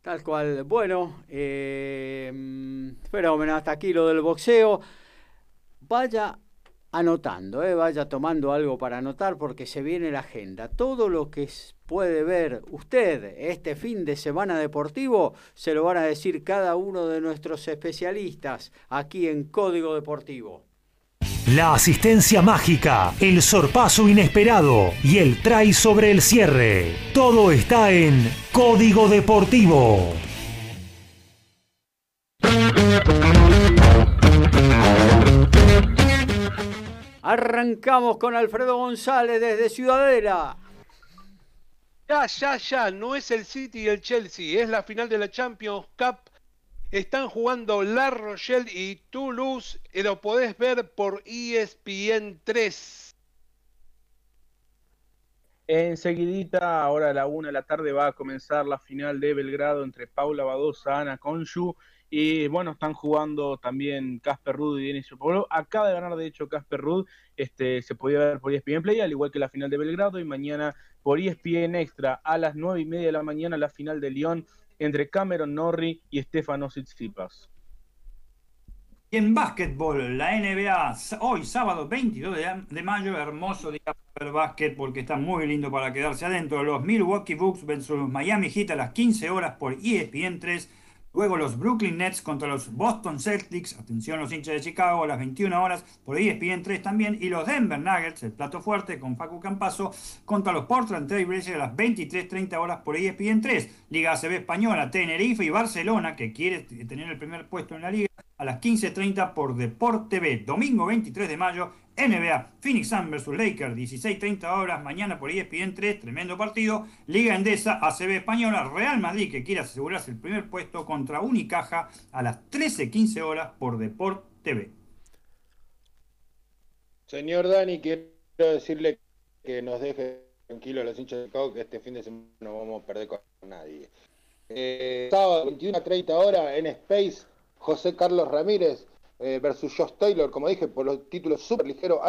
Tal cual. Bueno, eh, fenómeno, hasta aquí lo del boxeo. Vaya anotando, eh, vaya tomando algo para anotar porque se viene la agenda. Todo lo que puede ver usted este fin de semana deportivo se lo van a decir cada uno de nuestros especialistas aquí en Código Deportivo. La asistencia mágica, el sorpaso inesperado y el try sobre el cierre. Todo está en Código Deportivo. Arrancamos con Alfredo González desde Ciudadela. Ya, ya, ya, no es el City y el Chelsea, es la final de la Champions Cup. Están jugando La Rochelle y Toulouse y lo podés ver por ESPN 3. Enseguidita, ahora a la una de la tarde, va a comenzar la final de Belgrado entre Paula Badosa, Ana Conchu y bueno, están jugando también Casper Ruud y Denis Polo. Acaba de ganar, de hecho, Casper Ruud. Este, se podía ver por ESPN Play, al igual que la final de Belgrado. Y mañana por ESPN Extra a las nueve y media de la mañana la final de Lyon entre Cameron Norrie y Stefano Tsitsipas. En básquetbol, la NBA, hoy sábado 22 de, mayo, hermoso día para el básquet porque está muy lindo para quedarse adentro. Los Milwaukee Bucks versus Miami Heat a las 15 horas por ESPN 3. Luego los Brooklyn Nets contra los Boston Celtics, atención los hinchas de Chicago, a las 21 horas por ESPN 3 también, y los Denver Nuggets, el plato fuerte con Facu Campazo, contra los Portland Trail Blazers a las 23.30 horas por ESPN 3. Liga ACB Española, Tenerife y Barcelona, que quiere tener el primer puesto en la liga, a las 15.30 por Deport TV. Domingo 23 de mayo, NBA, Phoenix Sun vs Lakers, 16.30 horas, mañana por ESPN 3, tremendo partido. Liga Endesa, ACB Española, Real Madrid que quiere asegurarse el primer puesto contra Unicaja a las 13.15 horas por Deport TV. Señor Dani, quiero decirle que nos deje tranquilo a los hinchas de Chicago que este fin de semana no vamos a perder con nadie. Eh, sábado 21.30 horas en Space, José Carlos Ramírez eh, versus Josh Taylor, como dije, por los títulos super ligeros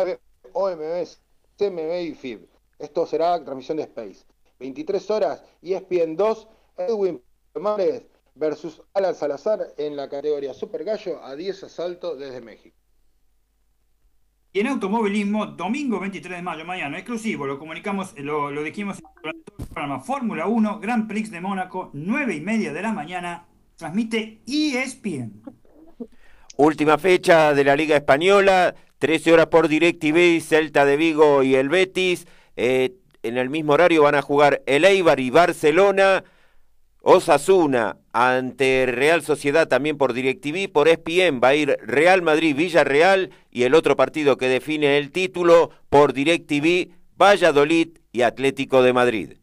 OMS, CMB y FIB. Esto será transmisión de Space. 23 horas, ESPN 2, Edwin Palomares versus Alan Salazar en la categoría Super Gallo a 10 asaltos desde México. Y en automovilismo, domingo 23 de mayo, mañana, exclusivo, lo comunicamos, lo, dijimos en el programa Fórmula 1, Grand Prix de Mónaco, 9 y media de la mañana, transmite ESPN. Última fecha de la Liga Española, 13 horas por DirecTV, Celta de Vigo y el Betis. Eh, en el mismo horario van a jugar el Eibar y Barcelona. Osasuna ante Real Sociedad también por DirecTV, por ESPN va a ir Real Madrid Villarreal y el otro partido que define el título por DirecTV Valladolid y Atlético de Madrid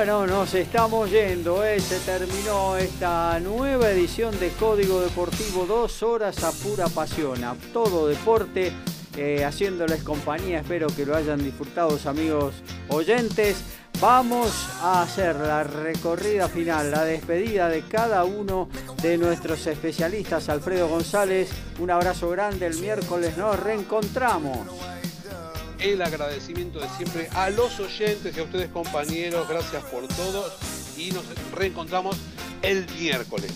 Bueno, nos estamos yendo, ¿eh? se terminó esta nueva edición de Código Deportivo, dos horas a pura pasión, a todo deporte, eh, haciéndoles compañía, espero que lo hayan disfrutado amigos oyentes. Vamos a hacer la recorrida final, la despedida de cada uno de nuestros especialistas. Alfredo González, un abrazo grande, el miércoles nos reencontramos el agradecimiento de siempre a los oyentes y a ustedes compañeros, gracias por todo y nos reencontramos el miércoles.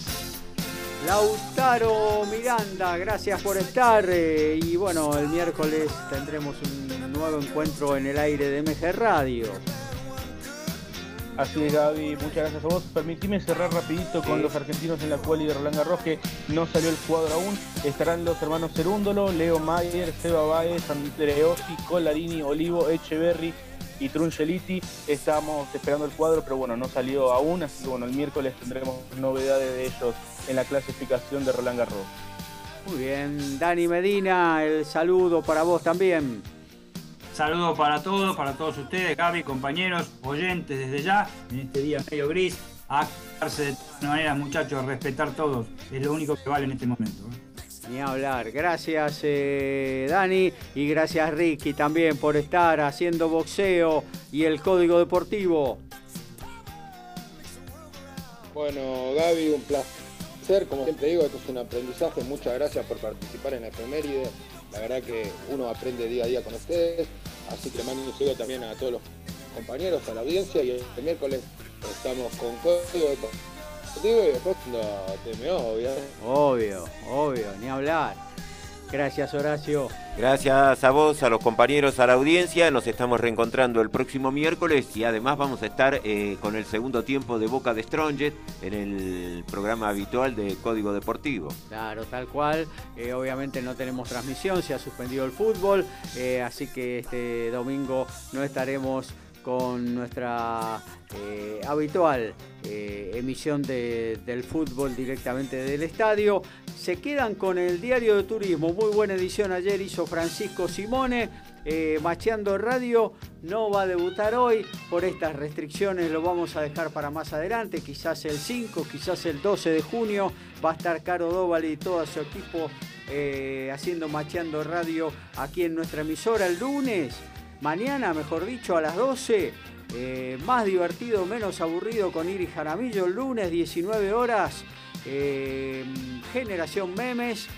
Lautaro Miranda, gracias por estar eh, y bueno, el miércoles tendremos un nuevo encuentro en el aire de MG Radio. Así es, Gaby, muchas gracias a vos. Permitime cerrar rapidito con los argentinos en la cual de Roland Garros, que no salió el cuadro aún. Estarán los hermanos Cerúndolo, Leo Mayer, Seba Baez, Andreosi, Colarini, Olivo, Echeverry y Truncheliti. Estamos esperando el cuadro, pero bueno, no salió aún, así que bueno, el miércoles tendremos novedades de ellos en la clasificación de Roland Garros. Muy bien, Dani Medina, el saludo para vos también. Saludos para todos, para todos ustedes, Gaby, compañeros, oyentes desde ya, en este día medio gris, a quedarse de todas maneras, muchachos, respetar todos, es lo único que vale en este momento. ¿eh? Ni hablar. Gracias eh, Dani y gracias Ricky también por estar haciendo boxeo y el código deportivo. Bueno, Gaby, un placer. Como siempre digo, esto es un aprendizaje. Muchas gracias por participar en la efeméride. La verdad que uno aprende día a día con ustedes, así que mando un saludo también a todos los compañeros, a la audiencia y el miércoles estamos con Código Deportivo y después no, te me obvio. Obvio, obvio, ni hablar. Gracias, Horacio. Gracias a vos, a los compañeros, a la audiencia. Nos estamos reencontrando el próximo miércoles y además vamos a estar eh, con el segundo tiempo de Boca de Stronget en el programa habitual de Código Deportivo. Claro, tal cual. Eh, obviamente no tenemos transmisión, se ha suspendido el fútbol, eh, así que este domingo no estaremos con nuestra eh, habitual eh, emisión del fútbol directamente del estadio. Se quedan con el diario de turismo, muy buena edición ayer hizo Francisco Simone. Eh, Macheando Radio. No va a debutar hoy. Por estas restricciones, lo vamos a dejar para más adelante, quizás el 5, quizás el 12 de junio. Va a estar Caro Doval y todo su equipo haciendo Macheando Radio aquí en nuestra emisora. El lunes mañana, mejor dicho, a las 12. Eh, más divertido, menos aburrido con Iris Jaramillo. Lunes, 19 horas. Eh, generación Memes.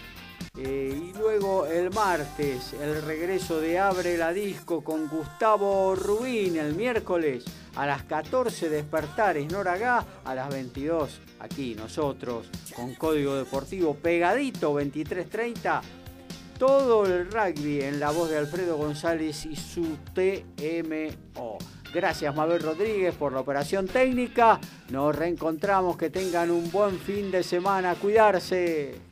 Eh, y luego el martes, el regreso de Abre la Disco con Gustavo Rubín. El miércoles a las 14 Despertares Noragá. A las 22 aquí nosotros con Código Deportivo pegadito 2330 todo el rugby en la voz de Alfredo González y su TMO. Gracias Mabel Rodríguez por la operación técnica. Nos reencontramos. Que tengan un buen fin de semana. Cuidarse.